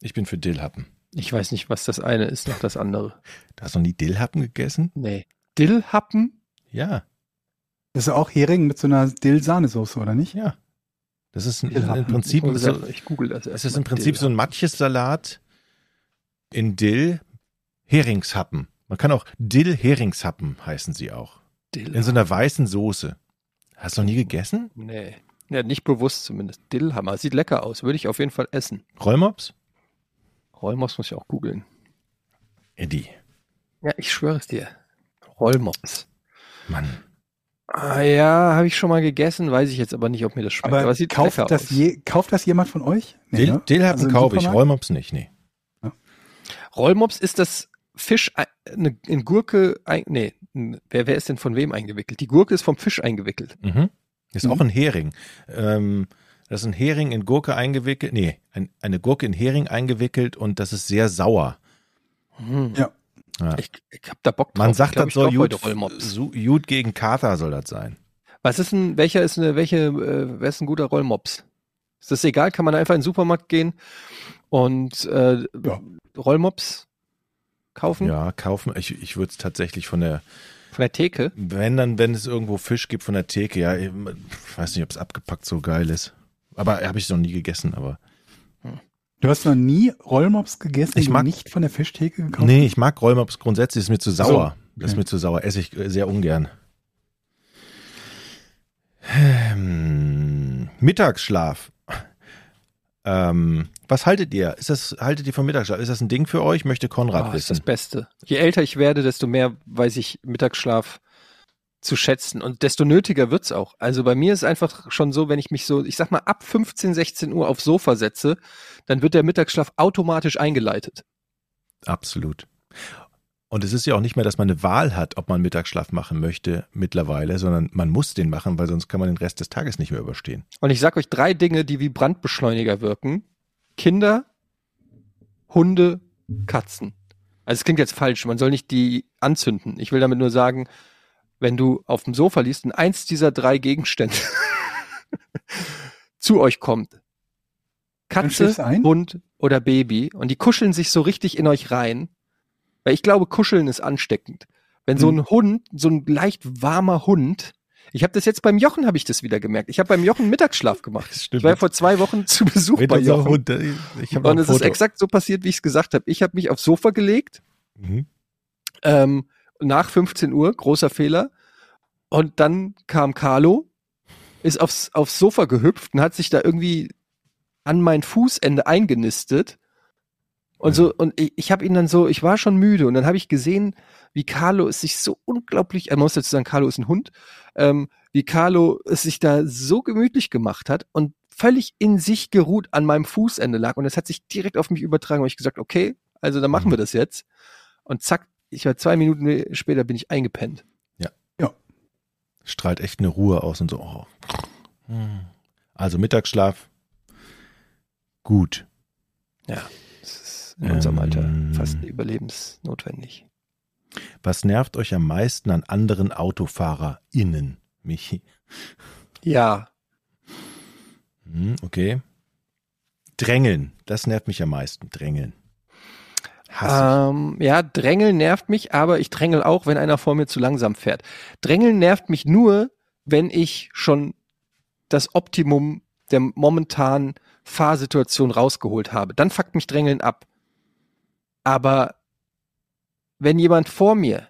Ich bin für Dillhappen. Ich weiß nicht, was das eine ist, noch das andere. Du hast noch nie Dillhappen gegessen? Nee. Dillhappen? Ja, Das ist auch Hering mit so einer Dill-Sahnesoße, oder nicht? ja. Das ist ein, Dillhappen. im Prinzip Ich, so, ich google das es ist im Prinzip so ein Matjessalat in Dill, Heringshappen. Man kann auch Dill-Heringshappen heißen sie auch. Dill. In so einer weißen Soße. Hast du noch nie gegessen? Nee. Ja, nicht bewusst zumindest. Dillhammer. Sieht lecker aus. Würde ich auf jeden Fall essen. Rollmops? Rollmops muss ich auch googeln. Eddie. Ja, ich schwöre es dir. Rollmops. Mann. Ah, ja, habe ich schon mal gegessen, weiß ich jetzt aber nicht, ob mir das schmeckt. Aber, sieht kauft, das je, kauft das jemand von euch? Nee, Dill, ne? Dillhappen Also kaufe ich? Rollmops nicht, nee. Rollmops ist das Fisch ei- eine, in Gurke, ein, nee, wer, wer ist denn von wem eingewickelt? Die Gurke ist vom Fisch eingewickelt. Mhm. Ist Mhm. auch ein Hering. Ähm, das ist ein Hering in Gurke eingewickelt, nee, ein, eine Gurke in Hering eingewickelt und das ist sehr sauer. Hm. Ja. Ja. Ich, ich hab da Bock drauf. Man sagt, glaub, das soll kauf heute Jud, Rollmops. so- Jud gegen Kater soll das sein. Was ist ein, welcher ist eine, welche, äh, wer ist ein guter Rollmops? Ist das egal? Kann man einfach in den Supermarkt gehen und äh, Ja. Rollmops kaufen? Ja, kaufen. Ich, ich würde es tatsächlich von der, Von der Theke? wenn dann, wenn es irgendwo Fisch gibt von der Theke, ja, ich weiß nicht, ob es abgepackt so geil ist. Aber habe ich noch nie gegessen, aber. Du hast noch nie Rollmops gegessen, Ich mag- nicht von der Fischtheke gekauft Nee, ich mag Rollmops grundsätzlich, ist mir zu sauer. Das ist okay. mir zu sauer, esse ich sehr ungern. Ähm, Mittagsschlaf. Ähm, was haltet ihr? Ist das, haltet ihr vom Mittagsschlaf? Ist das ein Ding für euch? Möchte Konrad Oh, ist das wissen. Beste. Je älter ich werde, desto mehr weiß ich Mittagsschlaf zu schätzen und desto nötiger wird's auch. Also bei mir ist einfach schon so, wenn ich mich so, ich sag mal, ab 15, 16 Uhr aufs Sofa setze, dann wird der Mittagsschlaf automatisch eingeleitet. Absolut. Und es ist ja auch nicht mehr, dass man eine Wahl hat, ob man Mittagsschlaf machen möchte mittlerweile, sondern man muss den machen, weil sonst kann man den Rest des Tages nicht mehr überstehen. Und ich sag euch drei Dinge, die wie Brandbeschleuniger wirken. Kinder, Hunde, Katzen. Also es klingt jetzt falsch, man soll nicht die anzünden. Ich will damit nur sagen, wenn du auf dem Sofa liest und eins dieser drei Gegenstände zu euch kommt, Katze? Hund oder Baby und die kuscheln sich so richtig in euch rein, weil ich glaube, kuscheln ist ansteckend. Wenn so Hm. ein Hund, so ein leicht warmer Hund, ich habe das jetzt beim Jochen habe ich das wieder gemerkt. Ich habe beim Jochen Mittagsschlaf gemacht. Ich war ja vor zwei Wochen zu Besuch bei Jochen. hab Und es ist exakt so passiert, wie ich es gesagt habe. Ich habe mich aufs Sofa gelegt, Mhm. ähm, nach 15 Uhr, großer Fehler. Und dann kam Carlo, ist aufs, aufs Sofa gehüpft und hat sich da irgendwie an mein Fußende eingenistet. Und so, und ich, ich habe ihn dann so, ich war schon müde und dann habe ich gesehen, wie Carlo es sich so unglaublich, er muss dazu sagen, Carlo ist ein Hund, ähm, wie Carlo es sich da so gemütlich gemacht hat und völlig in sich geruht an meinem Fußende lag und es hat sich direkt auf mich übertragen und ich gesagt, okay, also dann machen Mhm. wir das jetzt. Und zack, ich war zwei Minuten später bin ich eingepennt. Strahlt echt eine Ruhe aus und so. Oh. Hm. Also Mittagsschlaf. Gut. Ja, das ist in unserem Alter Ähm. fast überlebensnotwendig. Was nervt euch am meisten an anderen AutofahrerInnen, Michi? Ja, Hm, okay. Drängeln. Das nervt mich am meisten. Drängeln. Ähm, ja, Drängeln nervt mich, aber ich drängel auch, wenn einer vor mir zu langsam fährt. Drängeln nervt mich nur, wenn ich schon das Optimum der momentanen Fahrsituation rausgeholt habe. Dann fuckt mich Drängeln ab. Aber wenn jemand vor mir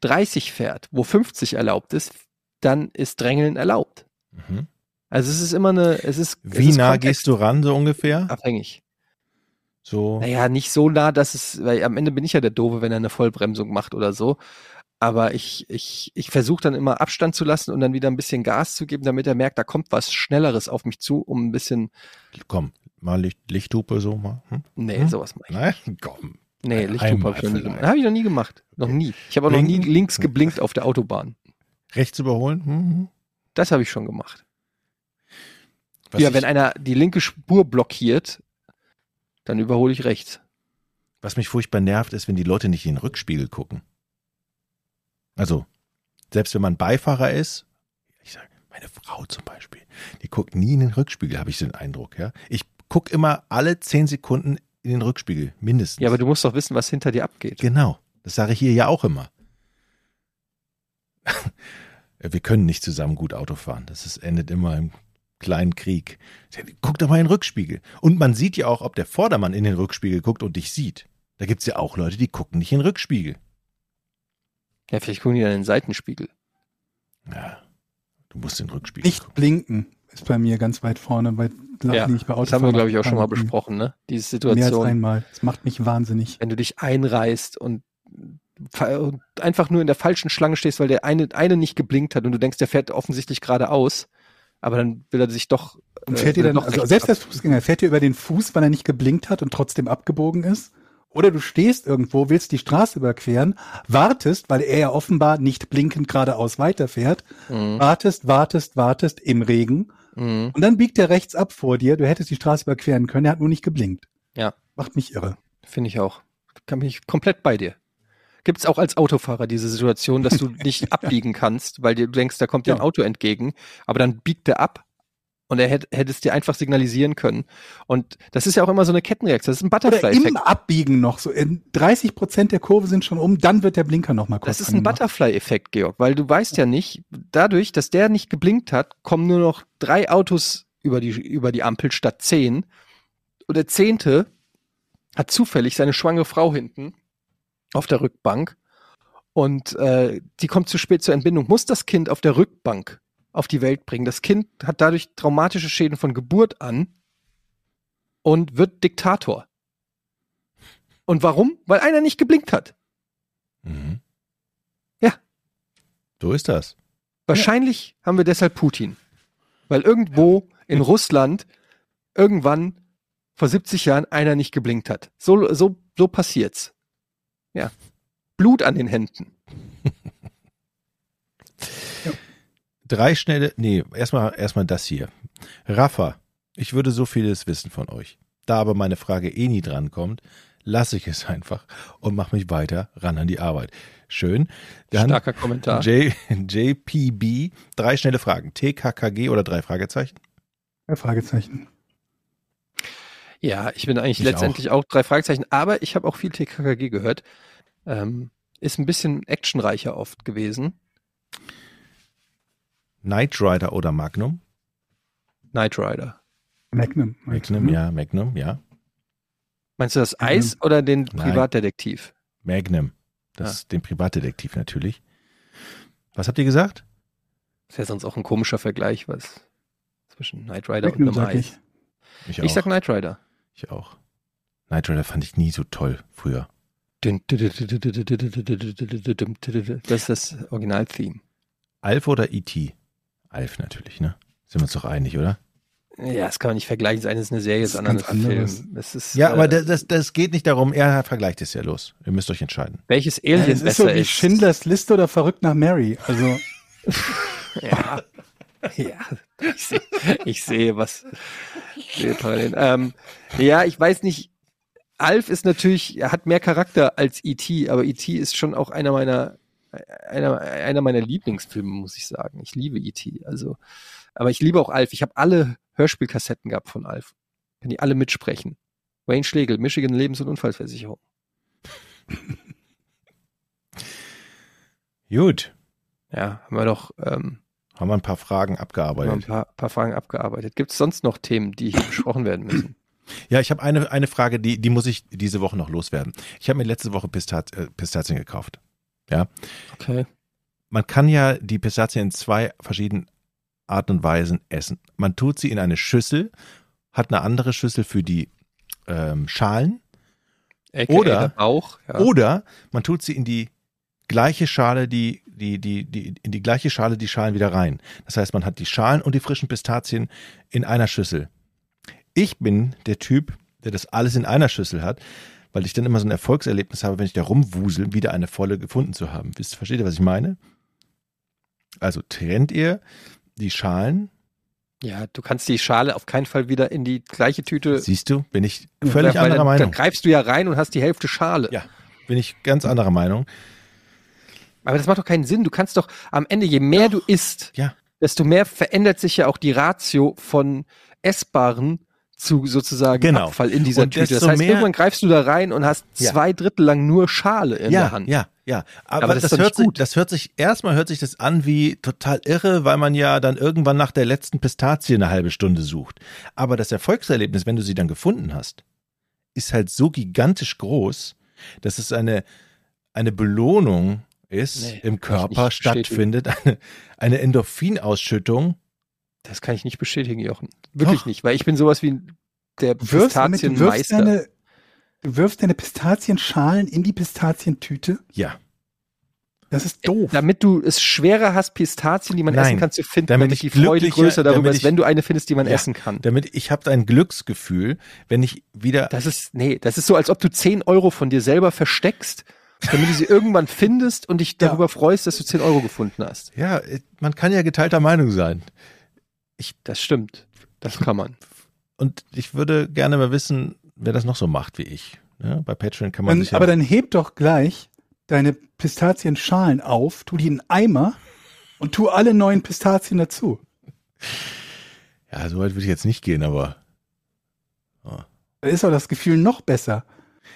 30 fährt, wo 50 erlaubt ist, dann ist Drängeln erlaubt. Mhm. Also es ist immer eine, es ist es Wie ist nah gehst du ran, so ungefähr? abhängig. So. Naja, nicht so nah, dass es, weil am Ende bin ich ja der Doofe, wenn er eine Vollbremsung macht oder so. Aber ich, ich, ich versuche dann immer Abstand zu lassen und dann wieder ein bisschen Gas zu geben, damit er merkt, da kommt was Schnelleres auf mich zu, um ein bisschen, Komm, mal Licht, Lichthupe so mal. Hm? nee, Hm? sowas mache ich. Nein, komm. Nee, Lichthupe habe ich noch nie gemacht. Habe ich noch nie gemacht. Noch nie. Ich habe auch noch nie links geblinkt auf der Autobahn. Rechts überholen? Mhm. Das habe ich schon gemacht. Was ja, wenn einer die linke Spur blockiert, dann überhole ich rechts. was mich furchtbar nervt, ist, wenn die Leute nicht in den Rückspiegel gucken. Also, selbst wenn man Beifahrer ist, ich sage, meine Frau zum Beispiel, die guckt nie in den Rückspiegel, habe ich den Eindruck, ja. Ich gucke immer alle zehn Sekunden in den Rückspiegel, mindestens. Ja, aber du musst doch wissen, was hinter dir abgeht. Genau, das sage ich hier ja auch immer. Wir können nicht zusammen gut Auto fahren. Das ist, endet immer im kleinen Krieg. Guck doch mal in den Rückspiegel. Und man sieht ja auch, ob der Vordermann in den Rückspiegel guckt und dich sieht. Da gibt's ja auch Leute, die gucken nicht in den Rückspiegel. Ja, vielleicht gucken die dann in den Seitenspiegel. Ja. Du musst den Rückspiegel Nicht gucken. blinken ist bei mir ganz weit vorne, bei Ja, liege ich bei das haben wir, glaube ich, auch schon mal besprochen, ne? Diese Mehr als Situation, einmal. Das macht mich wahnsinnig. wenn du dich einreißt und einfach nur in der falschen Schlange stehst, weil der eine, eine nicht geblinkt hat und du denkst, der fährt offensichtlich geradeaus, aber dann will er sich doch. Und äh, fährt ihr will er dann, also selbst als Fußgänger, fährt ihr über den Fuß, weil er nicht geblinkt hat und trotzdem abgebogen ist? Oder du stehst irgendwo, willst die Straße überqueren, wartest, weil er ja offenbar nicht blinkend geradeaus weiterfährt, Mhm. wartest, wartest, wartest im Regen Mhm. und dann biegt er rechts ab vor dir, du hättest die Straße überqueren können, er hat nur nicht geblinkt. Ja. Macht mich irre. Finde ich auch. Kann mich komplett bei dir. Gibt es auch als Autofahrer diese Situation, dass du nicht abbiegen kannst, weil du denkst, da kommt dir ein Ja. Auto entgegen, aber dann biegt er ab und er hätte, hätte es dir einfach signalisieren können. Und das ist ja auch immer so eine Kettenreaktion. Das ist ein Butterfly-Effekt. im Abbiegen noch, so in 30 Prozent der Kurve sind schon um, dann wird der Blinker noch mal kurz Das ist ein. Butterfly-Effekt, Georg, weil du weißt ja nicht, dadurch, dass der nicht geblinkt hat, kommen nur noch drei Autos über die, über die Ampel statt zehn. Und der zehnte hat zufällig seine schwangere Frau hinten auf der Rückbank und äh, die kommt zu spät zur Entbindung, muss das Kind auf der Rückbank auf die Welt bringen. Das Kind hat dadurch traumatische Schäden von Geburt an und wird Diktator. Und warum? Weil einer nicht geblinkt hat. Mhm. Ja. So ist das. Wahrscheinlich haben wir deshalb Putin. Weil irgendwo in Russland irgendwann vor 70 Jahren einer nicht geblinkt hat. So, so, so passiert's. Ja. Blut an den Händen. Drei schnelle, nee, erstmal erstmal das hier. Rafa, ich würde so vieles wissen von euch. Da aber meine Frage eh nie drankommt, lasse ich es einfach und mache mich weiter ran an die Arbeit. Schön. Dann Starker Kommentar. J, JPB, drei schnelle Fragen. TKKG oder drei Fragezeichen? Ja, Fragezeichen. Ja, ich bin eigentlich Ich letztendlich auch. drei Fragezeichen, aber ich habe auch viel TKKG gehört. Ähm, ist ein bisschen actionreicher oft gewesen. Knight Rider oder Magnum? Knight Rider. Magnum. Magnum, ja, Magnum, ja. Meinst du das Eis oder den Nein. Privatdetektiv? Magnum. Das Ah. ist den Privatdetektiv natürlich. Was habt ihr gesagt? Ist ja sonst auch ein komischer Vergleich, was zwischen Knight Rider Magnum, und einem Eis. ich. Ich, Ich auch. sag Knight Rider. Ich auch. Knight Rider fand ich nie so toll früher. Das ist das Original-Theme. Alf oder E.T.? Alf natürlich, ne? Sind wir uns doch einig, oder? Ja, das kann man nicht vergleichen. Das eine ist eine Serie, das Das andere ist ein. Film. Das ist, Ja, äh, aber das, das, das geht nicht darum, er vergleicht es ja los. Ihr müsst euch entscheiden. welches Ja, Alien es ist besser so wie ist. Schindlers Liste oder Verrückt nach Mary. Also Ja. Ja, ich sehe, ich sehe was. sehe. Ähm, ja, ich weiß nicht. Alf ist natürlich, er hat mehr Charakter als E.T., aber E.T. ist schon auch einer meiner, einer, einer meiner Lieblingsfilme, muss ich sagen. Ich liebe E.T. Also, aber ich liebe auch Alf. Ich habe alle Hörspielkassetten gehabt von Alf. Kann die alle mitsprechen. Wayne Schlegel, Michigan Lebens- und Unfallversicherung. Gut. Ja, haben wir doch ähm, Haben wir ein paar Fragen haben wir ein abgearbeitet. paar, paar Fragen abgearbeitet. Gibt es sonst noch Themen, die hier besprochen werden müssen? Ja, ich habe eine, eine Frage, die, die muss ich diese Woche noch loswerden. Ich habe mir letzte Woche Pistat, äh, Pistazien gekauft. Okay. Man kann ja die Pistazien in zwei verschiedenen Arten und Weisen essen. Man tut sie in eine Schüssel, hat eine andere Schüssel für die ähm, Schalen AKA Oder- der Bauch. Ja. oder man tut sie in die gleiche Schale, die, die, die, die, in die gleiche Schale die Schalen wieder rein. Das heißt, man hat die Schalen und die frischen Pistazien in einer Schüssel. Ich bin der Typ, der das alles in einer Schüssel hat, weil ich dann immer so ein Erfolgserlebnis habe, wenn ich da rumwusel, wieder eine volle gefunden zu haben. Wisst, versteht ihr, was ich meine? Also trennt ihr die Schalen, ja, du kannst die Schale auf keinen Fall wieder in die gleiche Tüte. siehst du, bin ich völlig weil anderer dann, Meinung. Dann greifst du ja rein und hast die Hälfte Schale. Ja. Bin ich ganz anderer Meinung. Aber das macht doch keinen Sinn. Du kannst doch am Ende, je mehr du isst, Ja. desto mehr verändert sich ja auch die Ratio von Essbaren zu sozusagen Genau. Abfall in dieser Und Tüte. Das heißt, irgendwann greifst du da rein und hast Ja. zwei Drittel lang nur Schale in ja, der Hand. Ja, ja. Aber, Aber das das, doch hört sich, gut. das hört sich, erstmal hört sich das an wie total irre, weil man ja dann irgendwann nach der letzten Pistazie eine halbe Stunde sucht. Aber das Erfolgserlebnis, wenn du sie dann gefunden hast, ist halt so gigantisch groß, dass es eine, eine Belohnung ist, Nee, im ich Körper stattfindet eine, eine Endorphinausschüttung. Das kann ich nicht bestätigen, Jochen. Wirklich Doch. nicht, weil ich bin sowas wie der wirfst, damit, du, wirfst Pistazienmeister. deine, du wirfst deine Pistazienschalen in die Pistazientüte. Ja, Das ist doof. Damit du es schwerer hast, Pistazien, die man Nein, essen kann, zu finden, damit damit, ich die Freude größer darüber damit ist, ich- wenn du eine findest, die man Ja. essen kann. damit ich habe ein Glücksgefühl, wenn ich wieder Das ist, nee, das ist so, als ob du 10 Euro von dir selber versteckst, damit du sie irgendwann findest und dich Ja. darüber freust, dass du 10 Euro gefunden hast. ja, man kann ja geteilter Meinung sein. Das stimmt. Das kann man. Und ich würde gerne mal wissen, wer das noch so macht wie ich. Ja, bei Patreon kann man Dann, sich ja aber dann heb doch gleich deine Pistazienschalen auf, tu die in einen Eimer und tu alle neuen Pistazien dazu. ja, so weit würde ich jetzt nicht gehen, aber Da ist auch das Gefühl noch besser.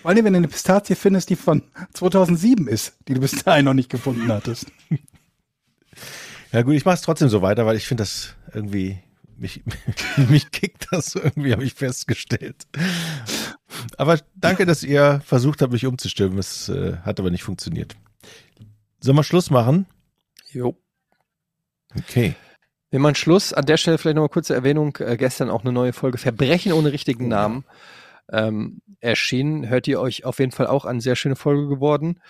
Vor allem, wenn du eine Pistazie findest, die von 2007 ist, die du bis dahin noch nicht gefunden hattest. ja gut, ich mache es trotzdem so weiter, weil ich finde das irgendwie mich mich kickt das irgendwie, habe ich festgestellt. Aber danke, dass ihr versucht habt, mich umzustimmen. Es äh, hat aber nicht funktioniert. Sollen wir Schluss machen? Jo. Okay. Wir machen Schluss. An der Stelle vielleicht noch mal kurze Erwähnung. Äh, gestern auch eine neue Folge Verbrechen ohne richtigen Namen ähm, erschienen. Hört ihr euch auf jeden Fall auch an. Sehr schöne Folge geworden.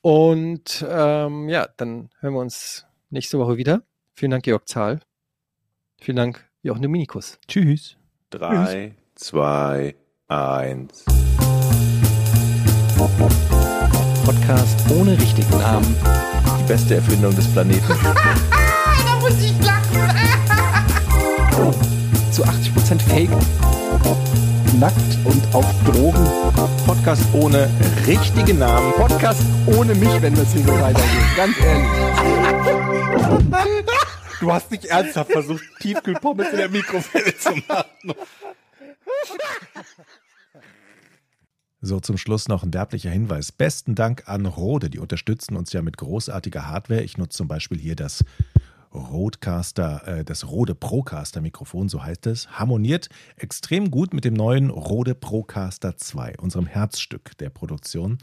Und ähm, ja, dann hören wir uns nächste Woche wieder. Vielen Dank, Georg Zahl. Vielen Dank, Jochen Dominikus. Tschüss. Drei, zwei, eins. Podcast ohne richtigen Namen. Die beste Erfindung des Planeten. Da muss ich lachen. Zu 80% Fake. Nackt und auf Drogen. Podcast ohne richtigen Namen. Podcast ohne mich, wenn das hier so weitergeht. Ganz ehrlich. Du hast nicht ernsthaft versucht, Tiefkühlpommes in der Mikrowelle zu machen. So, zum Schluss noch ein werblicher Hinweis. Besten Dank an Rode. Die unterstützen uns ja mit großartiger Hardware. Ich nutze zum Beispiel hier das Rodecaster, äh, das Rode Procaster Mikrofon, so heißt es. Harmoniert extrem gut mit dem neuen Rode Procaster 2, unserem Herzstück der Produktion.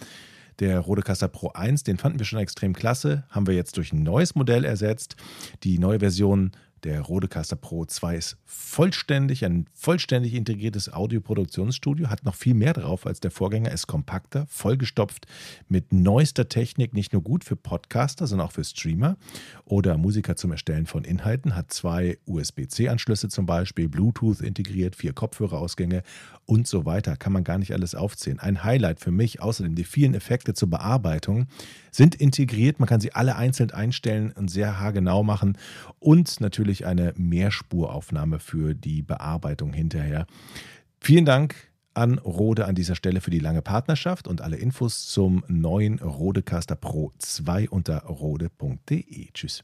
Der Rodecaster Pro 1, den fanden wir schon extrem klasse, haben wir jetzt durch ein neues Modell ersetzt. Die neue Version der Rodecaster Pro 2 ist vollständig, ein vollständig integriertes Audioproduktionsstudio, hat noch viel mehr drauf als der Vorgänger, ist kompakter, vollgestopft mit neuester Technik, nicht nur gut für Podcaster, sondern auch für Streamer oder Musiker zum Erstellen von Inhalten, hat zwei USB-C-Anschlüsse zum Beispiel, Bluetooth integriert, vier Kopfhörerausgänge und so weiter. Kann man gar nicht alles aufzählen. Ein Highlight für mich, außerdem die vielen Effekte zur Bearbeitung, sind integriert. Man kann sie alle einzeln einstellen und sehr haargenau machen. Und natürlich eine Mehrspuraufnahme für die Bearbeitung hinterher. Vielen Dank an Rode an dieser Stelle für die lange Partnerschaft und alle Infos zum neuen Rodecaster Pro 2 unter rode.de. Tschüss.